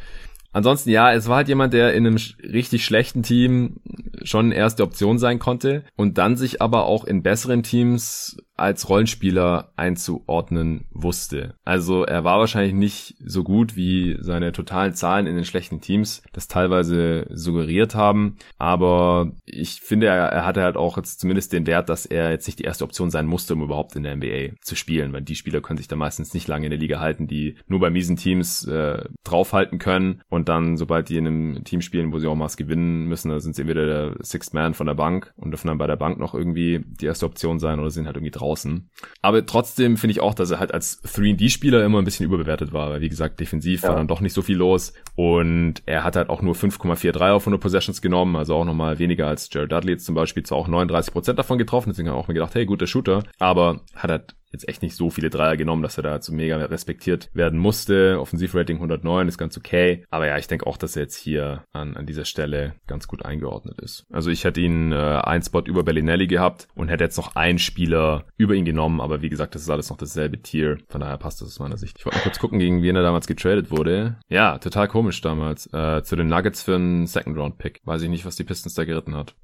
Ansonsten ja, es war halt jemand, der in einem richtig schlechten Team schon erste Option sein konnte und dann sich aber auch in besseren Teams als Rollenspieler einzuordnen wusste. Also er war wahrscheinlich nicht so gut, wie seine totalen Zahlen in den schlechten Teams das teilweise suggeriert haben. Aber ich finde, er, hatte halt auch jetzt zumindest den Wert, dass er jetzt nicht die erste Option sein musste, um überhaupt in der NBA zu spielen, weil die Spieler können sich da meistens nicht lange in der Liga halten, die nur bei miesen Teams äh, draufhalten können und dann, sobald die in einem Team spielen, wo sie auch mal was gewinnen müssen, da sind sie entweder der Sixth Man von der Bank und dürfen dann bei der Bank noch irgendwie die erste Option sein oder sind halt irgendwie drauf draußen. Aber trotzdem finde ich auch, dass er halt als 3D-Spieler immer ein bisschen überbewertet war, weil wie gesagt, defensiv ja. war dann doch nicht so viel los und er hat halt auch nur 5,43 auf 100 Possessions genommen, also auch nochmal weniger als Jared Dudley jetzt zum Beispiel, zwar auch 39% davon getroffen, deswegen habe ich auch mir gedacht, hey, guter Shooter, aber hat halt jetzt echt nicht so viele Dreier genommen, dass er da so mega respektiert werden musste. Offensivrating 109 ist ganz okay. Aber ja, ich denke auch, dass er jetzt hier an, an dieser Stelle ganz gut eingeordnet ist. Also ich hätte ihn äh, ein Spot über Bellinelli gehabt und hätte jetzt noch einen Spieler über ihn genommen. Aber wie gesagt, das ist alles noch dasselbe Tier. Von daher passt das aus meiner Sicht. Ich wollte mal kurz gucken, gegen wen er damals getradet wurde. Ja, total komisch damals. Äh, zu den Nuggets für einen Second-Round-Pick. Weiß ich nicht, was die Pistons da geritten hat.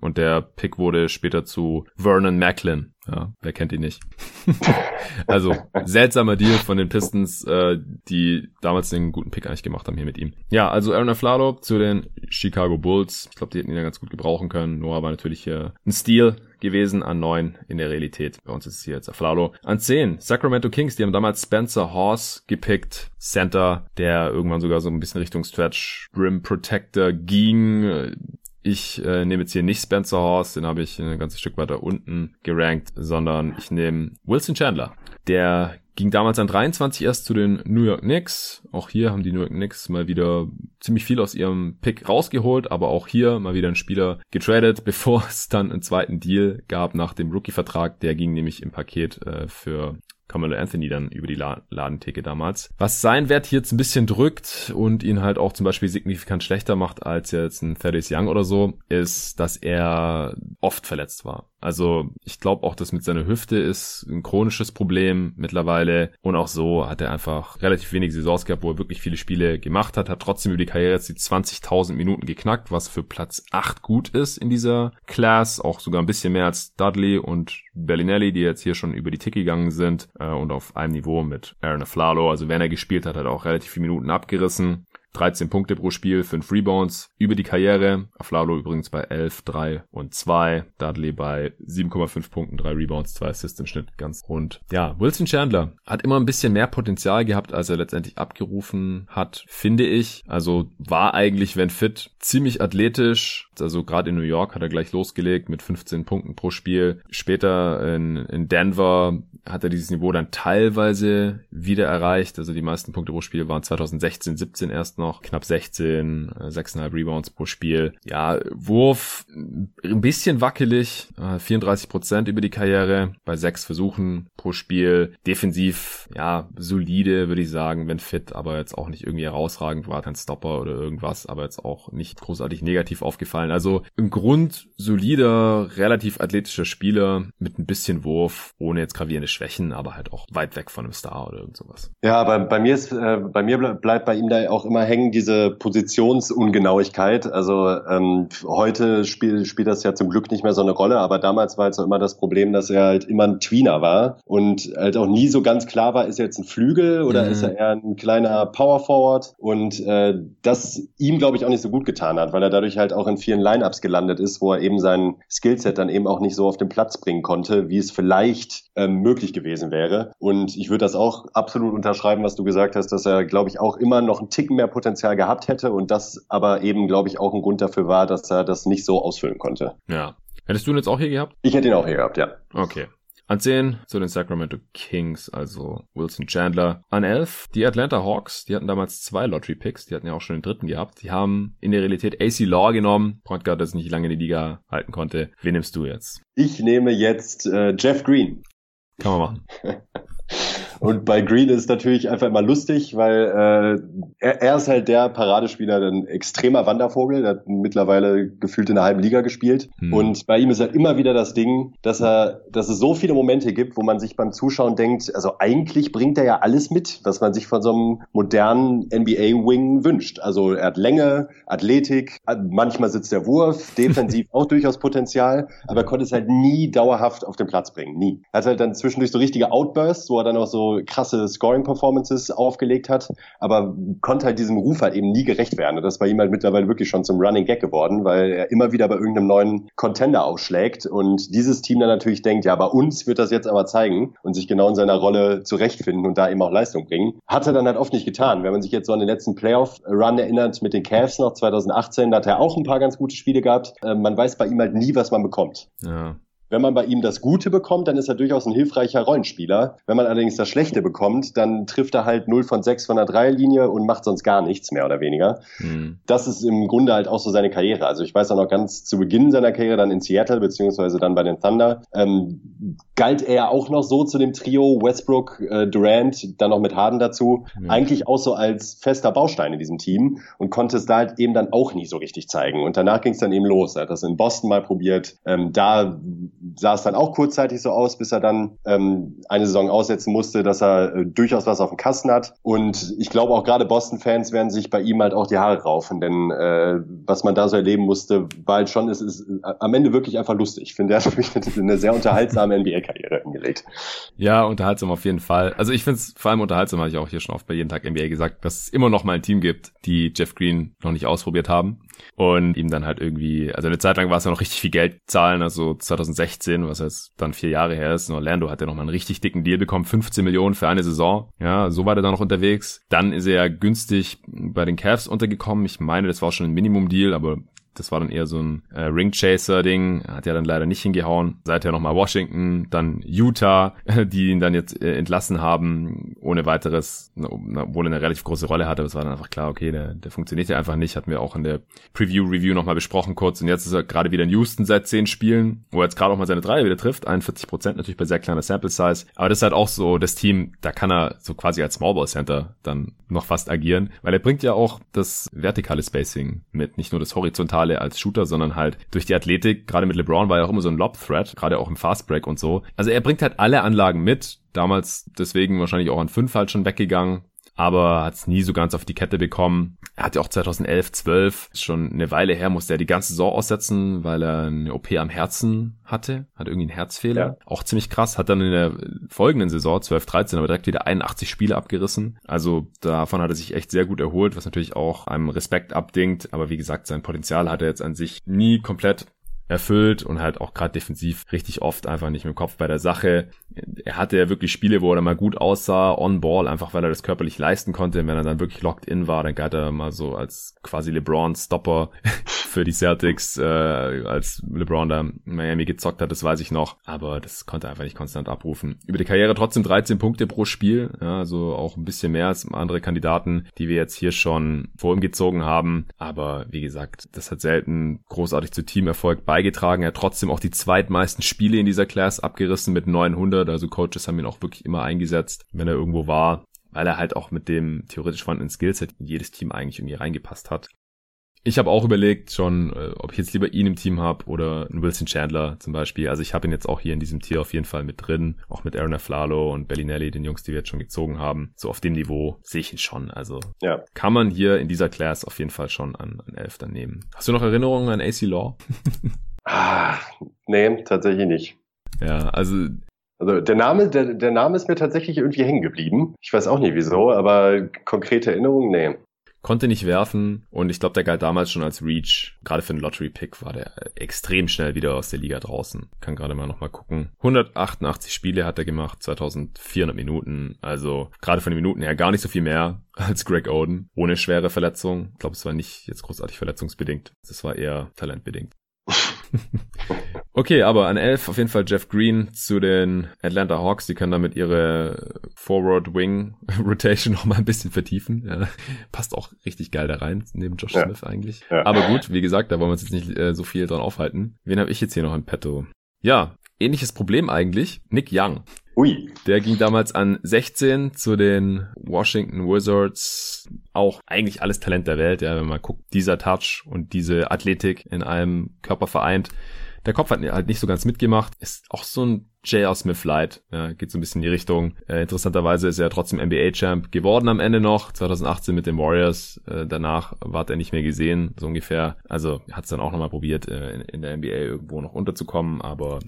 Und der Pick wurde später zu Vernon Macklin. Ja, wer kennt ihn nicht? also, seltsamer Deal von den Pistons, äh, die damals den guten Pick eigentlich gemacht haben hier mit ihm. Ja, also Aaron Aflalo zu den Chicago Bulls. Ich glaube, die hätten ihn ja ganz gut gebrauchen können. Noah war natürlich hier ein Steal gewesen an neun in der Realität. Bei uns ist es hier jetzt Aflalo. An zehn Sacramento Kings, die haben damals Spencer Horse gepickt. Center, der irgendwann sogar so ein bisschen Richtung Stretch Rim Protector ging ich äh, nehme jetzt hier nicht Spencer Horst, den habe ich ein ganzes Stück weiter unten gerankt, sondern ich nehme Wilson Chandler. Der ging damals an 23 erst zu den New York Knicks. Auch hier haben die New York Knicks mal wieder ziemlich viel aus ihrem Pick rausgeholt, aber auch hier mal wieder ein Spieler getradet, bevor es dann einen zweiten Deal gab nach dem Rookie-Vertrag. Der ging nämlich im Paket äh, für Carmelo Anthony dann über die La Ladentheke damals. Was sein Wert hier jetzt ein bisschen drückt und ihn halt auch zum Beispiel signifikant schlechter macht als jetzt ein Thaddeus Young oder so, ist, dass er oft verletzt war. Also ich glaube auch, dass mit seiner Hüfte ist ein chronisches Problem mittlerweile. Und auch so hat er einfach relativ wenige Saisons gehabt, wo er wirklich viele Spiele gemacht hat, hat trotzdem über die Karriere jetzt die 20.000 Minuten geknackt, was für Platz 8 gut ist in dieser Class, auch sogar ein bisschen mehr als Dudley und Bellinelli, die jetzt hier schon über die Tick gegangen sind äh, und auf einem Niveau mit Aaron Aflalo, also wenn er gespielt hat, hat er auch relativ viele Minuten abgerissen. 13 Punkte pro Spiel, 5 Rebounds über die Karriere. Aflalo übrigens bei 11, 3 und 2. Dudley bei 7,5 Punkten, 3 Rebounds, 2 Assists im Schnitt, ganz rund. Ja, Wilson Chandler hat immer ein bisschen mehr Potenzial gehabt, als er letztendlich abgerufen hat, finde ich. Also war eigentlich, wenn fit, ziemlich athletisch. Also gerade in New York hat er gleich losgelegt mit 15 Punkten pro Spiel. Später in, in Denver hat er dieses Niveau dann teilweise wieder erreicht. Also die meisten Punkte pro Spiel waren 2016, 17 erst noch, knapp 16, 6,5 Rebounds pro Spiel. Ja, Wurf ein bisschen wackelig, 34 Prozent über die Karriere bei sechs Versuchen pro Spiel. Defensiv, ja, solide, würde ich sagen, wenn fit, aber jetzt auch nicht irgendwie herausragend, war kein Stopper oder irgendwas, aber jetzt auch nicht großartig negativ aufgefallen. Also im Grund solider, relativ athletischer Spieler mit ein bisschen Wurf, ohne jetzt gravierende Schwächen, aber halt auch weit weg von einem Star oder irgend sowas. Ja, bei, bei mir ist, äh, bei mir bleibt bei ihm da auch immer hängen diese Positionsungenauigkeit. Also ähm, heute spielt spielt das ja zum Glück nicht mehr so eine Rolle, aber damals war halt so immer das Problem, dass er halt immer ein Tweener war und halt auch nie so ganz klar war, ist er jetzt ein Flügel oder mhm. ist er eher ein kleiner Power Forward und äh, das ihm glaube ich auch nicht so gut getan hat, weil er dadurch halt auch in vielen Lineups gelandet ist, wo er eben sein Skillset dann eben auch nicht so auf den Platz bringen konnte, wie es vielleicht ähm, möglich gewesen wäre. Und ich würde das auch absolut unterschreiben, was du gesagt hast, dass er, glaube ich, auch immer noch einen Ticken mehr Potenzial gehabt hätte und das aber eben, glaube ich, auch ein Grund dafür war, dass er das nicht so ausfüllen konnte. Ja. Hättest du ihn jetzt auch hier gehabt? Ich hätte ihn auch hier gehabt, ja. Okay. An 10 zu den Sacramento Kings, also Wilson Chandler. An 11 die Atlanta Hawks, die hatten damals zwei Lottery Picks, die hatten ja auch schon den dritten gehabt. Die haben in der Realität AC Law genommen, Point Guard, das nicht lange in die Liga halten konnte. Wen nimmst du jetzt? Ich nehme jetzt äh, Jeff Green. Kann man machen. Und bei Green ist es natürlich einfach immer lustig, weil äh, er, er ist halt der Paradespieler, ein extremer Wandervogel, der hat mittlerweile gefühlt in der halben Liga gespielt. Hm. Und bei ihm ist halt immer wieder das Ding, dass er, dass es so viele Momente gibt, wo man sich beim Zuschauen denkt, also eigentlich bringt er ja alles mit, was man sich von so einem modernen NBA-Wing wünscht. Also er hat Länge, Athletik, manchmal sitzt der Wurf, defensiv auch durchaus Potenzial, aber er konnte es halt nie dauerhaft auf den Platz bringen. Nie. Er hat halt dann zwischendurch so richtige Outbursts, wo er dann auch so krasse Scoring-Performances aufgelegt hat, aber konnte halt diesem Ruf halt eben nie gerecht werden. Und das ist bei ihm halt mittlerweile wirklich schon zum Running Gag geworden, weil er immer wieder bei irgendeinem neuen Contender ausschlägt und dieses Team dann natürlich denkt, ja, bei uns wird das jetzt aber zeigen und sich genau in seiner Rolle zurechtfinden und da eben auch Leistung bringen. Hat er dann halt oft nicht getan. Wenn man sich jetzt so an den letzten Playoff-Run erinnert mit den Cavs noch 2018, da hat er auch ein paar ganz gute Spiele gehabt. Äh, man weiß bei ihm halt nie, was man bekommt. Ja. Wenn man bei ihm das Gute bekommt, dann ist er durchaus ein hilfreicher Rollenspieler. Wenn man allerdings das Schlechte bekommt, dann trifft er halt 0 von 6 von der Dreierlinie und macht sonst gar nichts, mehr oder weniger. Mhm. Das ist im Grunde halt auch so seine Karriere. Also ich weiß auch noch ganz zu Beginn seiner Karriere dann in Seattle, beziehungsweise dann bei den Thunder, ähm, galt er auch noch so zu dem Trio Westbrook, äh, Durant, dann noch mit Harden dazu, mhm. eigentlich auch so als fester Baustein in diesem Team und konnte es da halt eben dann auch nie so richtig zeigen. Und danach ging es dann eben los. Er hat das in Boston mal probiert. Ähm, da sah es dann auch kurzzeitig so aus, bis er dann ähm, eine Saison aussetzen musste, dass er äh, durchaus was auf dem Kasten hat. Und ich glaube auch gerade Boston-Fans werden sich bei ihm halt auch die Haare raufen, denn äh, was man da so erleben musste, war halt schon, es ist äh, am Ende wirklich einfach lustig. Ich finde, er hat wirklich eine sehr unterhaltsame NBA-Karriere hingelegt. Ja, unterhaltsam auf jeden Fall. Also ich finde es vor allem unterhaltsam, habe ich auch hier schon oft bei jeden Tag NBA gesagt, dass es immer noch mal ein Team gibt, die Jeff Green noch nicht ausprobiert haben und ihm dann halt irgendwie, also eine Zeit lang war es ja noch richtig viel Geld zahlen, also 2016, was jetzt dann vier Jahre her ist. In Orlando hat er nochmal einen richtig dicken Deal bekommen, 15 Millionen für eine Saison. Ja, so war der dann noch unterwegs. Dann ist er ja günstig bei den Cavs untergekommen. Ich meine, das war schon ein Minimum-Deal, aber das war dann eher so ein äh, Ring-Chaser-Ding. Hat ja dann leider nicht hingehauen. Seither nochmal Washington, dann Utah, die ihn dann jetzt äh, entlassen haben, ohne weiteres, obwohl er eine relativ große Rolle hatte. Aber es war dann einfach klar, okay, der, der funktioniert ja einfach nicht. Hatten wir auch in der Preview-Review nochmal besprochen kurz. Und jetzt ist er gerade wieder in Houston seit zehn Spielen, wo er jetzt gerade auch mal seine Dreier wieder trifft. 41 Prozent natürlich bei sehr kleiner Sample-Size. Aber das ist halt auch so das Team, da kann er so quasi als Smallball-Center dann noch fast agieren, weil er bringt ja auch das vertikale Spacing mit, nicht nur das horizontale Finale als Shooter, sondern halt durch die Athletik. Gerade mit LeBron war er auch immer so ein Lob-Threat, gerade auch im Fastbreak und so. Also er bringt halt alle Anlagen mit. Damals deswegen wahrscheinlich auch an fünf halt schon weggegangen aber hat es nie so ganz auf die Kette bekommen. Er hatte auch 2011, 12, ist schon eine Weile her, musste er die ganze Saison aussetzen, weil er eine OP am Herzen hatte, hat irgendwie einen Herzfehler. Ja. Auch ziemlich krass, hat dann in der folgenden Saison, 12, 13, aber direkt wieder 81 Spiele abgerissen. Also davon hat er sich echt sehr gut erholt, was natürlich auch einem Respekt abdingt, aber wie gesagt, sein Potenzial hat er jetzt an sich nie komplett erfüllt und halt auch gerade defensiv richtig oft einfach nicht mit dem Kopf bei der Sache. Er hatte ja wirklich Spiele, wo er mal gut aussah, on Ball, einfach weil er das körperlich leisten konnte. Wenn er dann wirklich locked in war, dann galt er mal so als quasi LeBron-Stopper für die Celtics, äh, als LeBron da Miami gezockt hat, das weiß ich noch. Aber das konnte er einfach nicht konstant abrufen. Über die Karriere trotzdem 13 Punkte pro Spiel, ja, also auch ein bisschen mehr als andere Kandidaten, die wir jetzt hier schon vor ihm gezogen haben. Aber wie gesagt, das hat selten großartig zu Teamerfolg beigetragen. Er hat trotzdem auch die zweitmeisten Spiele in dieser Class abgerissen mit 900. Also Coaches haben ihn auch wirklich immer eingesetzt, wenn er irgendwo war weil er halt auch mit dem theoretisch vorhandenen Skillset in jedes Team eigentlich irgendwie reingepasst hat. Ich habe auch überlegt schon, äh, ob ich jetzt lieber ihn im Team habe oder einen Wilson Chandler zum Beispiel. Also ich habe ihn jetzt auch hier in diesem Tier auf jeden Fall mit drin. Auch mit Aaron Aflalo und Bellinelli, den Jungs, die wir jetzt schon gezogen haben. So auf dem Niveau sehe ich ihn schon. Also ja. kann man hier in dieser Class auf jeden Fall schon an, an 11 dann nehmen. Hast du noch Erinnerungen an AC Law? ah, nee, tatsächlich nicht. Ja, also also der Name, der, der Name ist mir tatsächlich irgendwie hängen geblieben. Ich weiß auch nicht wieso, aber konkrete Erinnerungen, nee konnte nicht werfen und ich glaube, der galt damals schon als Reach. Gerade für einen Lottery-Pick war der extrem schnell wieder aus der Liga draußen. Kann gerade mal nochmal gucken. 188 Spiele hat er gemacht, 2400 Minuten. Also gerade von den Minuten her gar nicht so viel mehr als Greg Oden. Ohne schwere Verletzung. Ich glaube, es war nicht jetzt großartig verletzungsbedingt. Das war eher talentbedingt. okay, aber an 11 auf jeden Fall Jeff Green zu den Atlanta Hawks. Die können damit ihre Forward Wing Rotation noch mal ein bisschen vertiefen. Ja, passt auch richtig geil da rein, neben Josh ja. Smith eigentlich. Ja. Aber gut, wie gesagt, da wollen wir uns jetzt nicht äh, so viel dran aufhalten. Wen habe ich jetzt hier noch im Petto? Ja, ähnliches Problem eigentlich. Nick Young. Ui. Der ging damals an 16 zu den Washington Wizards. Auch eigentlich alles Talent der Welt, ja, wenn man guckt, dieser Touch und diese Athletik in einem Körper vereint. Der Kopf hat halt nicht so ganz mitgemacht. Ist auch so ein J.R. Smith Light. Ja, geht so ein bisschen in die Richtung. Äh, interessanterweise ist er trotzdem NBA-Champ geworden am Ende noch. 2018 mit den Warriors. Äh, danach war er nicht mehr gesehen, so ungefähr. Also hat es dann auch nochmal probiert, äh, in, in der NBA irgendwo noch unterzukommen. Aber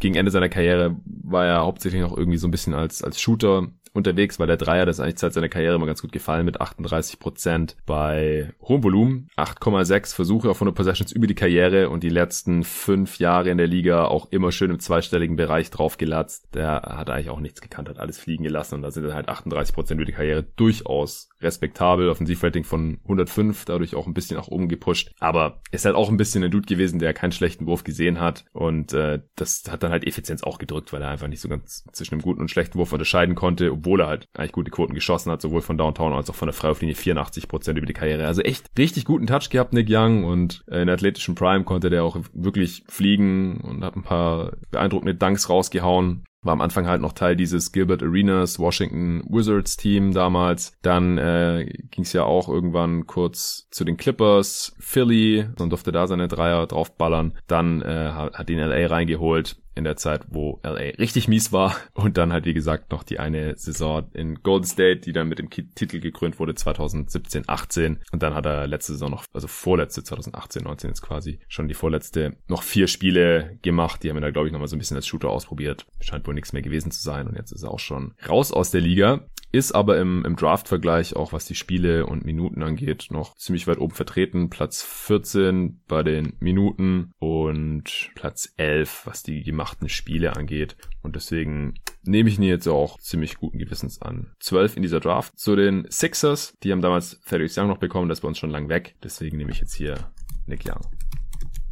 gegen Ende seiner Karriere war er hauptsächlich noch irgendwie so ein bisschen als, als Shooter unterwegs, weil der Dreier, das ist eigentlich seit seiner Karriere immer ganz gut gefallen mit 38 Prozent bei hohem Volumen, 8,6 Versuche auf 100 Possessions über die Karriere und die letzten fünf Jahre in der Liga auch immer schön im zweistelligen Bereich draufgelatzt. Der hat eigentlich auch nichts gekannt, hat alles fliegen gelassen und da sind dann halt 38 Prozent über die Karriere durchaus respektabel. Offensivrating von 105, dadurch auch ein bisschen nach oben gepusht. Aber ist halt auch ein bisschen ein Dude gewesen, der keinen schlechten Wurf gesehen hat. Und äh, das hat dann halt Effizienz auch gedrückt, weil er einfach nicht so ganz zwischen einem guten und schlechten Wurf unterscheiden konnte, obwohl er halt eigentlich gute Quoten geschossen hat, sowohl von Downtown als auch von der Freiwurflinie 84 Prozent über die Karriere. Also echt richtig guten Touch gehabt, Nick Young. Und äh, in athletischen Prime konnte der auch wirklich fliegen und hat ein paar beeindruckende Dunks rausgehauen war am Anfang halt noch Teil dieses Gilbert Arenas Washington Wizards Team damals. Dann äh, ging es ja auch irgendwann kurz zu den Clippers, Philly und durfte da seine Dreier draufballern. Dann äh, hat ihn LA reingeholt in der Zeit, wo LA richtig mies war. Und dann halt wie gesagt noch die eine Saison in Golden State, die dann mit dem Titel gekrönt wurde 2017, 18 und dann hat er letzte Saison noch, also vorletzte 2018, 19 jetzt quasi schon die vorletzte noch vier Spiele gemacht, die haben wir da glaube ich noch mal so ein bisschen als Shooter ausprobiert, scheint wohl nichts mehr gewesen zu sein. Und jetzt ist er auch schon raus aus der Liga ist aber im, im Draft-Vergleich auch was die Spiele und Minuten angeht noch ziemlich weit oben vertreten. Platz 14 bei den Minuten und Platz 11, was die gemachten Spiele angeht. Und deswegen nehme ich ihn jetzt auch ziemlich guten Gewissens an. 12 in dieser Draft. Zu den Sixers, die haben damals Thaddeus Young noch bekommen, das bei uns schon lang weg. Deswegen nehme ich jetzt hier Nick Young.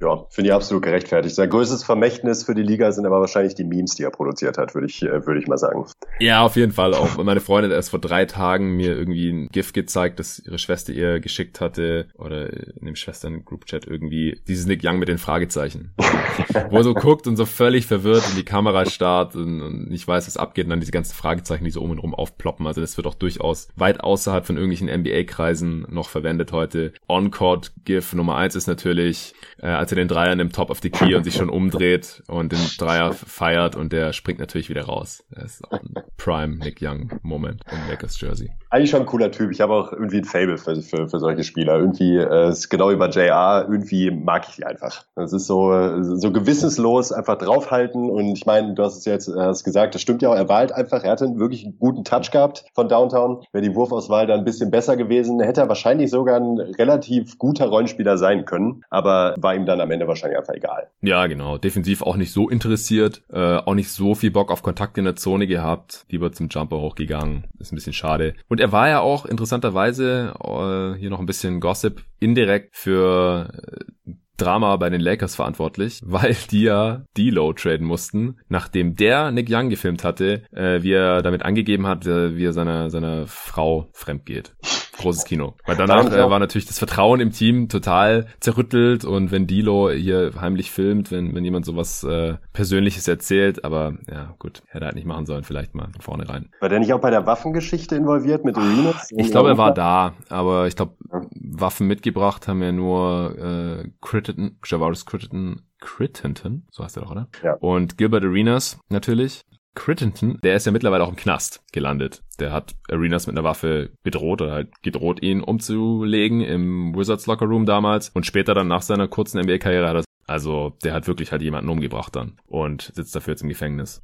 Ja, finde ich absolut gerechtfertigt. Sein größtes Vermächtnis für die Liga sind aber wahrscheinlich die Memes, die er produziert hat, würde ich, äh, würde ich mal sagen. Ja, auf jeden Fall auch. Meine Freundin hat erst vor drei Tagen mir irgendwie ein GIF gezeigt, das ihre Schwester ihr geschickt hatte oder in dem Schwestern-Group-Chat irgendwie dieses Nick Young mit den Fragezeichen. wo er so guckt und so völlig verwirrt in die Kamera starrt und, und nicht weiß, was abgeht und dann diese ganzen Fragezeichen, die so um und rum aufploppen. Also das wird auch durchaus weit außerhalb von irgendwelchen NBA-Kreisen noch verwendet heute. On-Court-GIF Nummer eins ist natürlich, äh, als er den Dreier nimmt Top of the Key und sich schon umdreht und den Dreier feiert und der springt natürlich wieder raus. Das ist auch ein Prime Nick Young Moment im Lakers Jersey. Eigentlich schon ein cooler Typ. Ich habe auch irgendwie ein Fable für, für, für solche Spieler. Irgendwie äh, ist genau über JR, irgendwie mag ich die einfach. Das ist so, so gewissenslos einfach draufhalten und ich meine, du hast es jetzt hast gesagt, das stimmt ja auch, er war halt einfach, er hatte wirklich einen guten Touch gehabt von Downtown. Wäre die Wurfauswahl da ein bisschen besser gewesen, hätte er wahrscheinlich sogar ein relativ guter Rollenspieler sein können, aber war ihm dann dann am Ende wahrscheinlich einfach egal. Ja, genau. Defensiv auch nicht so interessiert, äh, auch nicht so viel Bock auf Kontakt in der Zone gehabt. Lieber zum Jumper hochgegangen. Ist ein bisschen schade. Und er war ja auch interessanterweise, äh, hier noch ein bisschen Gossip, indirekt für äh, Drama bei den Lakers verantwortlich, weil die ja D-Low traden mussten, nachdem der Nick Young gefilmt hatte, äh, wie er damit angegeben hat, äh, wie er seiner seiner Frau fremd geht großes Kino. Weil danach äh, war natürlich das Vertrauen im Team total zerrüttelt und wenn Dilo hier heimlich filmt, wenn, wenn jemand sowas äh, Persönliches erzählt, aber ja, gut, hätte er halt nicht machen sollen, vielleicht mal vorne rein. War der nicht auch bei der Waffengeschichte involviert mit Arenas? Ich glaube, er war da, aber ich glaube, ja. Waffen mitgebracht haben ja nur äh, Crittenton, Javaris Crittenton Crittenton, so heißt er doch, oder? Ja. Und Gilbert Arenas natürlich. Crittenton, der ist ja mittlerweile auch im Knast gelandet. Der hat Arenas mit einer Waffe bedroht oder halt gedroht, ihn umzulegen im Wizards Locker Room damals. Und später dann nach seiner kurzen NBA-Karriere hat er, also der hat wirklich halt jemanden umgebracht dann und sitzt dafür jetzt im Gefängnis.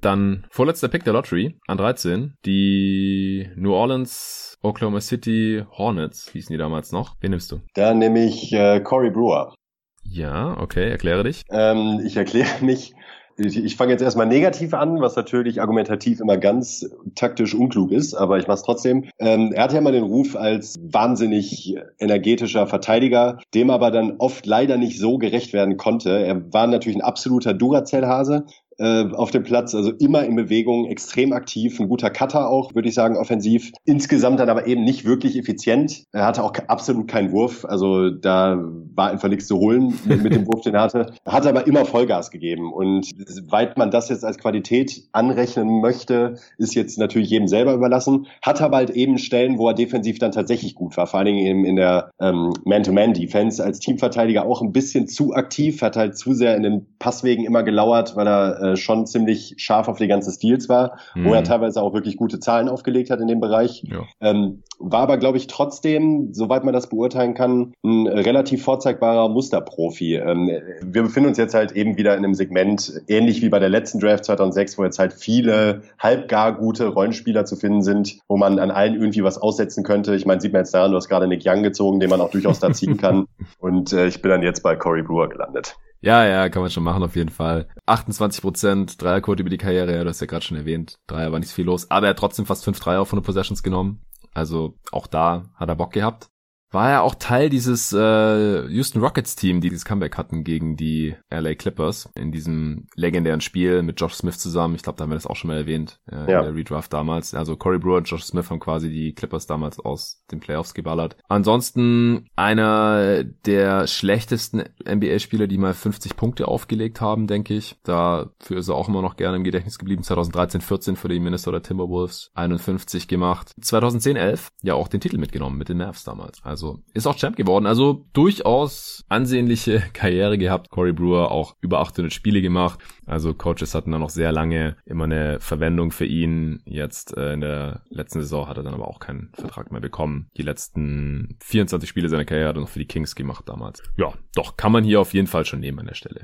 Dann vorletzter Pick der Lottery an 13. Die New Orleans Oklahoma City Hornets hießen die damals noch. Wen nimmst du? Da nehme ich äh, Corey Brewer. Ja, okay, erkläre dich. Ähm, ich erkläre mich ich, ich fange jetzt erstmal negativ an, was natürlich argumentativ immer ganz taktisch unklug ist, aber ich mache es trotzdem. Ähm, er hat ja immer den Ruf als wahnsinnig energetischer Verteidiger, dem aber dann oft leider nicht so gerecht werden konnte. Er war natürlich ein absoluter Duracell-Hase, äh, auf dem Platz, also immer in Bewegung, extrem aktiv, ein guter Cutter auch, würde ich sagen, offensiv. Insgesamt dann aber eben nicht wirklich effizient. Er hatte auch absolut keinen Wurf, also da war einfach nichts zu holen mit, mit dem Wurf, den er hatte. Hat aber immer Vollgas gegeben und weit man das jetzt als Qualität anrechnen möchte, ist jetzt natürlich jedem selber überlassen. Hat aber halt eben Stellen, wo er defensiv dann tatsächlich gut war, vor allen Dingen eben in der ähm, Man-to-Man-Defense als Teamverteidiger auch ein bisschen zu aktiv, hat halt zu sehr in den Passwegen immer gelauert, weil er äh, schon ziemlich scharf auf die ganze Steals war, mhm. wo er mhm. teilweise auch wirklich gute Zahlen aufgelegt hat in dem Bereich. Ja. Ähm, war aber, glaube ich, trotzdem, soweit man das beurteilen kann, ein relativ vorzeigbarer Musterprofi. Ähm, wir befinden uns jetzt halt eben wieder in einem Segment, ähnlich wie bei der letzten Draft 2006, wo jetzt halt viele halbgar gute Rollenspieler zu finden sind, wo man an allen irgendwie was aussetzen könnte. Ich meine, sieht man jetzt daran, du hast gerade Nick Young gezogen, den man auch durchaus da ziehen kann. Und äh, ich bin dann jetzt bei Corey Brewer gelandet. Ja, ja, kann man schon machen auf jeden Fall. 28 Prozent Dreierquote über die Karriere, ja, du hast ja gerade schon erwähnt. Dreier war nicht viel los, aber er hat trotzdem fast fünf Dreier von den Possessions genommen. Also auch da hat er Bock gehabt war ja auch Teil dieses äh, Houston Rockets Team, die dieses Comeback hatten gegen die LA Clippers in diesem legendären Spiel mit Josh Smith zusammen. Ich glaube, da haben wir das auch schon mal erwähnt äh, ja. in der Redraft damals. Also Corey Brewer und Josh Smith haben quasi die Clippers damals aus den Playoffs geballert. Ansonsten einer der schlechtesten NBA-Spieler, die mal 50 Punkte aufgelegt haben, denke ich. Dafür ist er auch immer noch gerne im Gedächtnis geblieben. 2013, 14 für die Minnesota Timberwolves 51 gemacht. 2010, 11 ja auch den Titel mitgenommen mit den Mavs damals. Also also ist auch Champ geworden. Also durchaus ansehnliche Karriere gehabt. Corey Brewer auch über 800 Spiele gemacht. Also Coaches hatten dann noch sehr lange immer eine Verwendung für ihn. Jetzt äh, in der letzten Saison hat er dann aber auch keinen Vertrag mehr bekommen. Die letzten 24 Spiele seiner Karriere hat er noch für die Kings gemacht damals. Ja, doch kann man hier auf jeden Fall schon nehmen an der Stelle.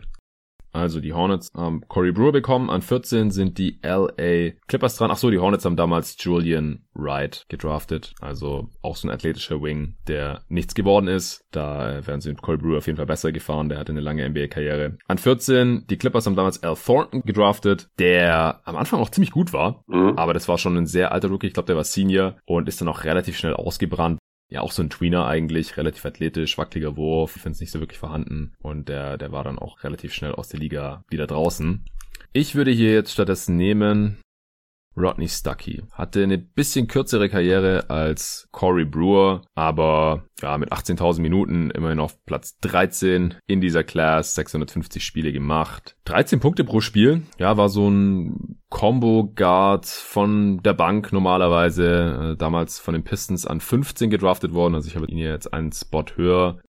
Also die Hornets haben Corey Brewer bekommen. An 14 sind die LA Clippers dran. Ach so, die Hornets haben damals Julian Wright gedraftet. Also auch so ein athletischer Wing, der nichts geworden ist. Da wären sie mit Corey Brewer auf jeden Fall besser gefahren. Der hatte eine lange NBA-Karriere. An 14, die Clippers haben damals Al Thornton gedraftet, der am Anfang auch ziemlich gut war. Mhm. Aber das war schon ein sehr alter Rookie. Ich glaube, der war Senior und ist dann auch relativ schnell ausgebrannt ja auch so ein Tweener eigentlich, relativ athletisch, wackeliger Wurf, ich finde es nicht so wirklich vorhanden und der, der war dann auch relativ schnell aus der Liga wieder draußen. Ich würde hier jetzt stattdessen nehmen Rodney Stuckey. Hatte eine bisschen kürzere Karriere als Corey Brewer, aber ja, mit 18.000 Minuten immerhin auf Platz 13 in dieser Class, 650 Spiele gemacht. 13 Punkte pro Spiel, ja, war so ein Combo Guard von der Bank normalerweise, äh, damals von den Pistons an 15 gedraftet worden, also ich habe ihn jetzt einen Spot höher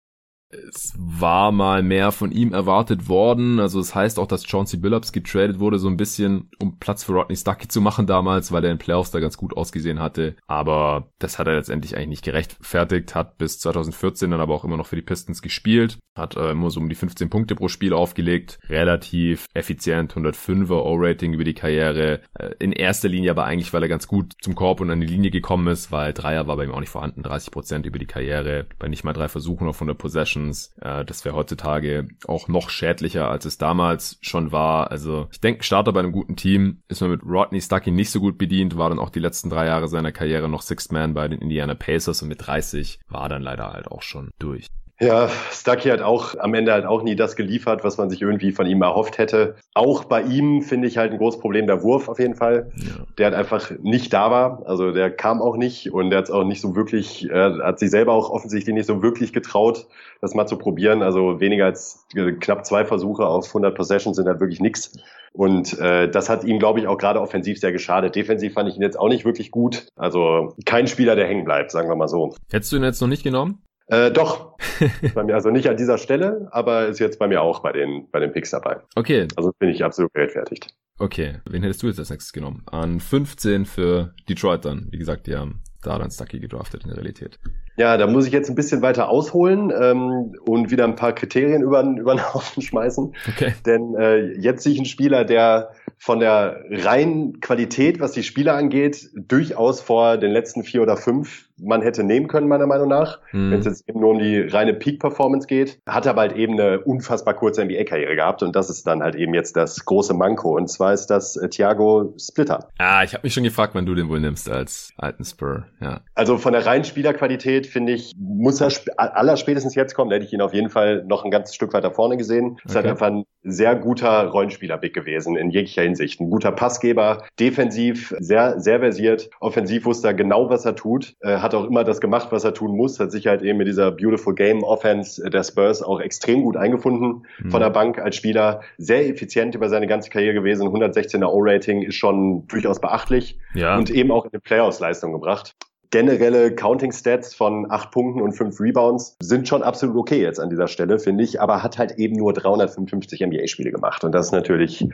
es war mal mehr von ihm erwartet worden. Also es das heißt auch, dass Chauncey Billups getradet wurde, so ein bisschen, um Platz für Rodney Stuckey zu machen damals, weil der in Playoffs da ganz gut ausgesehen hatte. Aber das hat er letztendlich eigentlich nicht gerechtfertigt, hat bis 2014 dann aber auch immer noch für die Pistons gespielt, hat äh, immer so um die 15 Punkte pro Spiel aufgelegt, relativ effizient, 105er O-Rating über die Karriere. Äh, in erster Linie aber eigentlich, weil er ganz gut zum Korb und an die Linie gekommen ist, weil Dreier war bei ihm auch nicht vorhanden, 30 Prozent über die Karriere, bei nicht mal drei Versuchen auf 100 Possession Possessions. Äh, das wäre heutzutage auch noch schädlicher, als es damals schon war. Also ich denke, Starter bei einem guten Team ist man mit Rodney Stuckey nicht so gut bedient, war dann auch die letzten drei Jahre seiner Karriere noch Sixth Man bei den Indiana Pacers und mit 30 war dann leider halt auch schon durch. Ja, Stucky hat auch am Ende halt auch nie das geliefert, was man sich irgendwie von ihm erhofft hätte. Auch bei ihm finde ich halt ein großes Problem der Wurf auf jeden Fall. Ja. Der hat einfach nicht da war. Also der kam auch nicht und der hat es auch nicht so wirklich, äh, hat sich selber auch offensichtlich nicht so wirklich getraut, das mal zu probieren. Also weniger als knapp zwei Versuche auf 100 Possessions sind halt wirklich nichts. Und äh, das hat ihm, glaube ich, auch gerade offensiv sehr geschadet. Defensiv fand ich ihn jetzt auch nicht wirklich gut. Also kein Spieler, der hängen bleibt, sagen wir mal so. Hättest du ihn jetzt noch nicht genommen? Äh, doch. bei mir, also nicht an dieser Stelle, aber ist jetzt bei mir auch bei den, bei den Picks dabei. Okay. Also bin ich absolut gerechtfertigt. Okay. Wen hättest du jetzt als nächstes genommen? An 15 für Detroit dann. Wie gesagt, die haben da dann Stucky gedraftet in der Realität. Ja, da muss ich jetzt ein bisschen weiter ausholen ähm, und wieder ein paar Kriterien über, über den Haufen schmeißen. Okay. Denn äh, jetzt sehe ich einen Spieler, der von der reinen Qualität, was die Spieler angeht, durchaus vor den letzten vier oder fünf man hätte nehmen können, meiner Meinung nach, mhm. wenn es jetzt eben nur um die reine Peak-Performance geht. Hat aber halt eben eine unfassbar kurze NBA-Karriere gehabt und das ist dann halt eben jetzt das große Manko. Und zwar ist das äh, Thiago Splitter. Ah, ich habe mich schon gefragt, wann du den wohl nimmst als alten Spur. Ja. Also von der reinen Spielerqualität finde ich, muss er aller spätestens jetzt kommen. Da hätte ich ihn auf jeden Fall noch ein ganzes Stück weiter vorne gesehen. Ist halt einfach ein sehr guter Rollenspieler-Big gewesen in jeglicher Hinsicht. Ein guter Passgeber, defensiv sehr, sehr versiert, offensiv wusste er genau, was er tut, äh, hat auch immer das gemacht, was er tun muss, hat sich halt eben mit dieser Beautiful Game Offense der Spurs auch extrem gut eingefunden mhm. von der Bank als Spieler, sehr effizient über seine ganze Karriere gewesen, 116er O-Rating ist schon durchaus beachtlich ja. und eben auch in eine Playoffs-Leistung gebracht. Generelle Counting Stats von acht Punkten und fünf Rebounds sind schon absolut okay jetzt an dieser Stelle, finde ich, aber hat halt eben nur 355 NBA-Spiele gemacht. Und das ist natürlich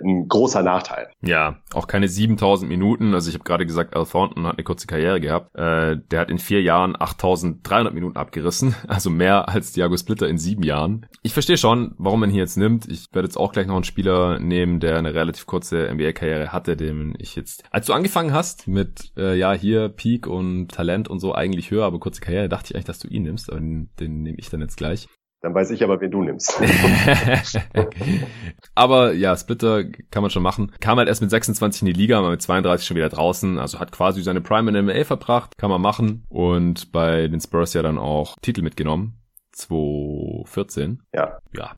ein großer Nachteil. Ja, auch keine 7000 Minuten. Also ich habe gerade gesagt, Al Thornton hat eine kurze Karriere gehabt. Äh, der hat in vier Jahren 8300 Minuten abgerissen. Also mehr als Diago Splitter in sieben Jahren. Ich verstehe schon, warum man hier jetzt nimmt. Ich werde jetzt auch gleich noch einen Spieler nehmen, der eine relativ kurze NBA-Karriere hatte, dem ich jetzt, als du angefangen hast mit, äh, ja, hier Peak und Talent und so eigentlich höher, aber kurze Karriere, dachte ich eigentlich, dass du ihn nimmst, aber den, den nehme ich dann jetzt gleich. Dann weiß ich aber, wen du nimmst. aber ja, Splitter kann man schon machen. Kam halt erst mit 26 in die Liga, aber mit 32 schon wieder draußen. Also hat quasi seine Prime in der MA verbracht. Kann man machen. Und bei den Spurs ja dann auch Titel mitgenommen. 2014. Ja. Ja,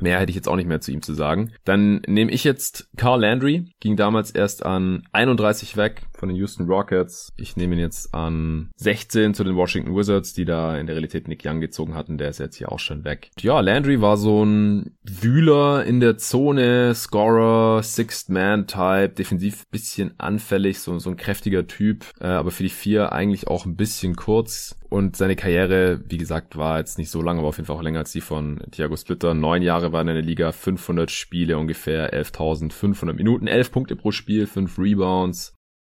Mehr hätte ich jetzt auch nicht mehr zu ihm zu sagen. Dann nehme ich jetzt Carl Landry, ging damals erst an 31 weg von den Houston Rockets. Ich nehme ihn jetzt an 16 zu den Washington Wizards, die da in der Realität Nick Young gezogen hatten. Der ist jetzt hier auch schon weg. Ja, Landry war so ein Wühler in der Zone, Scorer, Sixth Man Type, defensiv bisschen anfällig, so, so ein kräftiger Typ, äh, aber für die vier eigentlich auch ein bisschen kurz. Und seine Karriere, wie gesagt, war jetzt nicht so lang, aber auf jeden Fall auch länger als die von Thiago Splitter. Neun Jahre war in der Liga, 500 Spiele, ungefähr 11.500 Minuten, 11 Punkte pro Spiel, 5 Rebounds,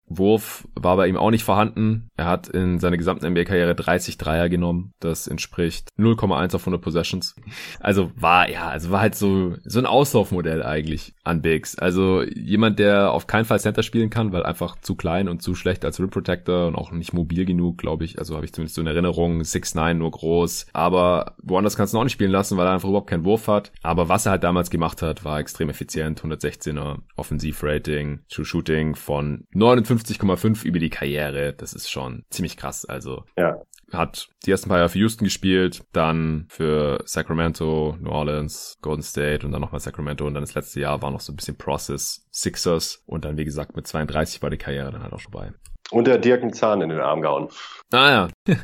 Wurf war bei ihm auch nicht vorhanden. Er hat in seiner gesamten NBA-Karriere 30 Dreier genommen. Das entspricht 0,1 auf 100 Possessions. Also war, ja, also war halt so, so ein Auslaufmodell eigentlich an Bigs. Also jemand, der auf keinen Fall Center spielen kann, weil einfach zu klein und zu schlecht als Rim Protector und auch nicht mobil genug, glaube ich. Also habe ich zumindest so in Erinnerung. 6'9 nur groß. Aber woanders kannst du auch nicht spielen lassen, weil er einfach überhaupt keinen Wurf hat. Aber was er halt damals gemacht hat, war extrem effizient. 116er Offensivrating, True Shooting von 59 50,5 über die Karriere. Das ist schon ziemlich krass. Also ja. hat die ersten paar Jahre für Houston gespielt, dann für Sacramento, New Orleans, Golden State und dann nochmal Sacramento und dann das letzte Jahr war noch so ein bisschen Process, Sixers und dann wie gesagt mit 32 war die Karriere dann halt auch schon bei. Und der Dirk einen Zahn in den Arm gehauen. Ah ja.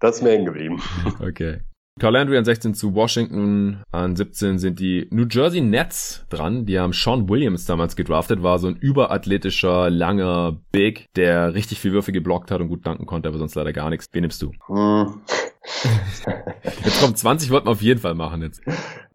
das ist mir hängen geblieben. Okay. Carl Landry an 16 zu Washington, an 17 sind die New Jersey Nets dran. Die haben Sean Williams damals gedraftet, war so ein überathletischer, langer Big, der richtig viel Würfe geblockt hat und gut danken konnte, aber sonst leider gar nichts. Wen nimmst du? Jetzt kommt 20, wollten wir auf jeden Fall machen jetzt.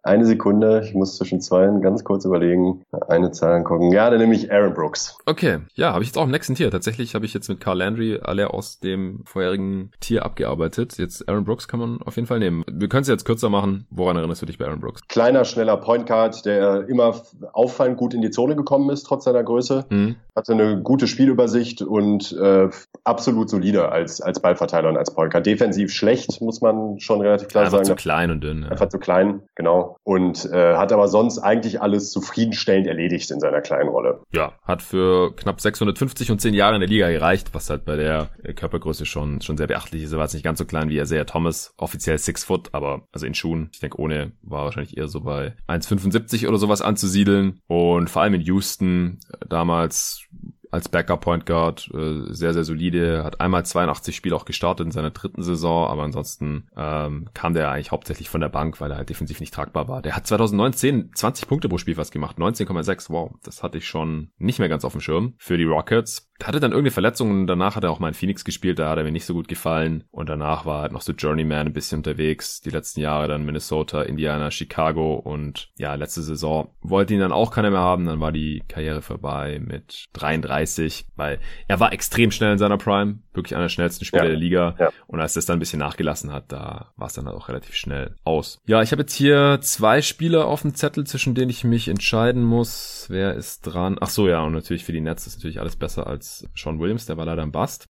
Eine Sekunde, ich muss zwischen zwei ganz kurz überlegen, eine Zahl angucken. Ja, dann nehme ich Aaron Brooks. Okay, ja, habe ich jetzt auch im nächsten Tier. Tatsächlich habe ich jetzt mit Carl Landry alle aus dem vorherigen Tier abgearbeitet. Jetzt Aaron Brooks kann man auf jeden Fall nehmen. Wir können es jetzt kürzer machen. Woran erinnerst du dich bei Aaron Brooks? Kleiner, schneller Point Guard, der immer auffallend gut in die Zone gekommen ist, trotz seiner Größe. Mhm. Hatte eine gute Spielübersicht und äh, absolut solide als, als Ballverteiler und als Point Guard. Defensiv schlecht, muss man schon relativ klar Einfach sagen. zu klein und dünn. Ja. Einfach zu klein, genau. Und äh, hat aber sonst eigentlich alles zufriedenstellend erledigt in seiner kleinen Rolle. Ja, hat für knapp 650 und 10 Jahre in der Liga gereicht, was halt bei der Körpergröße schon, schon sehr beachtlich ist. Er war jetzt nicht ganz so klein wie Isaiah Thomas, offiziell 6 Foot, aber also in Schuhen, ich denke ohne, war wahrscheinlich eher so bei 1,75 oder sowas anzusiedeln. Und vor allem in Houston äh, damals als Backup Point Guard äh, sehr, sehr solide. Hat einmal 82 Spiele auch gestartet in seiner dritten Saison, aber ansonsten ähm, kam der eigentlich hauptsächlich von der Bank, weil er halt defensiv nicht tragbar war. Der hat 2019 20 Punkte pro Spiel fast gemacht, 19,6. Wow, das hatte ich schon nicht mehr ganz auf dem Schirm für die Rockets. Hatte dann irgendeine Verletzung und danach hat er auch mal in Phoenix gespielt, da hat er mir nicht so gut gefallen. Und danach war halt noch so Journeyman ein bisschen unterwegs. Die letzten Jahre dann Minnesota, Indiana, Chicago und ja, letzte Saison wollte ihn dann auch keiner mehr haben. Dann war die Karriere vorbei mit 33, weil er war extrem schnell in seiner Prime, wirklich einer der schnellsten Spieler Ja. der Liga. Ja. Und als das dann ein bisschen nachgelassen hat, da war es dann auch relativ schnell aus. Ja, ich habe jetzt hier zwei Spieler auf dem Zettel, zwischen denen ich mich entscheiden muss. Wer ist dran? Ach so, ja, und natürlich für die Nets ist natürlich alles besser als Sean Williams, der war leider im Bust.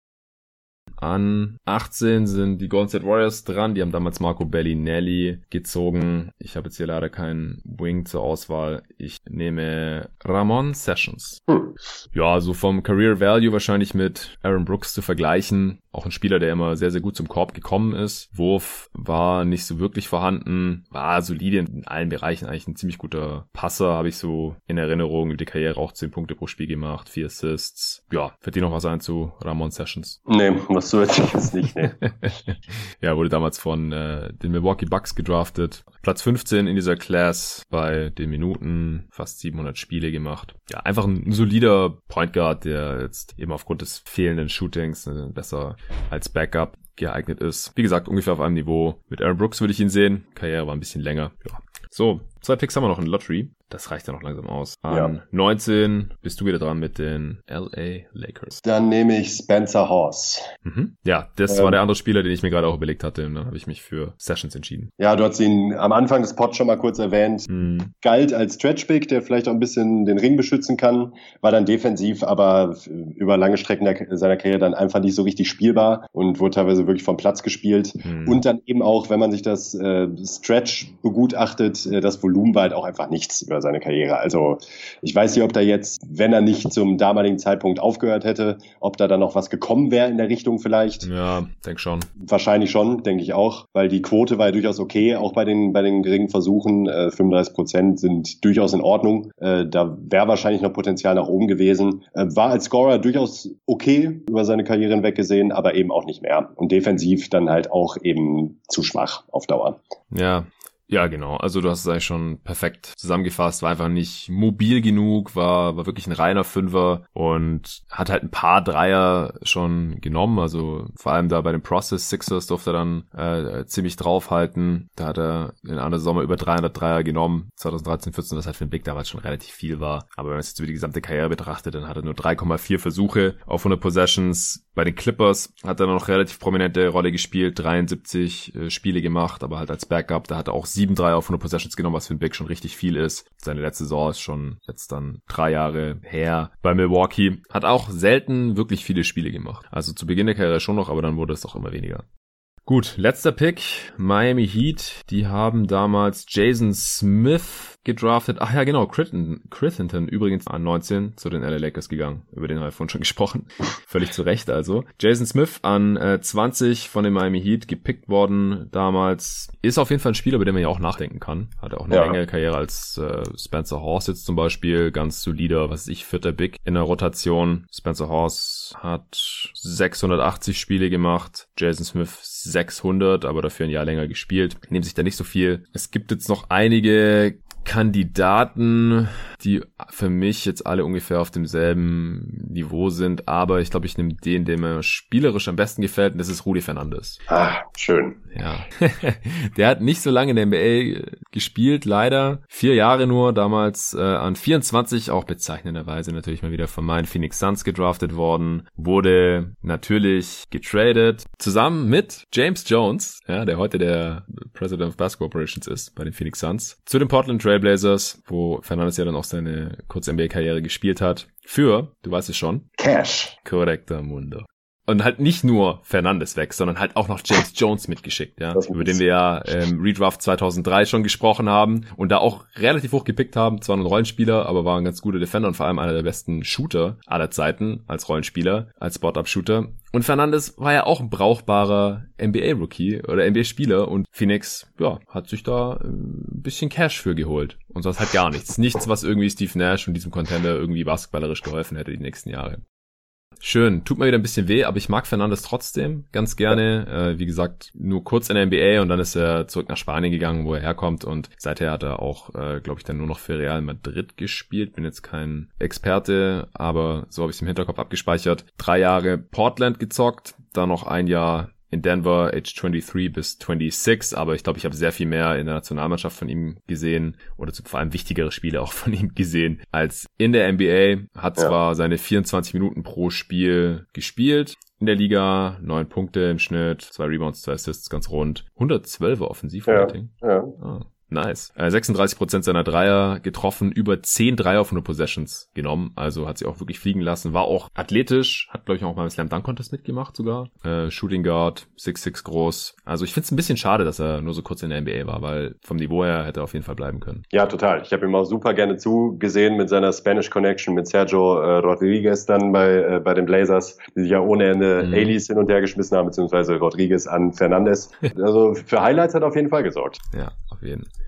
An 18 sind die Golden State Warriors dran. Die haben damals Marco Bellinelli gezogen. Ich habe jetzt hier leider keinen Wing zur Auswahl. Ich nehme Ramon Sessions. Hm. Ja, so vom Career Value wahrscheinlich mit Aaron Brooks zu vergleichen. Auch ein Spieler, der immer sehr, sehr gut zum Korb gekommen ist. Wurf war nicht so wirklich vorhanden. War solide in allen Bereichen. Eigentlich ein ziemlich guter Passer, habe ich so in Erinnerung. Über die Karriere auch 10 Punkte pro Spiel gemacht, 4 Assists. Ja, fällt dir noch was ein zu Ramon Sessions? Nee, das so jetzt jetzt nicht, nee. ja, wurde damals von äh, den Milwaukee Bucks gedraftet. Platz 15 in dieser Class bei den Minuten, fast 700 Spiele gemacht. Ja, einfach ein solider Point Guard, der jetzt eben aufgrund des fehlenden Shootings äh, besser als Backup geeignet ist. Wie gesagt, ungefähr auf einem Niveau. Mit Aaron Brooks würde ich ihn sehen. Karriere war ein bisschen länger. Ja. So, zwei Picks haben wir noch in Lottery. Das reicht ja noch langsam aus. An Ja. 19 bist du wieder dran mit den LA Lakers. Dann nehme ich Spencer Horse. Mhm. Ja, das Ähm. war der andere Spieler, den ich mir gerade auch überlegt hatte. Und dann habe ich mich für Sessions entschieden. Ja, du hast ihn am Anfang des Pods schon mal kurz erwähnt. Mhm. Galt als Stretchbig, der vielleicht auch ein bisschen den Ring beschützen kann, war dann defensiv, aber über lange Strecken der, seiner Karriere dann einfach nicht so richtig spielbar und wurde teilweise wirklich vom Platz gespielt. Mhm. Und dann eben auch, wenn man sich das äh, Stretch begutachtet, äh, das Volumen war halt auch einfach nichts über seine Karriere. Also ich weiß nicht, ob da jetzt, wenn er nicht zum damaligen Zeitpunkt aufgehört hätte, ob da dann noch was gekommen wäre in der Richtung vielleicht. Ja, denk schon. Wahrscheinlich schon, denke ich auch, weil die Quote war ja durchaus okay, auch bei den bei den geringen Versuchen. Äh, 35 Prozent sind durchaus in Ordnung. Äh, da wäre wahrscheinlich noch Potenzial nach oben gewesen. Äh, war als Scorer durchaus okay über seine Karriere hinweg gesehen, aber eben auch nicht mehr. Und defensiv dann halt auch eben zu schwach auf Dauer. Ja. Ja, genau. Also du hast es eigentlich schon perfekt zusammengefasst. War einfach nicht mobil genug, war, war wirklich ein reiner Fünfer und hat halt ein paar Dreier schon genommen. Also vor allem da bei den Process Sixers durfte er dann äh, ziemlich draufhalten. Da hat er in einer Sommer über 300 Dreier genommen. 2013, 14, das halt für den Big damals schon relativ viel war. Aber wenn man es jetzt über die gesamte Karriere betrachtet, dann hat er nur 3,4 Versuche auf 100 Possessions. Bei den Clippers hat er noch relativ prominente Rolle gespielt, 73 äh, Spiele gemacht, aber halt als Backup, da hat er auch 7 Dreier auf 100 Possessions genommen, was für einen Big schon richtig viel ist. Seine letzte Saison ist schon jetzt dann drei Jahre her bei Milwaukee. Hat auch selten wirklich viele Spiele gemacht. Also zu Beginn der Karriere schon noch, aber dann wurde es doch immer weniger. Gut, letzter Pick, Miami Heat. Die haben damals Jason Smith gedraftet. Ach ja, genau, Crittenton, Crittenton übrigens an 19 zu den LA Lakers gegangen. Über den haben wir vorhin schon gesprochen. Völlig zu Recht also. Jason Smith an äh, 20 von den Miami Heat gepickt worden damals. Ist auf jeden Fall ein Spieler, über den man ja auch nachdenken kann. Hatte auch eine Ja. längere Karriere als äh, Spencer Horse jetzt zum Beispiel. Ganz solider, was weiß ich, vierter Big in der Rotation. Spencer Horse hat 680 Spiele gemacht. Jason Smith 600, aber dafür ein Jahr länger gespielt. Nehmen sich da nicht so viel. Es gibt jetzt noch einige Kandidaten, die für mich jetzt alle ungefähr auf demselben Niveau sind, aber ich glaube, ich nehme den, der mir spielerisch am besten gefällt, und das ist Rudi Fernandes. Ah, schön. Ja. der hat nicht so lange in der NBA gespielt, leider. Vier Jahre nur, damals äh, an 24, auch bezeichnenderweise natürlich mal wieder von meinen Phoenix Suns gedraftet worden. Wurde natürlich getradet, zusammen mit James Jones, ja, der heute der President of Basketball Operations ist bei den Phoenix Suns, zu den Portland Trailblazers, wo Fernandes ja dann auch seine kurze NBA-Karriere gespielt hat. Für, du weißt es schon, Cash. Korrekter Mundo. Und halt nicht nur Fernandes weg, sondern halt auch noch James Jones mitgeschickt, ja, über den wir ja im Redraft 2003 schon gesprochen haben und da auch relativ hoch gepickt haben. Zwar ein Rollenspieler, aber war ein ganz guter Defender und vor allem einer der besten Shooter aller Zeiten als Rollenspieler, als Spot-Up-Shooter. Und Fernandes war ja auch ein brauchbarer NBA-Rookie oder NBA-Spieler und Phoenix, ja, hat sich da äh, ein bisschen Cash für geholt. Und sonst halt gar nichts. Nichts, was irgendwie Steve Nash und diesem Contender irgendwie basketballerisch geholfen hätte die nächsten Jahre. Schön, tut mir wieder ein bisschen weh, aber ich mag Fernandes trotzdem ganz gerne. Äh, wie gesagt, nur kurz in der NBA und dann ist er zurück nach Spanien gegangen, wo er herkommt und seither hat er auch, äh, glaube ich, dann nur noch für Real Madrid gespielt. Bin jetzt kein Experte, aber so habe ich es im Hinterkopf abgespeichert. Drei Jahre Portland gezockt, dann noch ein Jahr in Denver, age 23 bis 26, aber ich glaube, ich habe sehr viel mehr in der Nationalmannschaft von ihm gesehen oder vor allem wichtigere Spiele auch von ihm gesehen als in der NBA. Hat ja. zwar seine 24 Minuten pro Spiel gespielt, in der Liga, neun Punkte im Schnitt, zwei Rebounds, zwei Assists, ganz rund. 112er Offensivrating. Ja, ja. Ah. Nice. Äh, 36% seiner Dreier getroffen, über 10 Dreier von den Possessions genommen. Also hat sie auch wirklich fliegen lassen. War auch athletisch, hat glaube ich auch mal im Slam Dunk Contest mitgemacht sogar. Äh, Shooting Guard, 6'6 groß. Also ich finde es ein bisschen schade, dass er nur so kurz in der NBA war, weil vom Niveau her hätte er auf jeden Fall bleiben können. Ja, total. Ich habe ihm auch super gerne zugesehen mit seiner Spanish Connection mit Sergio äh, Rodriguez dann bei, äh, bei den Blazers, die sich ja ohne Ende mhm. Alies hin und her geschmissen haben, beziehungsweise Rodriguez an Fernandes. Also für Highlights hat er auf jeden Fall gesorgt. Ja, auf jeden Fall.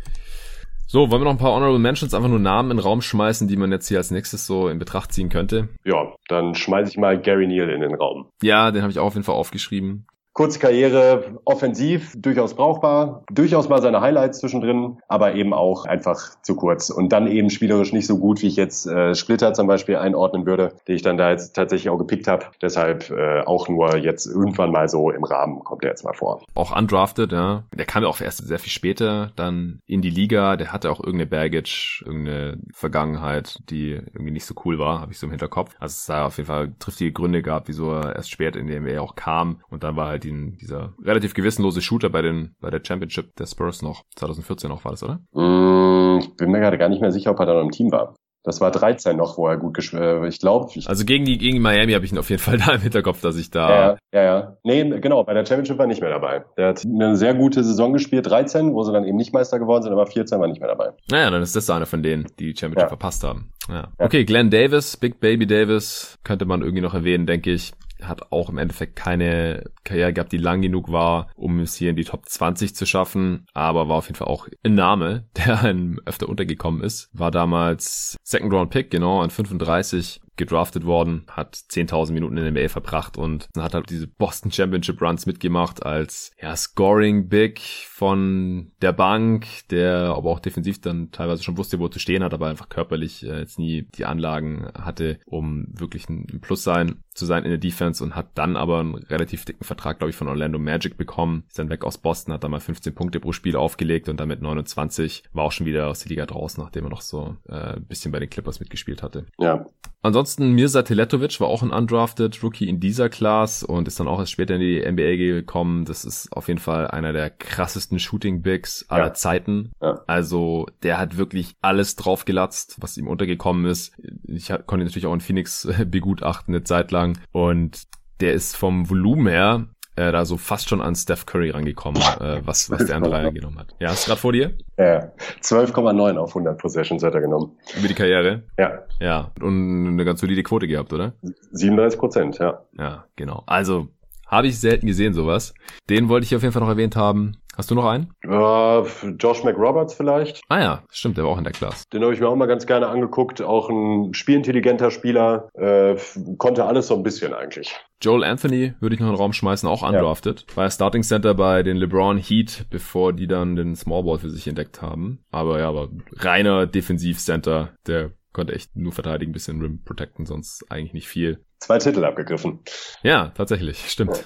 So, wollen wir noch ein paar Honorable Mentions einfach nur Namen in den Raum schmeißen, die man jetzt hier als nächstes so in Betracht ziehen könnte? Ja, dann schmeiße ich mal Gary Neal in den Raum. Ja, den habe ich auch auf jeden Fall aufgeschrieben. Kurze Karriere, offensiv, durchaus brauchbar, durchaus mal seine Highlights zwischendrin, aber eben auch einfach zu kurz. Und dann eben spielerisch nicht so gut, wie ich jetzt äh, Splitter zum Beispiel einordnen würde, die ich dann da jetzt tatsächlich auch gepickt habe. Deshalb äh, auch nur jetzt irgendwann mal so im Rahmen kommt er jetzt mal vor. Auch undrafted, ja. Der kam ja auch erst sehr viel später dann in die Liga. Der hatte auch irgendeine Baggage, irgendeine Vergangenheit, die irgendwie nicht so cool war, habe ich so im Hinterkopf. Also es da auf jeden Fall triftige Gründe gab, wieso er erst spät in die NBA auch kam. Und dann war halt den, dieser relativ gewissenlose Shooter bei den, bei der Championship der Spurs noch. 2014 noch war das, oder? Mm, ich bin mir gerade gar nicht mehr sicher, ob er da noch im Team war. Das war 13 noch, wo er gut gespielt äh, Ich glaube. Also gegen die gegen Miami habe ich ihn auf jeden Fall da im Hinterkopf, dass ich da. Ja, ja, ja. Nee, genau, bei der Championship war nicht mehr dabei. Der hat eine sehr gute Saison gespielt, 13, wo sie dann eben nicht Meister geworden sind, aber 14 war nicht mehr dabei. Naja, dann ist das einer von denen, die die Championship ja. verpasst haben. Ja. Okay, Glenn Davis, Big Baby Davis, könnte man irgendwie noch erwähnen, denke ich hat auch im Endeffekt keine Karriere gehabt, die lang genug war, um es hier in die Top 20 zu schaffen, aber war auf jeden Fall auch ein Name, der einem öfter untergekommen ist. War damals Second Round Pick, genau, an 35 gedraftet worden, hat 10.000 Minuten in der NBA verbracht und hat halt diese Boston Championship Runs mitgemacht als ja, Scoring Big von der Bank, der aber auch defensiv dann teilweise schon wusste, wo zu stehen hat, aber einfach körperlich äh, jetzt nie die Anlagen hatte, um wirklich ein Plus sein zu sein in der Defense und hat dann aber einen relativ dicken Vertrag, glaube ich, von Orlando Magic bekommen. Ist dann weg aus Boston, hat da mal 15 Punkte pro Spiel aufgelegt und damit 29 war auch schon wieder aus der Liga draußen, nachdem er noch so äh, ein bisschen bei den Clippers mitgespielt hatte. Ja. Ansonsten Mirza Teletovic war auch ein undrafted Rookie in dieser Class und ist dann auch erst später in die NBA gekommen. Das ist auf jeden Fall einer der krassesten Shooting Bigs aller ja. Zeiten. Ja. Also der hat wirklich alles draufgelatzt, was ihm untergekommen ist. Ich konnte natürlich auch in Phoenix begutachten eine Zeit lang und der ist vom Volumen her äh, da so fast schon an Steph Curry rangekommen, äh, was, was der andere genommen hat. Ja, hast du gerade vor dir? Ja, 12,9 auf 100 Possessions hat er genommen. Über die Karriere? Ja. Ja, und eine ganz solide Quote gehabt, oder? 37 Prozent, ja. Ja, genau. Also, habe ich selten gesehen, sowas. Den wollte ich auf jeden Fall noch erwähnt haben. Hast du noch einen? Uh, Josh McRoberts vielleicht. Ah ja, stimmt, der war auch in der Klasse. Den habe ich mir auch mal ganz gerne angeguckt. Auch ein spielintelligenter Spieler. Äh, konnte alles so ein bisschen eigentlich. Joel Anthony würde ich noch in den Raum schmeißen, auch undrafted. Ja. War ja Starting Center bei den LeBron Heat, bevor die dann den Smallball für sich entdeckt haben. Aber ja, aber reiner Defensivcenter, der konnte echt nur verteidigen, bisschen Rim protecten, sonst eigentlich nicht viel zwei Titel abgegriffen. Ja, tatsächlich, stimmt.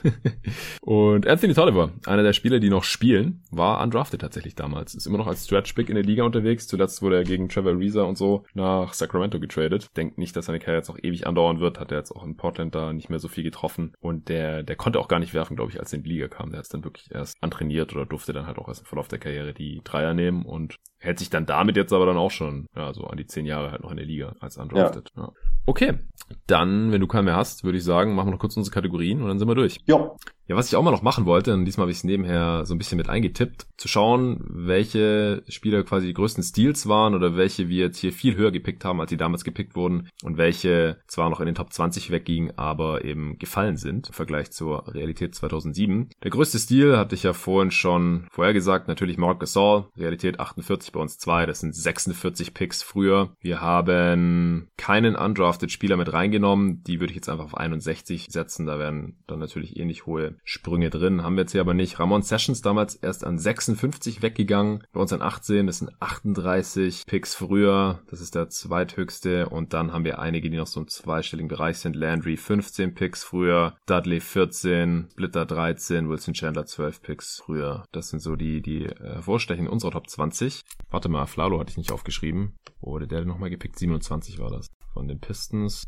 Und Anthony Tolliver, einer der Spieler, die noch spielen, war undrafted tatsächlich damals. Ist immer noch als Stretch Big in der Liga unterwegs. Zuletzt wurde er gegen Trevor Ariza und so nach Sacramento getradet. Denkt nicht, dass seine Karriere jetzt noch ewig andauern wird. Hat er jetzt auch in Portland da nicht mehr so viel getroffen. Und der, der konnte auch gar nicht werfen, glaube ich, als er in die Liga kam. Der hat es dann wirklich erst antrainiert oder durfte dann halt auch erst im Verlauf der Karriere die Dreier nehmen und hält sich dann damit jetzt aber dann auch schon, ja, so an die zehn Jahre halt noch in der Liga als undrafted. Ja. Ja. Okay, dann, wenn du keinen mehr hast, würde ich sagen, machen wir noch kurz unsere Kategorien und dann sind wir durch. Ja. Ja, was ich auch mal noch machen wollte, und diesmal habe ich es nebenher so ein bisschen mit eingetippt, zu schauen, welche Spieler quasi die größten Steals waren oder welche wir jetzt hier viel höher gepickt haben, als die damals gepickt wurden und welche zwar noch in den Top 20 weggingen, aber eben gefallen sind im Vergleich zur Realität 2007. Der größte Stil hatte ich ja vorhin schon vorhergesagt, natürlich Mark Gasol, Realität 48 bei uns zwei, das sind 46 Picks früher. Wir haben keinen undrafted Spieler mit reingenommen, die würde ich jetzt einfach auf 61 setzen, da werden dann natürlich ähnlich hohe Sprünge drin. Haben wir jetzt hier aber nicht. Ramon Sessions damals erst an 56 weggegangen. Bei uns an 18. Das sind 38 Picks früher. Das ist der zweithöchste. Und dann haben wir einige, die noch so im zweistelligen Bereich sind. Landry 15 Picks früher. Dudley 14. Blitter 13. Wilson Chandler 12 Picks früher. Das sind so die, die äh, Vorstechen unserer Top 20. Warte mal, Flalo hatte ich nicht aufgeschrieben. Wurde der nochmal gepickt? 27 war das. Von den Pistons.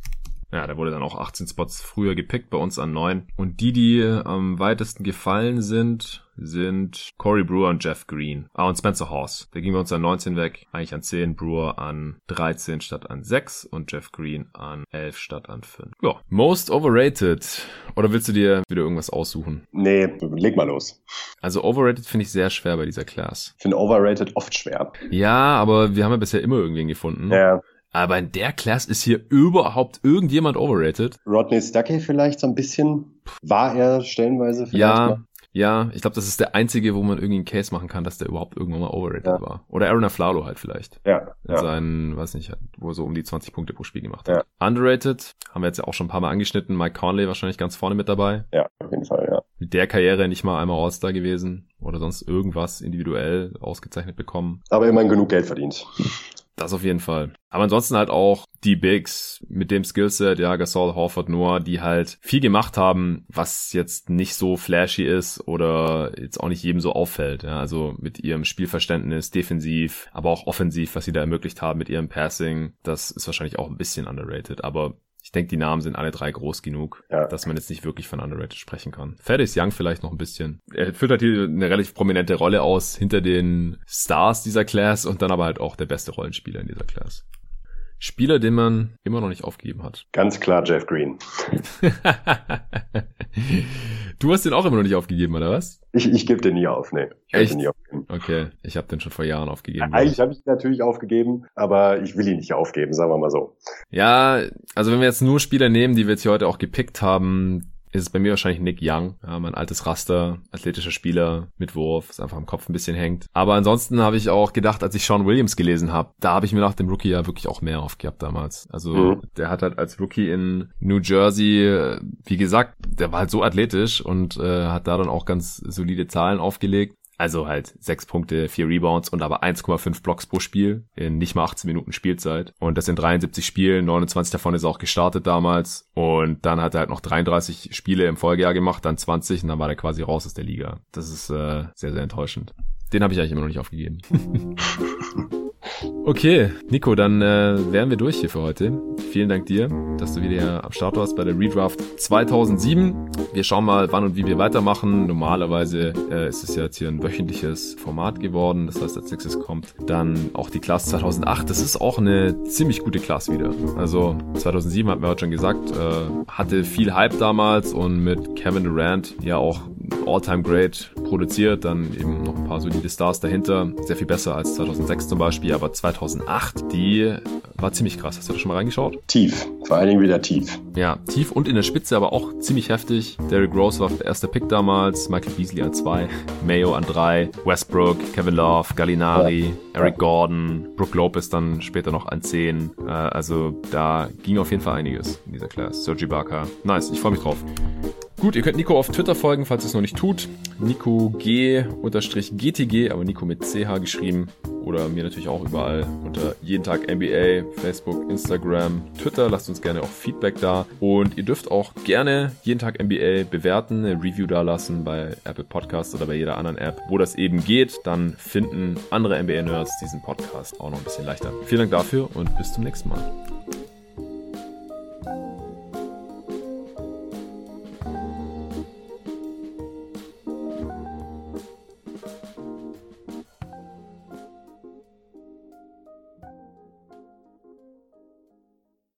Ja, der wurde dann auch 18 Spots früher gepickt, bei uns an 9. Und die, die am weitesten gefallen sind, sind Corey Brewer und Jeff Green. Ah, und Spencer Horse. Der ging bei uns an 19 weg, eigentlich an 10. Brewer an 13 statt an 6 und Jeff Green an 11 statt an 5. Ja, most overrated. Oder willst du dir wieder irgendwas aussuchen? Nee, leg mal los. Also overrated finde ich sehr schwer bei dieser Class. Ich finde overrated oft schwer. Ja, aber wir haben ja bisher immer irgendwen gefunden. Ja. Aber in der Class ist hier überhaupt irgendjemand overrated. Rodney Stuckey vielleicht so ein bisschen. War er stellenweise vielleicht Ja, mal? ja, ich glaube, das ist der einzige, wo man irgendwie einen Case machen kann, dass der überhaupt irgendwann mal overrated Ja. war. Oder Aaron Aflalo halt vielleicht. Ja, In ja. seinen, weiß nicht, wo er so um die 20 Punkte pro Spiel gemacht Ja. hat. Underrated, haben wir jetzt ja auch schon ein paar Mal angeschnitten. Mike Conley wahrscheinlich ganz vorne mit dabei. ja, auf jeden Fall, ja. Mit der Karriere nicht mal einmal All-Star gewesen oder sonst irgendwas individuell ausgezeichnet bekommen. Aber immerhin genug Geld verdient. Das auf jeden Fall. Aber ansonsten halt auch die Bigs mit dem Skillset, ja, Gasol, Horford, Noah, die halt viel gemacht haben, was jetzt nicht so flashy ist oder jetzt auch nicht jedem so auffällt. Ja, also mit ihrem Spielverständnis, defensiv, aber auch offensiv, was sie da ermöglicht haben mit ihrem Passing, das ist wahrscheinlich auch ein bisschen underrated. Aber ich denke, die Namen sind alle drei groß genug, Ja. dass man jetzt nicht wirklich von underrated sprechen kann. Thaddeus Young vielleicht noch ein bisschen. Er füllt halt hier eine relativ prominente Rolle aus hinter den Stars dieser Class und dann aber halt auch der beste Rollenspieler in dieser Class. Spieler, den man immer noch nicht aufgegeben hat. Ganz klar Jeff Green. du hast den auch immer noch nicht aufgegeben, oder was? Ich, ich gebe den nie auf, nee. Ich Echt? den nie aufgeben. Okay, ich habe den schon vor Jahren aufgegeben. Eigentlich habe ich ihn natürlich aufgegeben, aber ich will ihn nicht aufgeben, sagen wir mal so. Ja, also wenn wir jetzt nur Spieler nehmen, die wir jetzt hier heute auch gepickt haben, ist es bei mir wahrscheinlich Nick Young, ja, mein altes Raster, athletischer Spieler mit Wurf, das einfach im Kopf ein bisschen hängt. Aber ansonsten habe ich auch gedacht, als ich Sean Williams gelesen habe, da habe ich mir nach dem Rookie ja wirklich auch mehr aufgehabt damals. Also Mhm. der hat halt als Rookie in New Jersey, äh, wie gesagt, der war halt so athletisch und äh, hat da dann auch ganz solide Zahlen aufgelegt. Also halt sechs Punkte, vier Rebounds und aber 1,5 Blocks pro Spiel in nicht mal 18 Minuten Spielzeit. Und das in 73 Spielen, 29 davon ist er auch gestartet damals. Und dann hat er halt noch 33 Spiele im Folgejahr gemacht, dann 20 und dann war er quasi raus aus der Liga. Das ist äh, sehr, sehr enttäuschend. Den habe ich eigentlich immer noch nicht aufgegeben. Okay, Nico, dann äh, wären wir durch hier für heute. Vielen Dank dir, dass du wieder am Start warst bei der Redraft 2007. Wir schauen mal, wann und wie wir weitermachen. Normalerweise äh, ist es ja jetzt hier ein wöchentliches Format geworden. Das heißt, als nächstes kommt dann auch die Class 2008. Das ist auch eine ziemlich gute Class wieder. Also 2007 hatten wir heute schon gesagt, äh, hatte viel Hype damals und mit Kevin Durant ja auch All-Time Great produziert, dann eben noch ein paar solide Stars dahinter. Sehr viel besser als 2006 zum Beispiel, aber 2008, die war ziemlich krass. Hast du da schon mal reingeschaut? Tief. Vor allen Dingen wieder tief. Ja, tief und in der Spitze, aber auch ziemlich heftig. Derrick Rose war der erste Pick damals, Michael Beasley an zwei, Mayo an drei, Westbrook, Kevin Love, Gallinari, Eric Gordon, Brook Lopez dann später noch an zehn. Äh, also da ging auf jeden Fall einiges in dieser Class. Sergi Barker. Nice, ich freue mich drauf. Gut, ihr könnt Nico auf Twitter folgen, falls ihr es noch nicht tut. Nico G GTG, aber Nico mit CH geschrieben. Oder mir natürlich auch überall unter jeden Tag NBA, Facebook, Instagram, Twitter. Lasst uns gerne auch Feedback da. Und ihr dürft auch gerne jeden Tag NBA bewerten, eine Review da lassen bei Apple Podcasts oder bei jeder anderen App, wo das eben geht. Dann finden andere NBA-Nerds diesen Podcast auch noch ein bisschen leichter. Vielen Dank dafür und bis zum nächsten Mal.